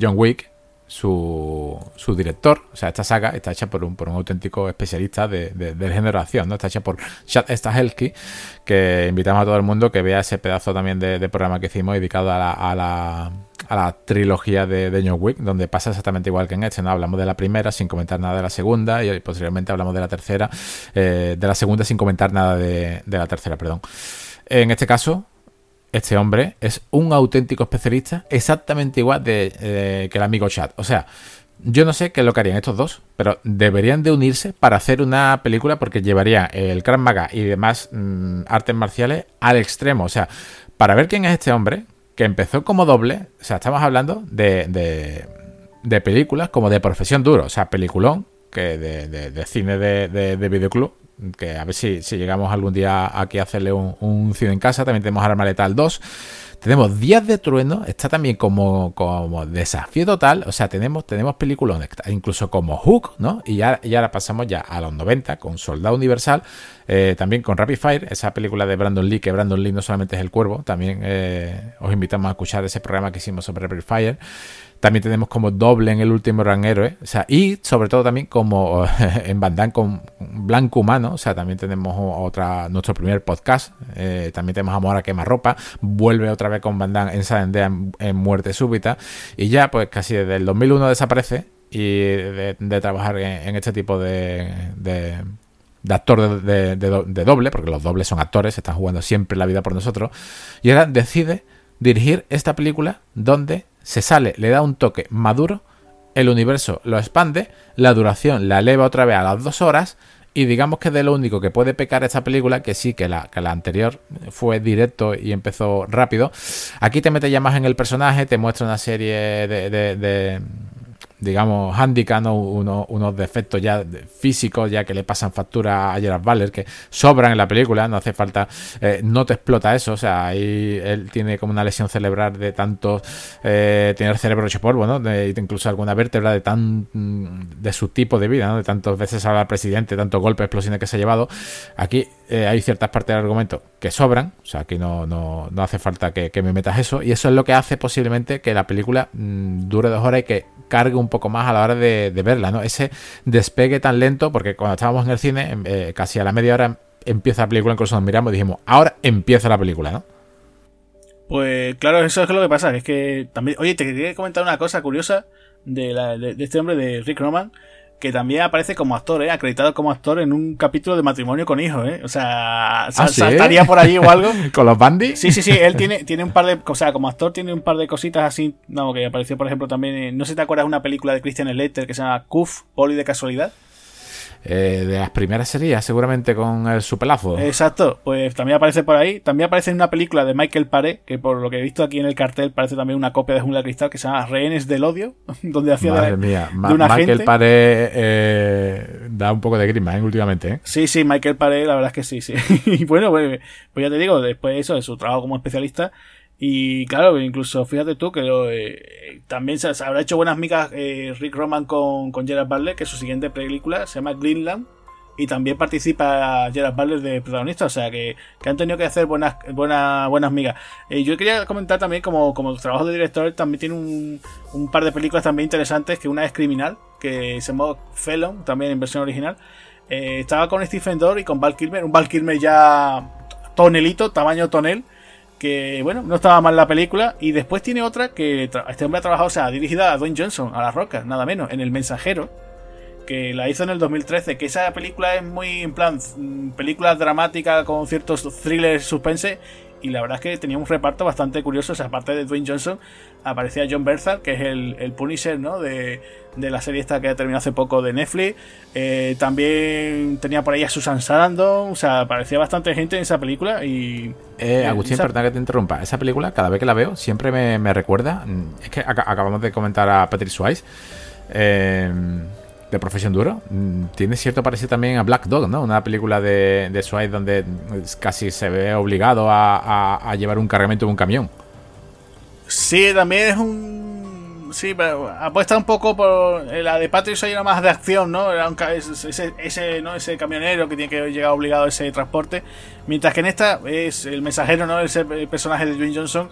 John Wick, su, su, director, o sea, esta saga está hecha por un, por un auténtico especialista de, de, de acción, ¿no? Está hecha por Chad Stahelski, que invitamos a todo el mundo que vea ese pedazo también de, programa que hicimos dedicado a la, a la, a la trilogía de, de John Wick, donde pasa exactamente igual que en este, ¿no? Hablamos de la primera sin comentar nada de la segunda y posteriormente hablamos de la tercera, eh, de la segunda sin comentar nada de, de la tercera, perdón. En este caso, este hombre es un auténtico especialista, exactamente igual eh, que el amigo Chad. O sea, yo no sé qué es lo que harían estos dos, pero deberían de unirse para hacer una película porque llevarían el Krav Maga y demás mm, artes marciales al extremo. O sea, para ver quién es este hombre, que empezó como doble, o sea, estamos hablando de, de, películas como de profesión duro, o sea, peliculón, que de, cine de, de, videoclub, que a ver si, si, llegamos algún día aquí a hacerle un, un en casa. También tenemos Arma Letal 2. Tenemos Días de Trueno, está también como, como desafío total, o sea, tenemos, tenemos películas incluso como Hook, ¿no? Y ya, ahora pasamos ya a los 90 con Soldado Universal, eh, también con Rapid Fire, esa película de Brandon Lee, que Brandon Lee no solamente es el cuervo, también eh, os invitamos a escuchar ese programa que hicimos sobre Rapid Fire. También tenemos como doble en el último gran héroe. O sea, y sobre todo también como en Bandán con Blanco Humano. O sea, también tenemos otra, nuestro primer podcast. Eh, también tenemos Amor a Quemarropa. Vuelve otra vez con Bandán en Sandendea en, Muerte Súbita. Y ya, pues casi desde el 2001 desaparece. Y de, trabajar en, este tipo de, de actor de, de, doble, porque los dobles son actores, están jugando siempre la vida por nosotros, y ahora decide dirigir esta película donde se sale, le da un toque maduro, el universo lo expande, la duración la eleva otra vez a las dos horas y digamos que de lo único que puede pecar esta película, que sí, que la, que la anterior fue directo y empezó rápido, aquí te mete ya más en el personaje, te muestra una serie de digamos, handicap, unos defectos ya físicos, ya que le pasan factura a Gerard Butler, que sobran en la película, no hace falta, eh, no te explota eso, o sea, ahí él tiene como una lesión cerebral de tanto eh, tener cerebro hecho polvo, ¿no? De, incluso alguna vértebra de tan de su tipo de vida, ¿no? De tantas veces al presidente, tantos golpes, explosiones que se ha llevado. Aquí eh, hay ciertas partes del argumento que sobran, o sea, aquí no, no, no hace falta que, me metas eso, y eso es lo que hace posiblemente que la película mm, dure dos horas y que cargue un poco más a la hora de, verla, ¿no? Ese despegue tan lento, porque cuando estábamos en el cine, em, eh, casi a la media hora empieza la película, incluso nos miramos y dijimos, ahora empieza la película, ¿no? Pues claro, eso es lo que pasa, es que también, oye, te quería comentar una cosa curiosa de este hombre de Rick Roman, que también aparece como actor, ¿eh? acreditado como actor en un capítulo de matrimonio con hijos, ¿eh? O sea, ¿Ah, saltaría por allí o algo. ¿Con los bandis? Sí, sí, sí, él tiene, tiene un par de, o sea, como actor tiene un par de cositas así, no, que apareció por ejemplo también, no sé si te acuerdas de una película de Christian Slater que se llama Kuf, Poli de casualidad. Eh, de las primeras series, seguramente con el su pelazo. Exacto, pues también aparece por ahí. También aparece en una película de Michael Paré, que por lo que he visto aquí en el cartel parece también una copia de Jungla Cristal que se llama Rehenes del Odio, donde hacía de, mía. Michael Paré eh, da un poco de grima ¿eh? últimamente. ¿eh? Sí, sí, Michael Paré, la verdad es que sí, sí. y bueno, pues, pues ya te digo, después de eso, de su trabajo como especialista, y claro, incluso fíjate tú que eh, también se, habrá hecho buenas migas eh, Rick Roman con, con Gerard Butler, que su siguiente película se llama Greenland. Y también participa Gerard Butler de protagonista, o sea que, han tenido que hacer buenas buenas buenas migas. Eh, yo quería comentar también, como, como trabajo de director, también tiene un, un par de películas también interesantes, que una es Criminal, que se llama Felon, también en versión original. estaba con Stephen Dorr y con Val Kilmer, un Val Kilmer ya tonelito, tamaño tonel, que bueno, no estaba mal la película. Y después tiene otra que este hombre ha trabajado, o sea, dirigida a Dwayne Johnson, a las rocas, nada menos, en El Mensajero, que la hizo en el 2013. Que esa película es muy, en plan, mm, película dramática con ciertos thrillers suspense y la verdad es que tenía un reparto bastante curioso. O sea, aparte de Dwayne Johnson, aparecía John Berthar, que es el, Punisher, ¿no? De, la serie esta que ha terminado hace poco de Netflix. Eh, también tenía por ahí a Susan Sarandon. O sea, aparecía bastante gente en esa película. Y. Eh, Agustín, perdón que te interrumpa. Esa película, cada vez que la veo, siempre me, recuerda. Es que acabamos de comentar a Patrick Swayze. Eh de Profesión Duro, mm, tiene cierto parecido también a Black Dog, ¿no? Una película de, de donde casi se ve obligado a, llevar un cargamento de un camión. Sí, también es un... Sí, pero apuesta un poco por... La de Patrick Swayze era más de acción, ¿no? Era ese, ese, ¿no? ese camionero que tiene que llegar obligado a ese transporte. Mientras que en esta es el mensajero, ¿no? Ese personaje de Dwayne Johnson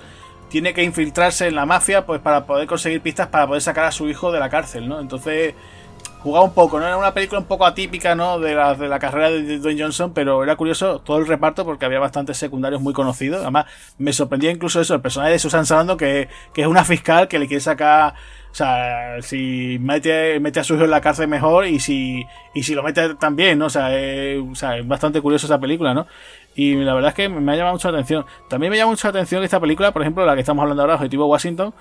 tiene que infiltrarse en la mafia pues para poder conseguir pistas para poder sacar a su hijo de la cárcel, ¿no? Entonces jugaba un poco, ¿no? Era una película un poco atípica, ¿no? De la, de la carrera de Dwayne Johnson, pero era curioso todo el reparto porque había bastantes secundarios muy conocidos. Además, me sorprendía incluso eso, el personaje de Susan Sarandon, que, que es una fiscal que le quiere sacar o sea, si mete, mete a su hijo en la cárcel mejor y si, y si lo mete también, ¿no? O sea, es, bastante curioso esa película, ¿no? Y la verdad es que me ha llamado mucho la atención. También me llama mucho la atención esta película, por ejemplo, la que estamos hablando ahora, Objetivo Washington.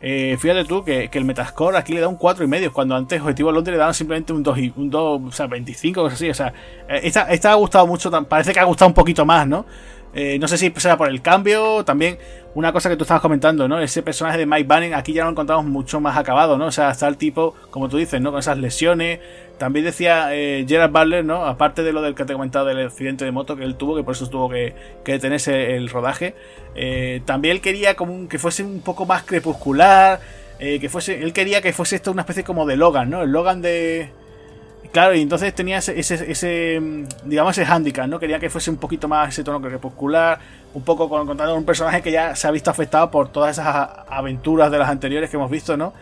Eh, fíjate tú que, el Metascore aquí le da un 4,5, cuando antes Objetivo Londres le daban simplemente un 2, un 2 o sea, 25, cosas así. O sea, eh, esta, esta ha gustado mucho, parece que ha gustado un poquito más, ¿no? Eh, no sé si será por el cambio, también una cosa que tú estabas comentando, ¿no? Ese personaje de Mike Banning aquí ya lo encontramos mucho más acabado, ¿no? O sea, está el tipo, como tú dices, ¿no? Con esas lesiones. También decía eh, Gerard Butler, ¿no? Aparte de lo del que te he comentado del accidente de moto que él tuvo, que por eso tuvo que, detenerse el rodaje. Eh, también él quería como que fuese un poco más crepuscular. que fuese. Él quería que fuese esto una especie como de Logan, ¿no? El Logan de Claro, y entonces tenía ese, ese, mm, digamos, ese handicap, ¿no? Quería que fuese un poquito más ese tono crepuscular, un poco contando un personaje que ya se ha visto afectado por todas esas aventuras de las anteriores que hemos visto, ¿no?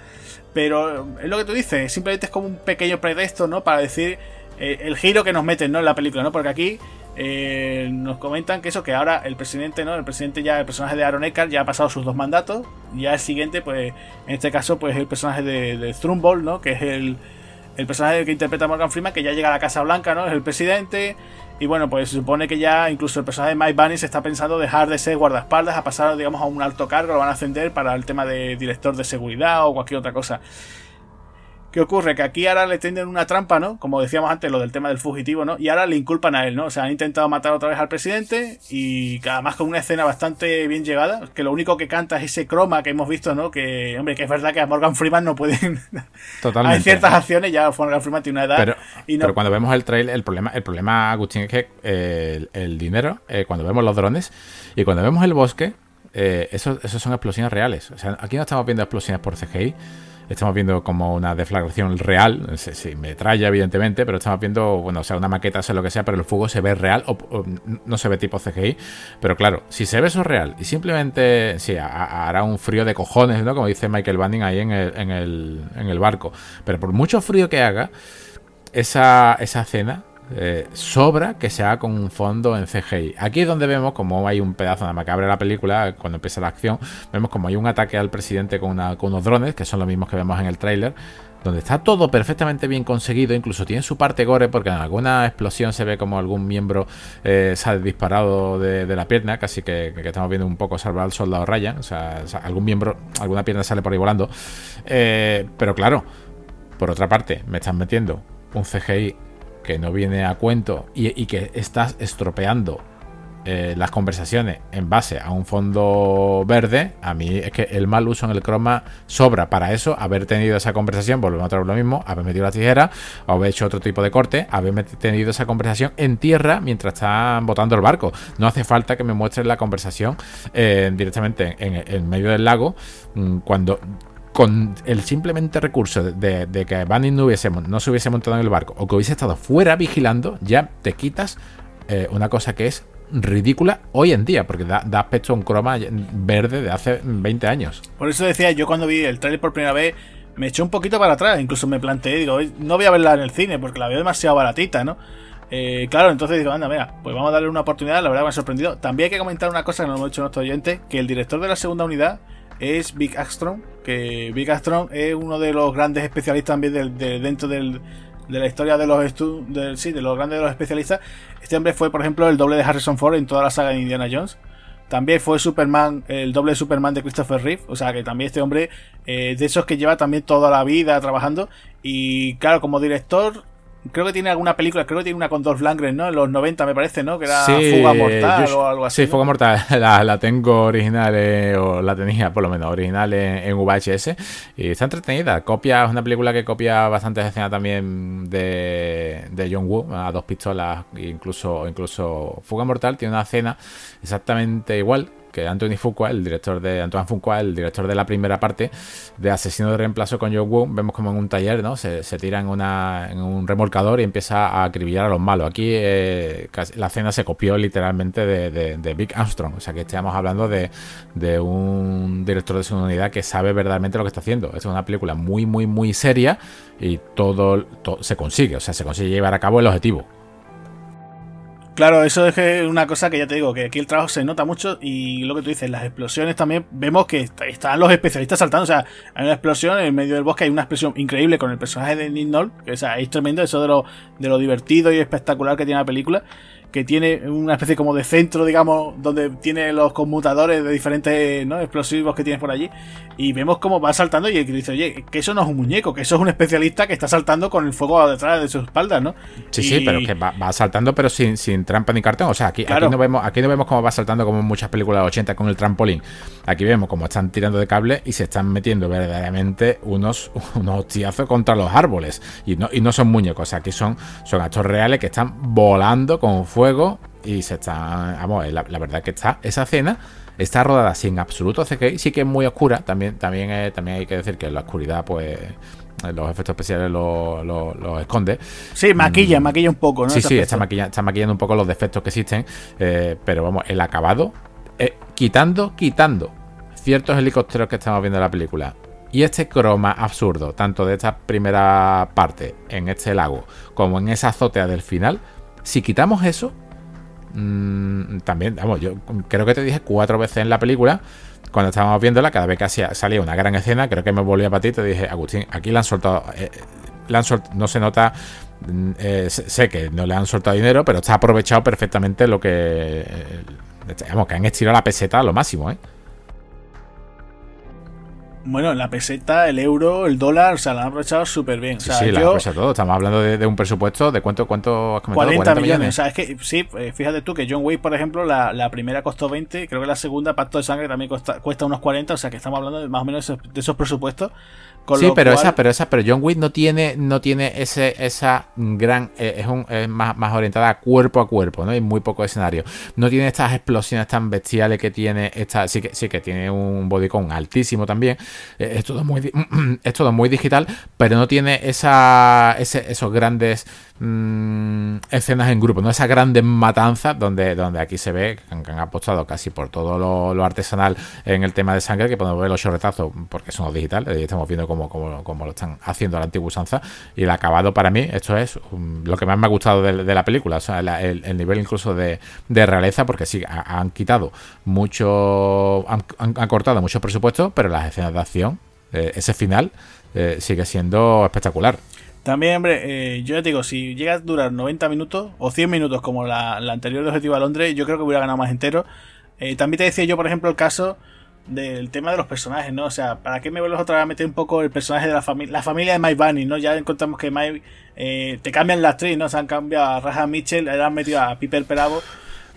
Pero es lo que tú dices, simplemente es como un pequeño pretexto, ¿no? Para decir eh, el giro que nos meten, ¿no? En la película, ¿no? Porque aquí eh, nos comentan que eso, que ahora el presidente, ¿no? El presidente ya, el personaje de Aaron Eckhart ya ha pasado sus dos mandatos. Y ya el siguiente, pues, en este caso, pues el personaje de, de ¿no? Que es el el personaje que interpreta Morgan Freeman, que ya llega a la Casa Blanca, ¿no? Es el presidente. Y bueno, pues se supone que ya incluso el personaje de Mike Bunny se está pensando dejar de ser guardaespaldas a pasar, digamos, a un alto cargo, lo van a ascender para el tema de director de seguridad o cualquier otra cosa. ¿Qué ocurre? Que aquí ahora le tienden una trampa, ¿no? Como decíamos antes, lo del tema del fugitivo, ¿no? Y ahora le inculpan a él, ¿no? O sea, han intentado matar otra vez al presidente y además con una escena bastante bien llegada, que lo único que canta es ese croma que hemos visto, ¿no? Que, hombre, que es verdad que a Morgan Freeman no pueden... Totalmente. Hay ciertas acciones, ya Morgan Freeman tiene una edad... Pero, pero cuando vemos el trailer, el problema, el problema, Agustín, es que eh, el, dinero, eh, cuando vemos los drones y cuando vemos el bosque, eh, esos, esos son explosiones reales. O sea, aquí no estamos viendo explosiones por CGI, estamos viendo como una deflagración real, sí, metralla evidentemente, pero estamos viendo, bueno, o sea, una maqueta, sea lo que sea, pero el fuego se ve real, o, no se ve tipo CGI, pero claro, si se ve eso real y simplemente, sí, hará un frío de cojones, ¿no? Como dice Michael Banning ahí en el, en el, en el barco, pero por mucho frío que haga, esa, esa cena eh, sobra que se haga con un fondo en CGI. Aquí es donde vemos como hay un pedazo de macabra la película, cuando empieza la acción, vemos como hay un ataque al presidente con, unos drones, que son los mismos que vemos en el tráiler, donde está todo perfectamente bien conseguido, incluso tiene su parte gore, porque en alguna explosión se ve como algún miembro eh, sale disparado de, la pierna, casi que, estamos viendo un poco salvar al soldado Ryan, o sea, algún miembro, alguna pierna sale por ahí volando. Eh, pero claro, por otra parte, me están metiendo un CGI que no viene a cuento y, que estás estropeando eh, las conversaciones en base a un fondo verde, a mí es que el mal uso en el croma sobra para eso, haber tenido esa conversación, volvemos a traer lo mismo, haber metido la tijera, haber hecho otro tipo de corte, haber tenido esa conversación en tierra mientras están botando el barco. No hace falta que me muestren la conversación eh, directamente en, en, medio del lago, mm, cuando con el simplemente recurso de, que Banning no, no se hubiese montado en el barco o que hubiese estado fuera vigilando, ya te quitas eh, una cosa que es ridícula hoy en día, porque da, aspecto a un croma verde de hace 20 años. Por eso decía, yo cuando vi el trailer por primera vez, me eché un poquito para atrás, incluso me planteé, digo, no voy a verla en el cine porque la veo demasiado baratita, ¿no? Eh, claro, entonces digo, anda, mira, pues vamos a darle una oportunidad, la verdad me ha sorprendido. También hay que comentar una cosa que nos hemos dicho nuestro oyente, que el director de la segunda unidad es Big Armstrong, que Big Armstrong es uno de los grandes especialistas también de, dentro del, de la historia de los sí, de los grandes de los especialistas. Este hombre fue, por ejemplo, el doble de Harrison Ford en toda la saga de Indiana Jones. También fue Superman, el doble de Superman de Christopher Reeve. O sea que también este hombre, eh, de esos que lleva también toda la vida trabajando. Y claro, como director, creo que tiene alguna película, creo que tiene una con Dolph Lundgren, ¿no? En los 90 me parece, ¿no? Que era Fuga Mortal o algo así. Sí, Fuga Mortal, la, tengo original, eh, o la tenía por lo menos original en, VHS. Y está entretenida. Copia, es una película que copia bastantes escenas también de, de John Woo, a dos pistolas, incluso, incluso Fuga Mortal tiene una escena exactamente igual que Anthony Fuqua, el director de Antoine Fuqua, el director de la primera parte de Asesino de Reemplazo con Joe Woo, vemos como en un taller, ¿no? Se, tira en, una, en un remolcador y empieza a acribillar a los malos. Aquí eh, la escena se copió literalmente de, Big Armstrong, o sea que estamos hablando de, un director de segunda unidad que sabe verdaderamente lo que está haciendo. Es una película muy, muy, muy seria y todo, todo se consigue, o sea, se consigue llevar a cabo el objetivo. Claro, eso es una cosa que ya te digo, que aquí el trabajo se nota mucho y lo que tú dices, las explosiones también, vemos que están los especialistas saltando, o sea, hay una explosión en medio del bosque, hay una explosión increíble con el personaje de Nick que o sea, es tremendo eso de lo, de lo divertido y espectacular que tiene la película. Que tiene una especie como de centro, digamos, donde tiene los conmutadores de diferentes ¿no? explosivos que tienes por allí. Y vemos cómo va saltando y dice, oye, que eso no es un muñeco, que eso es un especialista que está saltando con el fuego detrás de sus espaldas, ¿no? Sí, sí, pero que va, saltando pero sin, sin, trampa ni cartón. O sea, aquí, aquí, no vemos, aquí no vemos cómo va saltando como en muchas películas de 80 con el trampolín. Aquí vemos cómo están tirando de cable y se están metiendo verdaderamente unos, unos hostiazos contra los árboles. Y no, y no son muñecos, aquí son, son actos reales que están volando con fuego y se están. Vamos, la, la verdad que está esa escena está rodada sin absoluto CGI, sí que es muy oscura, también, también, eh, también hay que decir que la oscuridad, pues los efectos especiales los esconde. Sí, maquilla, mm. maquilla un poco, ¿no? Sí, sí, está, está, maquillando un poco los defectos que existen, eh, pero vamos, el acabado, eh, quitando, quitando ciertos helicópteros que estamos viendo en la película y este croma absurdo, tanto de esta primera parte en este lago como en esa azotea del final, si quitamos eso, mmm, también, vamos, yo creo que te dije cuatro veces en la película, cuando estábamos viéndola, cada vez que salía una gran escena, creo que me volvía para ti y te dije, Agustín, aquí le han soltado, eh, han no se nota, mm, eh, sé que no le han soltado dinero, pero está aprovechado perfectamente lo que, eh, digamos, que han estirado la peseta a lo máximo, ¿eh? Bueno, la peseta, el euro, el dólar, o sea, la han aprovechado súper bien. sí, sí, la han aprovechado todo. Estamos hablando de, un presupuesto de cuánto, cuánto has comentado, 40, millones. O sea, es que sí, eh, fíjate tú que John Wick, por ejemplo, la, la, primera costó 20, creo que la segunda, Pacto de Sangre, también cuesta unos 40, o sea, que estamos hablando de más o menos de esos presupuestos sí, pero esa, pero esa, pero John Wick no tiene, no tiene ese, esa gran, eh, es, un, es más, más, orientada cuerpo a cuerpo, ¿no? Hay muy poco escenario. No tiene estas explosiones tan bestiales que tiene esta, sí que, sí que tiene un bodycon altísimo también. Eh, es todo muy, es todo muy digital, pero no tiene esa, ese, esos grandes Mm, escenas en grupo, ¿no? Esas grandes matanzas donde, donde aquí se ve que han, apostado casi por todo lo, artesanal en el tema de sangre, que podemos ver los chorretazos porque son digitales, y estamos viendo cómo, cómo, lo están haciendo la antigua usanza, y el acabado para mí, esto es um, lo que más me ha gustado de, la película, el, nivel incluso de, de realeza, porque sí, han quitado mucho, han, cortado mucho presupuesto, pero las escenas de acción, eh, ese final, eh, sigue siendo espectacular. También, hombre, eh, yo ya te digo, si llega a durar 90 minutos o 100 minutos como la, anterior de Objetivo a Londres, yo creo que hubiera ganado más entero. Eh, también te decía yo, por ejemplo, el caso del tema de los personajes, ¿no? O sea, ¿para qué me vuelves otra vez a meter un poco el personaje de la familia, la familia de Mike Bunny, ¿no? Ya encontramos que Mike, eh, te cambian la actriz, ¿no? Se han cambiado a Raja Mitchell, le han metido a Piper Perabo.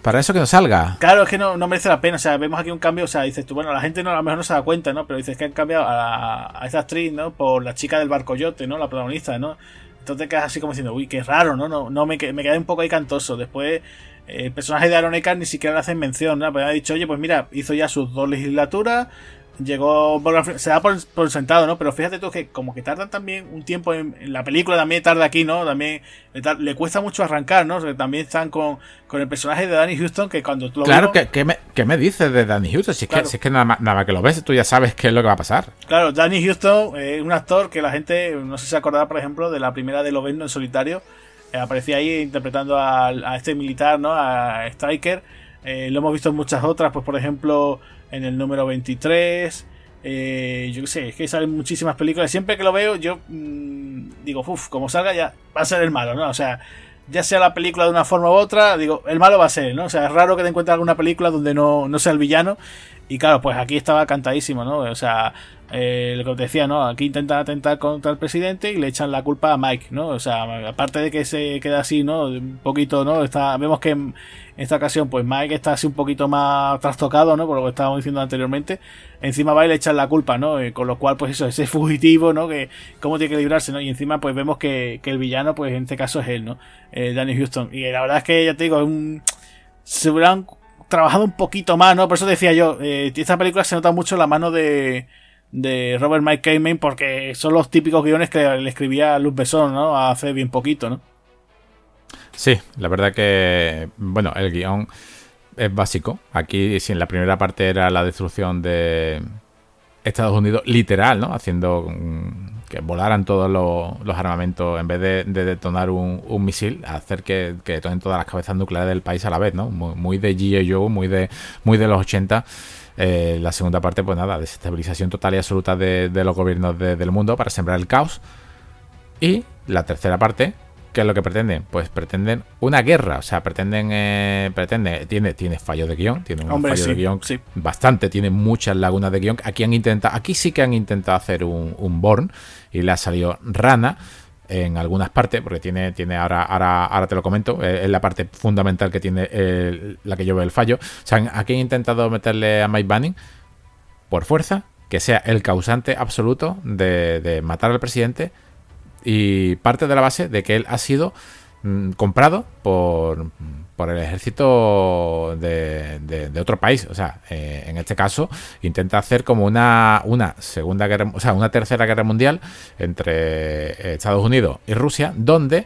Para eso que no salga. Claro, es que no, merece la pena. O sea, vemos aquí un cambio. O sea, dices tú, bueno, la gente no, a lo mejor no se da cuenta, ¿no? Pero dices que han cambiado a, a esa actriz, ¿no? Por la chica del barco yote, ¿no? La protagonista, ¿no? Entonces quedas así como diciendo, uy, qué raro, ¿no? No, no me, me quedé un poco ahí cantoso. Después, eh, el personaje de Aaron ni siquiera le hacen mención, ¿no? Pues ha dicho, oye, pues mira, hizo ya sus dos legislaturas, llegó se da por, sentado, ¿no? Pero fíjate tú que como que tardan también un tiempo en, la película, también tarda aquí, ¿no? También le, cuesta mucho arrancar, ¿no? también están con, con, el personaje de Danny Houston que cuando tú lo Claro, ¿qué, me, me, dices de Danny Houston? Si es, que, si es que nada, más, nada que lo ves, tú ya sabes qué es lo que va a pasar. Claro, Danny Houston es un actor que la gente, no sé si se acordará, por ejemplo, de la primera de Lovendo en solitario. Eh, aparecía ahí interpretando a, a, este militar, ¿no? A Striker. Eh, lo hemos visto en muchas otras, pues por ejemplo en el número 23, eh, yo qué sé, es que salen muchísimas películas. Siempre que lo veo, yo mm, digo, uff, como salga ya va a ser el malo, ¿no? O sea, ya sea la película de una forma u otra, digo, el malo va a ser, ¿no? O sea, es raro que te encuentres alguna película donde no, no sea el villano. Y claro, pues aquí estaba cantadísimo, ¿no? O sea, eh, lo que os decía, ¿no? Aquí intentan atentar contra el presidente y le echan la culpa a Mike, ¿no? O sea, aparte de que se queda así, ¿no? Un poquito, ¿no? Está, vemos que en esta ocasión, pues Mike está así un poquito más trastocado, ¿no? Por lo que estábamos diciendo anteriormente. Encima va y le echan la culpa, ¿no? Eh, con lo cual, pues eso, ese fugitivo, ¿no? Que cómo tiene que librarse, ¿no? Y encima, pues vemos que, que el villano, pues en este caso es él, ¿no? Eh, Danny Houston. Y la verdad es que, ya te digo, es un... Se hubieran trabajado un poquito más, ¿no? Por eso decía yo, eh, esta película se nota mucho la mano de, de Robert Mike Kamen porque son los típicos guiones que le escribía Luz Besson, ¿no? Hace bien poquito, ¿no? Sí, la verdad que, bueno, el guion es básico. Aquí, si en la primera parte era la destrucción de Estados Unidos, literal, ¿no? Haciendo que volaran todos los, armamentos en vez de, detonar un, misil, hacer que, que, detonen todas las cabezas nucleares del país a la vez, ¿no? Muy, de G.I. Joe, muy de, muy de los 80. Eh, la segunda parte, pues nada, desestabilización total y absoluta de, los gobiernos del mundo para sembrar el caos. Y la tercera parte, ¿Qué es lo que pretenden? Pues pretenden una guerra, o sea, pretenden, eh, pretenden tiene, tiene fallos de guion, tiene un fallo de guion bastante, tiene muchas lagunas de guion. Aquí han intentado, aquí sí que han intentado hacer un, un Born y le ha salido rana en algunas partes, porque tiene, tiene ahora, ahora, ahora te lo comento, eh, es la parte fundamental que tiene la que yo veo el fallo. O sea, aquí han intentado meterle a Mike Banning por fuerza, que sea el causante absoluto de, de matar al presidente y parte de la base de que él ha sido mm, comprado por, por, el ejército de, otro país. O sea, eh, en este caso intenta hacer como una, una segunda guerra, o sea, una tercera guerra mundial entre Estados Unidos y Rusia, donde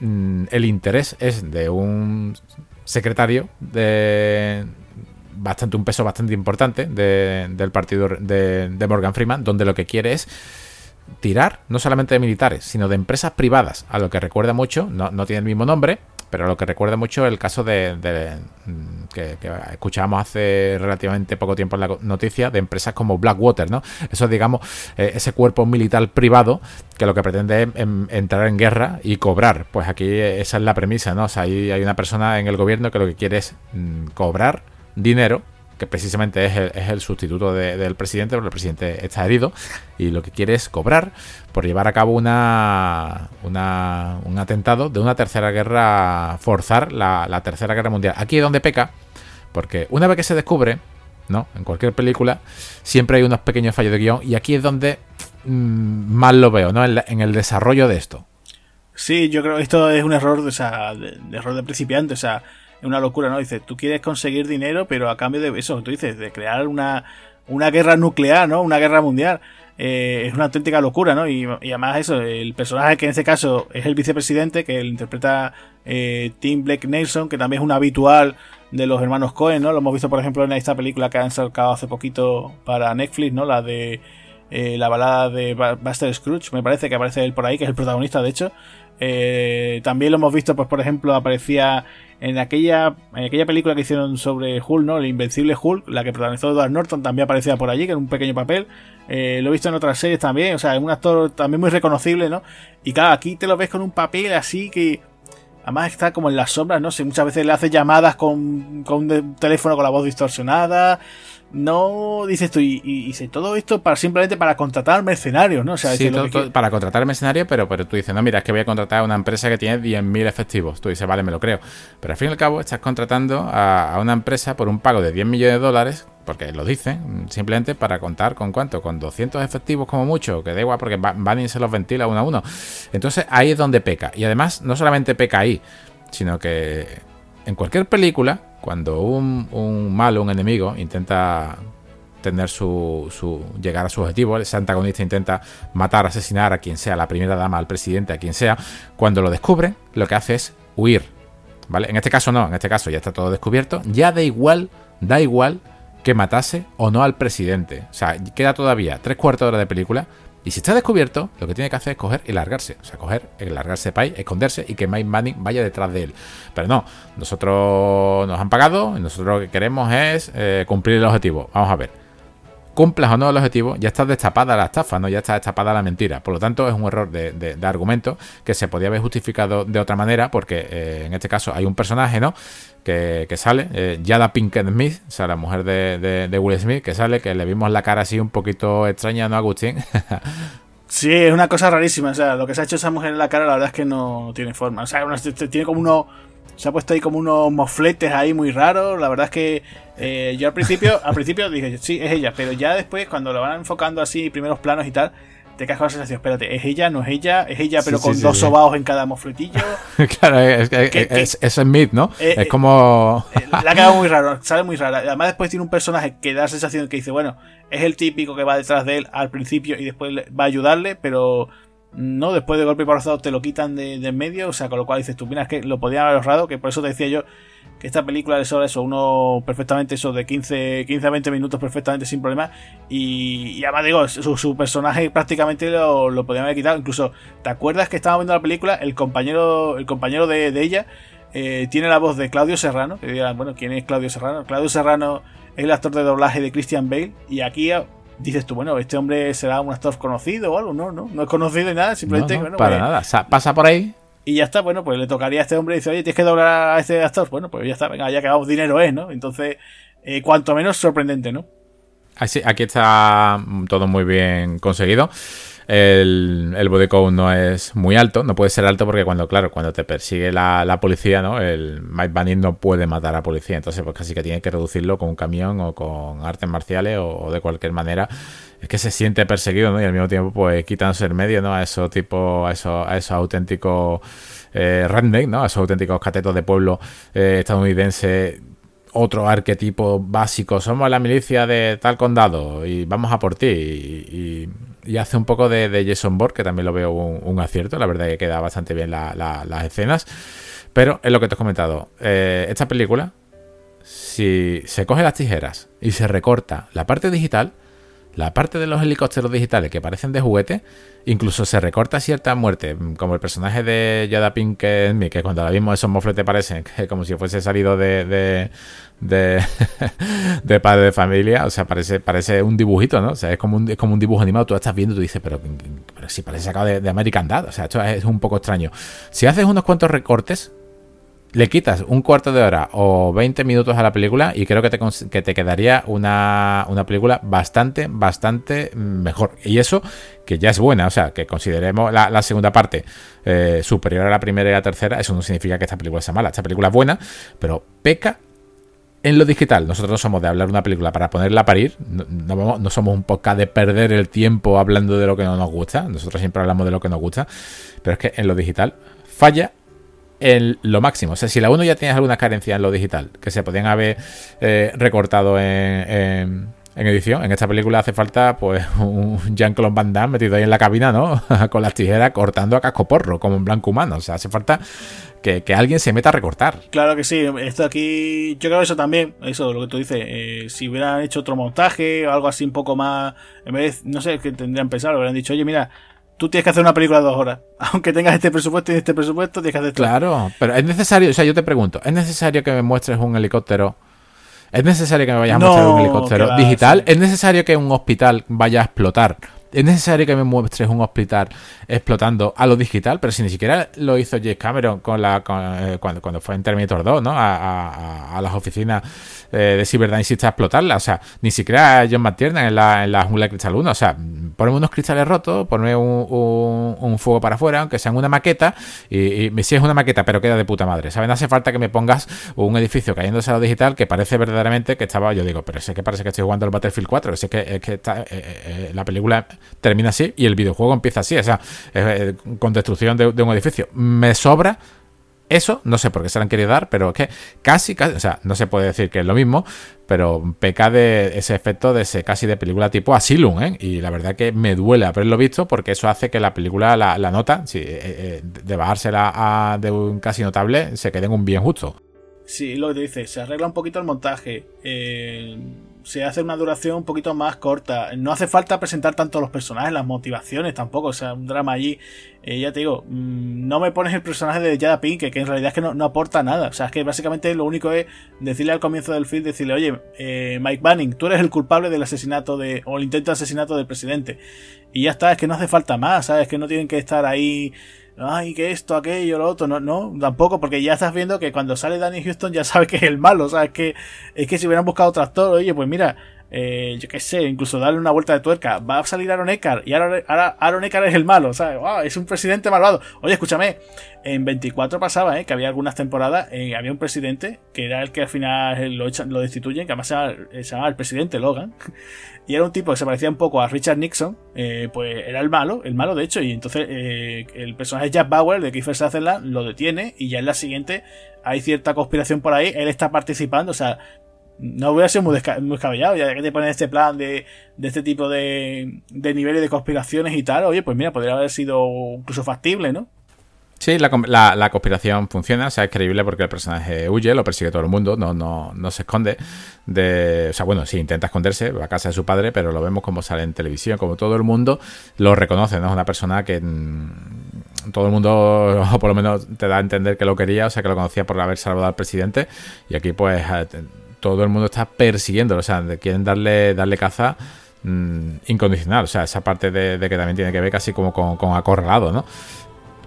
mm, el interés es de un secretario de bastante un peso bastante importante del partido de, de Morgan Freeman, donde lo que quiere es tirar no solamente de militares, sino de empresas privadas, a lo que recuerda mucho, no, no tiene el mismo nombre, pero lo que recuerda mucho el caso de, mm, que, escuchábamos hace relativamente poco tiempo en la noticia de empresas como Blackwater, ¿no? Eso digamos eh, ese cuerpo militar privado que lo que pretende es entrar en guerra y cobrar. Pues aquí esa es la premisa, ¿no? O sea, hay, hay una persona en el gobierno que lo que quiere es mm, cobrar dinero que precisamente es el, sustituto del presidente, porque el presidente está herido y lo que quiere es cobrar por llevar a cabo una, un atentado de una tercera guerra, forzar la, tercera guerra mundial. Aquí es donde peca, porque una vez que se descubre, ¿no? En cualquier película, siempre hay unos pequeños fallos de guion y aquí es donde mm, más lo veo, ¿no? En, el desarrollo de esto. Sí, yo creo que esto es un error, sea, de, error de principiante, o sea, es una locura, ¿no? Dices, tú quieres conseguir dinero, pero a cambio de eso, tú dices, de crear una, una guerra nuclear, ¿no? Una guerra mundial. Eh, es una auténtica locura, ¿no? Y, además eso, el personaje que en este caso es el vicepresidente, que lo interpreta eh, Tim Blake Nelson, que también es un habitual de los hermanos Cohen, ¿no? Lo hemos visto, por ejemplo, en esta película que han sacado hace poquito para Netflix, ¿no? La de eh, la balada de Buster Scrooge, me parece que aparece él por ahí, que es el protagonista, de hecho. Eh, también lo hemos visto, pues por ejemplo, aparecía en aquella, en aquella película que hicieron sobre Hulk, ¿no? El Invencible Hulk, la que protagonizó Edward Norton, también aparecía por allí, que era un pequeño papel. Eh, lo he visto en otras series también, o sea, es un actor también muy reconocible, ¿no? Y claro, aquí te lo ves con un papel así que. Además está como en las sombras, no sé, muchas veces le hace llamadas con, con un teléfono con la voz distorsionada no dices tú, y, y, todo esto para simplemente para contratar mercenarios, ¿no? O sea, sí, para contratar mercenarios, pero, pero tú dices, no, mira, es que voy a contratar a una empresa que tiene 10.000 efectivos. Tú dices, vale, me lo creo. Pero al fin y al cabo estás contratando a, una empresa por un pago de 10 millones de dólares, porque lo dicen, simplemente para contar con cuánto, con 200 efectivos como mucho, que da igual porque van y se los ventila uno a uno. Entonces ahí es donde peca. Y además, no solamente peca ahí, sino que en cualquier película cuando un, un malo, un enemigo, intenta tener su, su, llegar a su objetivo, el antagonista intenta matar, asesinar a quien sea, la primera dama, al presidente, a quien sea, cuando lo descubre, lo que hace es huir. ¿Vale? En este caso no, en este caso ya está todo descubierto, ya da igual, da igual que matase o no al presidente. O sea, queda todavía tres cuartos de hora de película y si está descubierto, lo que tiene que hacer es coger y largarse. O sea, coger, largarse país, esconderse y que Mike Manning vaya detrás de él. Pero no, nosotros nos han pagado y nosotros lo que queremos es eh, cumplir el objetivo. Vamos a ver cumplas o no el objetivo, ya está destapada la estafa, ¿no? Ya está destapada la mentira. Por lo tanto, es un error de, argumento que se podía haber justificado de otra manera, porque eh, en este caso hay un personaje, ¿no? Que, sale, eh, Yada Pinkett Smith, o sea, la mujer de, Will Smith, que sale, que le vimos la cara así un poquito extraña, ¿no, Agustín? sí, es una cosa rarísima. O sea, lo que se ha hecho esa mujer en la cara, la verdad es que no tiene forma. O sea, tiene como uno se ha puesto ahí como unos mofletes ahí muy raros. La verdad es que eh, yo al principio, al principio dije, sí, es ella, pero ya después, cuando lo van enfocando así, primeros planos y tal, te caes con la sensación, espérate, ¿es ella? ¿No es ella? ¿Es ella pero con dos sobaos en cada mofletillo? claro, es, que es, es, Smith, ¿no? Eh, es como... Eh, la ha quedado muy raro, sale muy rara. Además después tiene un personaje que da la sensación que dice, bueno, es el típico que va detrás de él al principio y después va a ayudarle, pero no después de golpe y porrazo te lo quitan de, en medio, o sea, con lo cual dices tú, mira, es que lo podían haber ahorrado, que por eso te decía yo que esta película le sobra eso, uno perfectamente eso de 15, 15 a 20 minutos perfectamente sin problema, y, además digo, su, personaje prácticamente lo, lo, podían haber quitado, incluso, ¿te acuerdas que estábamos viendo la película? El compañero, el compañero de, ella eh, tiene la voz de Claudio Serrano, que dirán, bueno, ¿quién es Claudio Serrano? Claudio Serrano es el actor de doblaje de Christian Bale, y aquí dices tú, bueno, este hombre será un actor conocido o algo, no, no, no es conocido ni nada, simplemente. para nada, pasa por ahí. y ya está, bueno, pues le tocaría a este hombre y dice, oye, tienes que doblar a este actor. Bueno, pues ya está, venga, ya que vamos, dinero es, ¿no? Entonces, eh, cuanto menos sorprendente, ¿no? Así, aquí está todo muy bien conseguido. El, el no es muy alto, no puede ser alto porque cuando, claro, cuando te persigue la, policía, ¿no? El Mike Banning no puede matar a policía, entonces pues casi que tiene que reducirlo con un camión o con artes marciales o, de cualquier manera. Es que se siente perseguido, ¿no? Y al mismo tiempo, pues quitándose el medio, ¿no? A esos tipos, a esos, a esos auténticos eh, ¿no? A esos auténticos catetos de pueblo eh, estadounidense otro arquetipo básico. Somos la milicia de tal condado y vamos a por ti. y hace un poco de, Jason Bourne, que también lo veo un, acierto. La verdad que queda bastante bien las escenas. Pero es lo que te he comentado. Eh, esta película, si se coge las tijeras y se recorta la parte digital, la parte de los helicópteros digitales que parecen de juguete, incluso se recorta cierta muerte, como el personaje de Yada Pinkett, que cuando la vimos esos mofletes parecen como si fuese salido de, de, de, padre de familia, o sea, parece, parece un dibujito, ¿no? O sea, es como un, es como un dibujo animado, tú estás viendo y tú dices, pero, pero si parece sacado de, de American Dad, o sea, esto es un poco extraño. Si haces unos cuantos recortes, le quitas un cuarto de hora o 20 minutos a la película y creo que te, que te quedaría una, película bastante, bastante mejor. Y eso que ya es buena, o sea, que consideremos la, segunda parte eh, superior a la primera y la tercera, eso no significa que esta película sea mala. Esta película es buena, pero peca en lo digital. Nosotros no somos de hablar una película para ponerla a parir, no, somos un podcast de perder el tiempo hablando de lo que no nos gusta, nosotros siempre hablamos de lo que nos gusta, pero es que en lo digital falla en lo máximo. O sea, si la 1 ya tienes alguna carencia en lo digital, que se podían haber eh, recortado en, edición, en esta película hace falta pues un Jean-Claude Van Damme metido ahí en la cabina, ¿no? Con las tijeras cortando a casco porro, como en blanco humano. O sea, hace falta que, alguien se meta a recortar. Claro que sí, esto aquí, yo creo eso también, eso lo que tú dices, eh, si hubieran hecho otro montaje o algo así un poco más, en vez, no sé, que tendrían pensado, hubieran dicho, oye, mira, tú tienes que hacer una película de dos horas. Aunque tengas este presupuesto y este presupuesto, tienes que hacer Claro, pero es necesario, o sea, yo te pregunto, ¿es necesario que me muestres un helicóptero? ¿Es necesario que me vayas a mostrar un helicóptero digital? ¿Es necesario que un hospital vaya a explotar? ¿Es necesario que me muestres un hospital explotando a lo digital? Pero si ni siquiera lo hizo James Cameron con la, eh, cuando, cuando fue en Terminator 2, ¿no? A, las oficinas eh, de Cyberdyne a explotarla. O sea, ni siquiera John McTiernan en la, en la jungla de cristal 1. O sea, ponme unos cristales rotos, ponme un, fuego para afuera, aunque sea una maqueta. Y, si es una maqueta, pero queda de puta madre. ¿Saben? Hace falta que me pongas un edificio cayéndose a lo digital que parece verdaderamente que estaba. Yo digo, pero es que parece que estoy jugando al Battlefield 4. Es que, es que está, eh, la película termina así y el videojuego empieza así, o sea, eh, con destrucción de, un edificio. Me sobra eso, no sé por qué se lo han querido dar, pero es que casi, casi, o sea, no se puede decir que es lo mismo, pero peca de ese efecto de ese casi de película tipo Asylum, ¿eh? Y la verdad que me duele haberlo visto porque eso hace que la película, la, nota, si, eh, eh, de bajársela a, de un casi notable, se quede en un bien justo. Sí, lo que te dice, se arregla un poquito el montaje. Eh se hace una duración un poquito más corta. No hace falta presentar tanto los personajes, las motivaciones tampoco. O sea, un drama allí. Eh, ya te digo, mm, no me pones el personaje de Jada Pink, que, en realidad es que no, aporta nada. O sea, es que básicamente lo único es decirle al comienzo del film, decirle, oye, eh, Mike Banning, tú eres el culpable del asesinato de, o el intento de asesinato del presidente. Y ya está, es que no hace falta más, ¿sabes? Que no tienen que estar ahí ay, que esto, aquello, lo otro, no, no, tampoco, porque ya estás viendo que cuando sale Danny Houston ya sabes que es el malo, o sea, es que, es que si hubieran buscado otro actor, oye, pues mira, eh, yo qué sé, incluso darle una vuelta de tuerca, va a salir Aaron Eckhart y ahora, Aaron Eckhart es el malo, ¿sabes? es un presidente malvado. Oye, escúchame, en 24 pasaba, ¿eh? Que había algunas temporadas, eh, había un presidente que era el que al final lo, lo destituyen, que además se llama, se llama el presidente Logan, y era un tipo que se parecía un poco a Richard Nixon, eh, pues era el malo, el malo de hecho, y entonces eh, el personaje Jack Bauer de Kiefer Sutherland lo detiene y ya en la siguiente hay cierta conspiración por ahí, él está participando, o sea, no voy a ser muy, descabellado, ya que te ponen este plan de, de este tipo de, de niveles de conspiraciones y tal, oye, pues mira, podría haber sido incluso factible, ¿no? Sí, la, conspiración funciona, o sea, es creíble porque el personaje huye, lo persigue todo el mundo, no, no, no se esconde. De, o sea, bueno, sí, intenta esconderse, va a casa de su padre, pero lo vemos como sale en televisión, como todo el mundo lo reconoce, ¿no? Es una persona que mm, todo el mundo, o por lo menos te da a entender que lo quería, o sea, que lo conocía por haber salvado al presidente, y aquí pues todo el mundo está persiguiéndolo, o sea, quieren darle, darle caza mm, incondicional, o sea, esa parte de, que también tiene que ver casi como con acorralado, ¿no?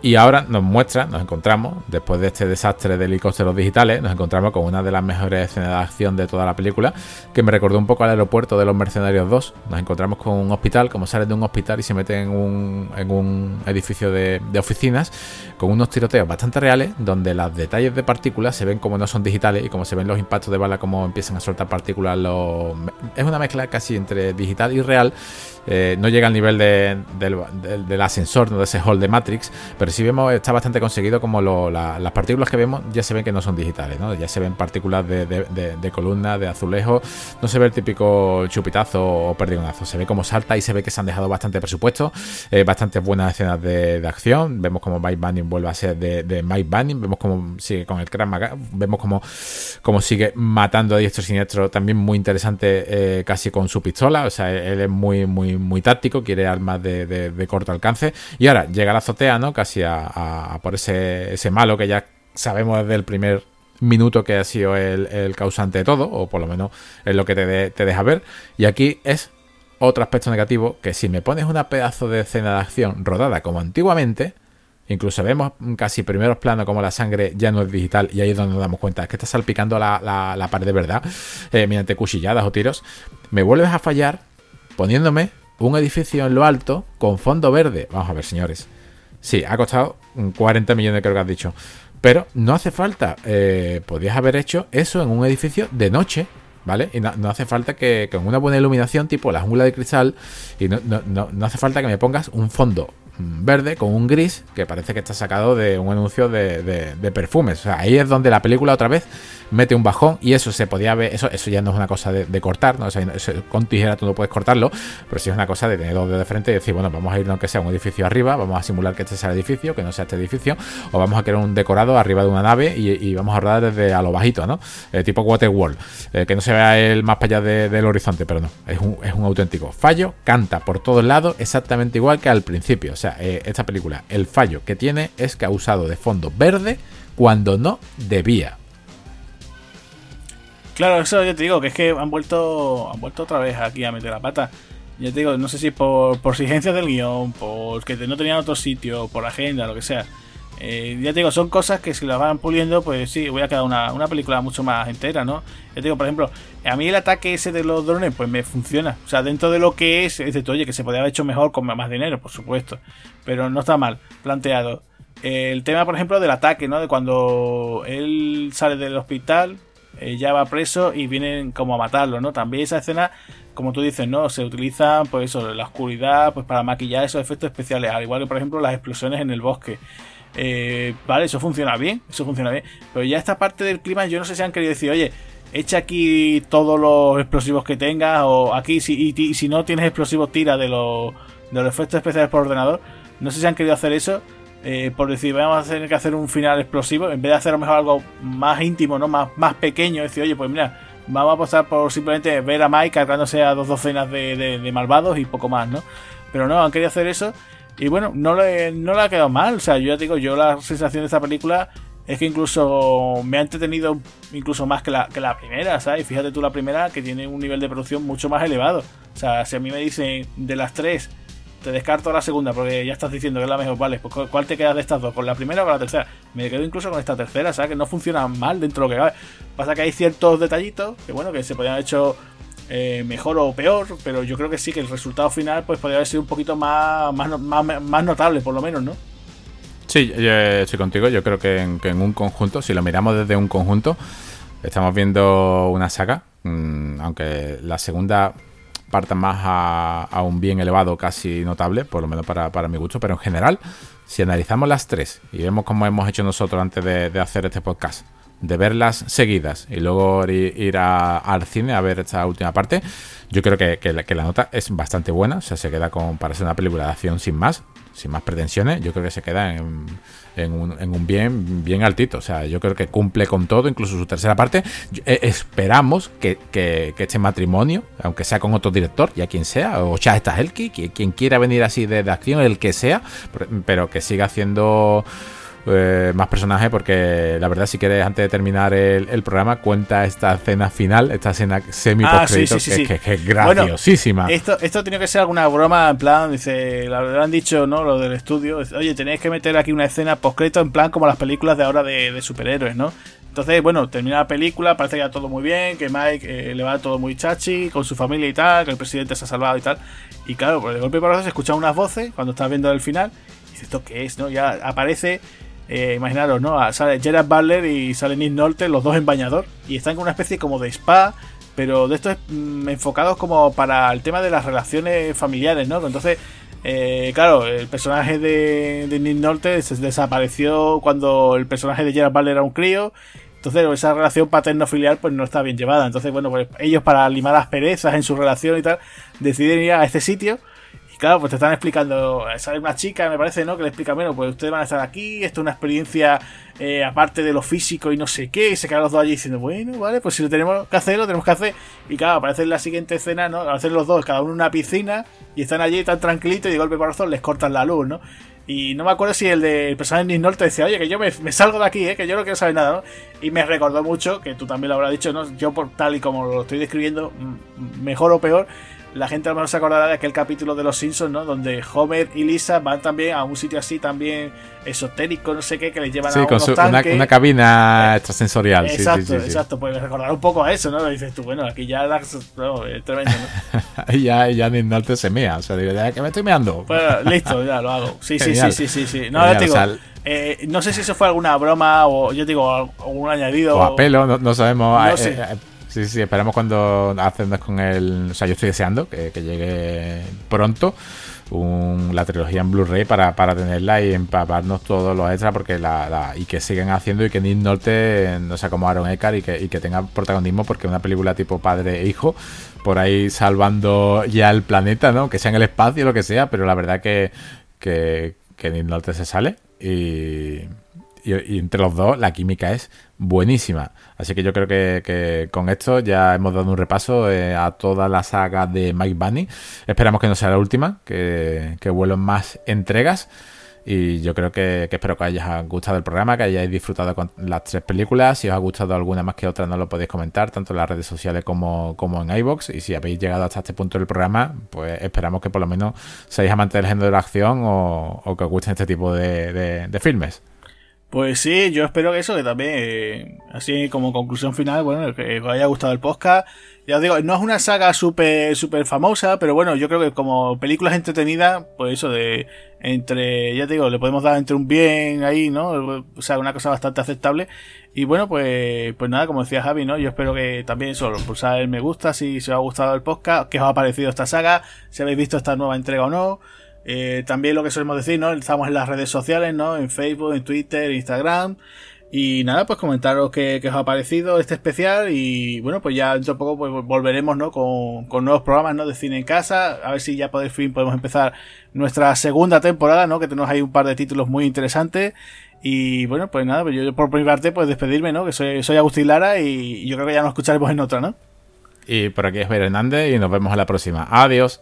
Y ahora nos muestra, nos encontramos, después de este desastre de helicópteros digitales, nos encontramos con una de las mejores escenas de acción de toda la película, que me recordó un poco al aeropuerto de los Mercenarios 2. Nos encontramos con un hospital, como sale de un hospital y se mete en un, en un edificio de, oficinas, con unos tiroteos bastante reales, donde los detalles de partículas se ven como no son digitales y como se ven los impactos de bala, como empiezan a soltar partículas. Es una mezcla casi entre digital y real eh, no llega al nivel del, ascensor, de ese hall de Matrix, pero sí vemos, está bastante conseguido como las partículas que vemos ya se ven que no son digitales, ¿no? ya se ven partículas de, de columna, de azulejo, no se ve el típico chupitazo o perdigonazo, se ve como salta y se ve que se han dejado bastante presupuesto, eh, bastantes buenas escenas de, acción, vemos como Mike Banning vuelve a ser de, Mike Banning, vemos como sigue con el Krav vemos como, sigue matando a diestro siniestro, también muy interesante eh, casi con su pistola, o sea, él es muy, muy muy, táctico, quiere armas de, corto alcance. Y ahora llega a la azotea, ¿no? Casi a, por ese, ese malo que ya sabemos desde el primer minuto que ha sido el, causante de todo, o por lo menos es lo que te, te, deja ver. Y aquí es otro aspecto negativo, que si me pones una pedazo de escena de acción rodada como antiguamente, incluso vemos casi primeros planos como la sangre ya no es digital, y ahí es donde nos damos cuenta, es que está salpicando la, la, pared de verdad, eh, mediante cuchilladas o tiros, me vuelves a fallar poniéndome un edificio en lo alto con fondo verde. Vamos a ver, señores. Sí, ha costado 40 millones, creo que has dicho. Pero no hace falta. Eh, podías haber hecho eso en un edificio de noche. ¿Vale? Y no, hace falta que con una buena iluminación, tipo la jungla de cristal, y no, no, no hace falta que me pongas un fondo verde con un gris que parece que está sacado de un anuncio de, de, perfumes. O sea, ahí es donde la película otra vez mete un bajón y eso se podía ver, eso, eso ya no es una cosa de, cortar, ¿no? con tijera tú no puedes cortarlo, pero sí es una cosa de tener dos de frente y decir, bueno, vamos a ir aunque sea un edificio arriba, vamos a simular que este sea el edificio, que no sea este edificio, o vamos a crear un decorado arriba de una nave y, vamos a rodar desde a lo bajito, ¿no? Eh, tipo Waterworld, eh, que no se vea el más para allá del horizonte, pero no, es un, es un auténtico fallo, canta por todos lados exactamente igual que al principio, o sea, eh, esta película, el fallo que tiene es que ha usado de fondo verde cuando no debía. Claro, eso yo te digo, que es que han vuelto han vuelto otra vez aquí a meter la pata. Yo te digo, no sé si por, por exigencias del guion, porque no tenían otro sitio, por agenda, lo que sea. Eh, ya te digo, son cosas que si las van puliendo, pues sí, voy a quedar una, una película mucho más entera, ¿no? Ya te digo, por ejemplo, a mí el ataque ese de los drones, pues me funciona. O sea, dentro de lo que es, es de oye, que se podría haber hecho mejor con más dinero, por supuesto. Pero no está mal planteado. El tema, por ejemplo, del ataque, ¿no? De cuando él sale del hospital, eh, ya va preso y vienen como a matarlo, ¿no? También esa escena, como tú dices, ¿no? Se utiliza, pues eso, la oscuridad, pues para maquillar esos efectos especiales, al igual que, por ejemplo, las explosiones en el bosque. Eh, vale, eso funciona bien, eso funciona bien. Pero ya esta parte del clima, yo no sé si han querido decir, oye, echa aquí todos los explosivos que tengas, o aquí, si, y, si no tienes explosivos, tira de los, de los efectos especiales por ordenador. No sé si han querido hacer eso eh, por decir, vamos a tener que hacer un final explosivo, en vez de hacer a lo mejor algo más íntimo, ¿no? Más, más pequeño, decir, oye, pues mira, vamos a apostar por simplemente ver a Mike cargándose a dos docenas de, malvados y poco más, ¿no? Pero no, han querido hacer eso y bueno, no le, no le ha quedado mal, o sea, yo ya te digo, yo la sensación de esta película es que incluso me ha entretenido incluso más que la, que la primera, ¿sabes? Fíjate tú la primera que tiene un nivel de producción mucho más elevado. O sea, si a mí me dicen de las tres te descarto la segunda porque ya estás diciendo que es la mejor. Vale, pues ¿cuál te queda de estas dos? ¿Con la primera o con la tercera? Me quedo incluso con esta tercera, ¿sabes? Que no funciona mal dentro de lo que cabe. Pasa que hay ciertos detallitos que, bueno, que se podrían haber hecho eh, mejor o peor, pero yo creo que sí, que el resultado final pues podría haber sido un poquito más, más, notable, por lo menos, ¿no? Sí, yo estoy contigo. Yo creo que en, que en, un conjunto, si lo miramos desde un conjunto, estamos viendo una saga. Mm, aunque la segunda parta más a, un bien elevado casi notable, por lo menos para, mi gusto, pero en general, si analizamos las tres y vemos como hemos hecho nosotros antes de, hacer este podcast, de verlas seguidas y luego ir, al cine a ver esta última parte, yo creo que, que, la, nota es bastante buena, o sea, se queda con, para ser una película de acción sin más, sin más pretensiones, yo creo que se queda en, un, bien, bien altito. O sea, yo creo que cumple con todo, incluso su tercera parte. Eh, esperamos que, este matrimonio, aunque sea con otro director, ya quien sea, o Chad Stahelski, quien, quien quiera venir así de, acción, el que sea, pero que siga haciendo eh, más personajes, porque la verdad, si quieres, antes de terminar el, programa, cuenta esta escena final, esta escena semi ah, que, es graciosísima. esto, esto tiene que ser alguna broma, en plan, dice, lo han dicho, ¿no? Lo del estudio, oye, tenéis que meter aquí una escena postcrédito en plan como las películas de ahora de, superhéroes, ¿no? Entonces, bueno, termina la película, parece que va todo muy bien, que Mike eh, le va todo muy chachi, con su familia y tal, que el presidente se ha salvado y tal. Y claro, por pues de golpe por se escuchan unas voces cuando estás viendo el final. Y dices, ¿esto qué es? ¿no? Ya aparece, eh, imaginaros, ¿no? Ah, sale Gerard Butler y sale Nick Nolte, los dos en bañador. Y están con una especie como de spa, pero de estos mm, enfocados como para el tema de las relaciones familiares, ¿no? Entonces, eh, claro, el personaje de, Nick Nolte desapareció cuando el personaje de Gerard Butler era un crío. Entonces, esa relación paterno-filial pues no está bien llevada. Entonces, bueno, pues ellos para limar las perezas en su relación y tal, deciden ir a este sitio. Claro, pues te están explicando, sale una chica, me parece, ¿no? Que le explica, bueno, pues ustedes van a estar aquí, esto es una experiencia eh, aparte de lo físico y no sé qué. Y se quedan los dos allí diciendo, bueno, vale, pues si lo tenemos que hacer, lo tenemos que hacer. Y claro, aparece en la siguiente escena, ¿no? Hacer los dos, cada uno en una piscina, y están allí tan tranquilitos y de golpe corazón les cortan la luz, ¿no? Y no me acuerdo si el de personaje de Nick decía, oye, que yo me, salgo de aquí, ¿eh? que yo no quiero saber nada, ¿no? Y me recordó mucho, que tú también lo habrás dicho, ¿no? Yo por tal y como lo estoy describiendo, mejor o peor, la gente a lo mejor se acordará de aquel capítulo de Los Simpsons, ¿no? Donde Homer y Lisa van también a un sitio así también esotérico, no sé qué, que les llevan a con una, cabina extrasensorial. Exacto, sí, exacto. Pues recordar un poco a eso, ¿no? dices tú, bueno, aquí ya no, es tremendo, ¿no? ya, ya ni norte se mea, o sea, digo, ya que me estoy meando. Pues listo, ya lo hago. Sí, sí, sí, sí, sí, sí. No, digo, eh, no sé si eso fue alguna broma o yo digo, algún añadido. O a pelo, no, sabemos. No eh, sé. Sí, sí, esperamos cuando hacemos con el. O sea, yo estoy deseando que, llegue pronto la trilogía en Blu-ray para, tenerla y empaparnos todos los extras porque la, y que sigan haciendo y que Nick Norte no sea como Aaron Eckhart y que, y que tenga protagonismo porque una película tipo padre e hijo por ahí salvando ya el planeta, ¿no? Que sea en el espacio, lo que sea, pero la verdad que, que, que Nick Norte se sale y y, entre los dos la química es buenísima. Así que yo creo que, con esto ya hemos dado un repaso eh, a toda la saga de Mike Bunny. Esperamos que no sea la última, que, vuelen más entregas. Y yo creo que, espero que os haya gustado el programa, que hayáis disfrutado con las tres películas. Si os ha gustado alguna más que otra, no lo podéis comentar, tanto en las redes sociales como, en iBox. Y si habéis llegado hasta este punto del programa, pues esperamos que por lo menos seáis amantes del género de la acción o, que os gusten este tipo de filmes. Pues sí, yo espero que eso, que también, eh, así como conclusión final, bueno, que os haya gustado el podcast. Ya os digo, no es una saga súper super famosa, pero bueno, yo creo que como películas entretenidas, pues eso de entre, ya te digo, le podemos dar entre un bien ahí, ¿no? O sea, una cosa bastante aceptable. Y bueno, pues, pues nada, como decía Javi, ¿no? Yo espero que también eso, pulsar el me gusta si, se os ha gustado el podcast, que os ha parecido esta saga, si habéis visto esta nueva entrega o no. Eh, también lo que solemos decir, ¿no? Estamos en las redes sociales, ¿no? En Facebook, en Twitter, Instagram. Y nada, pues comentaros qué, os ha parecido este especial. Y bueno, pues ya dentro de poco pues, volveremos, ¿no? Con, nuevos programas, ¿no? De cine en casa. A ver si ya por fin podemos empezar nuestra segunda temporada, ¿no? Que tenemos ahí un par de títulos muy interesantes. Y bueno, pues nada, pues yo por mi parte, pues despedirme, ¿no? Que soy, soy Agustín Lara y yo creo que ya nos escucharemos en otra, ¿no? Y por aquí es Javier Hernández y nos vemos a la próxima. Adiós.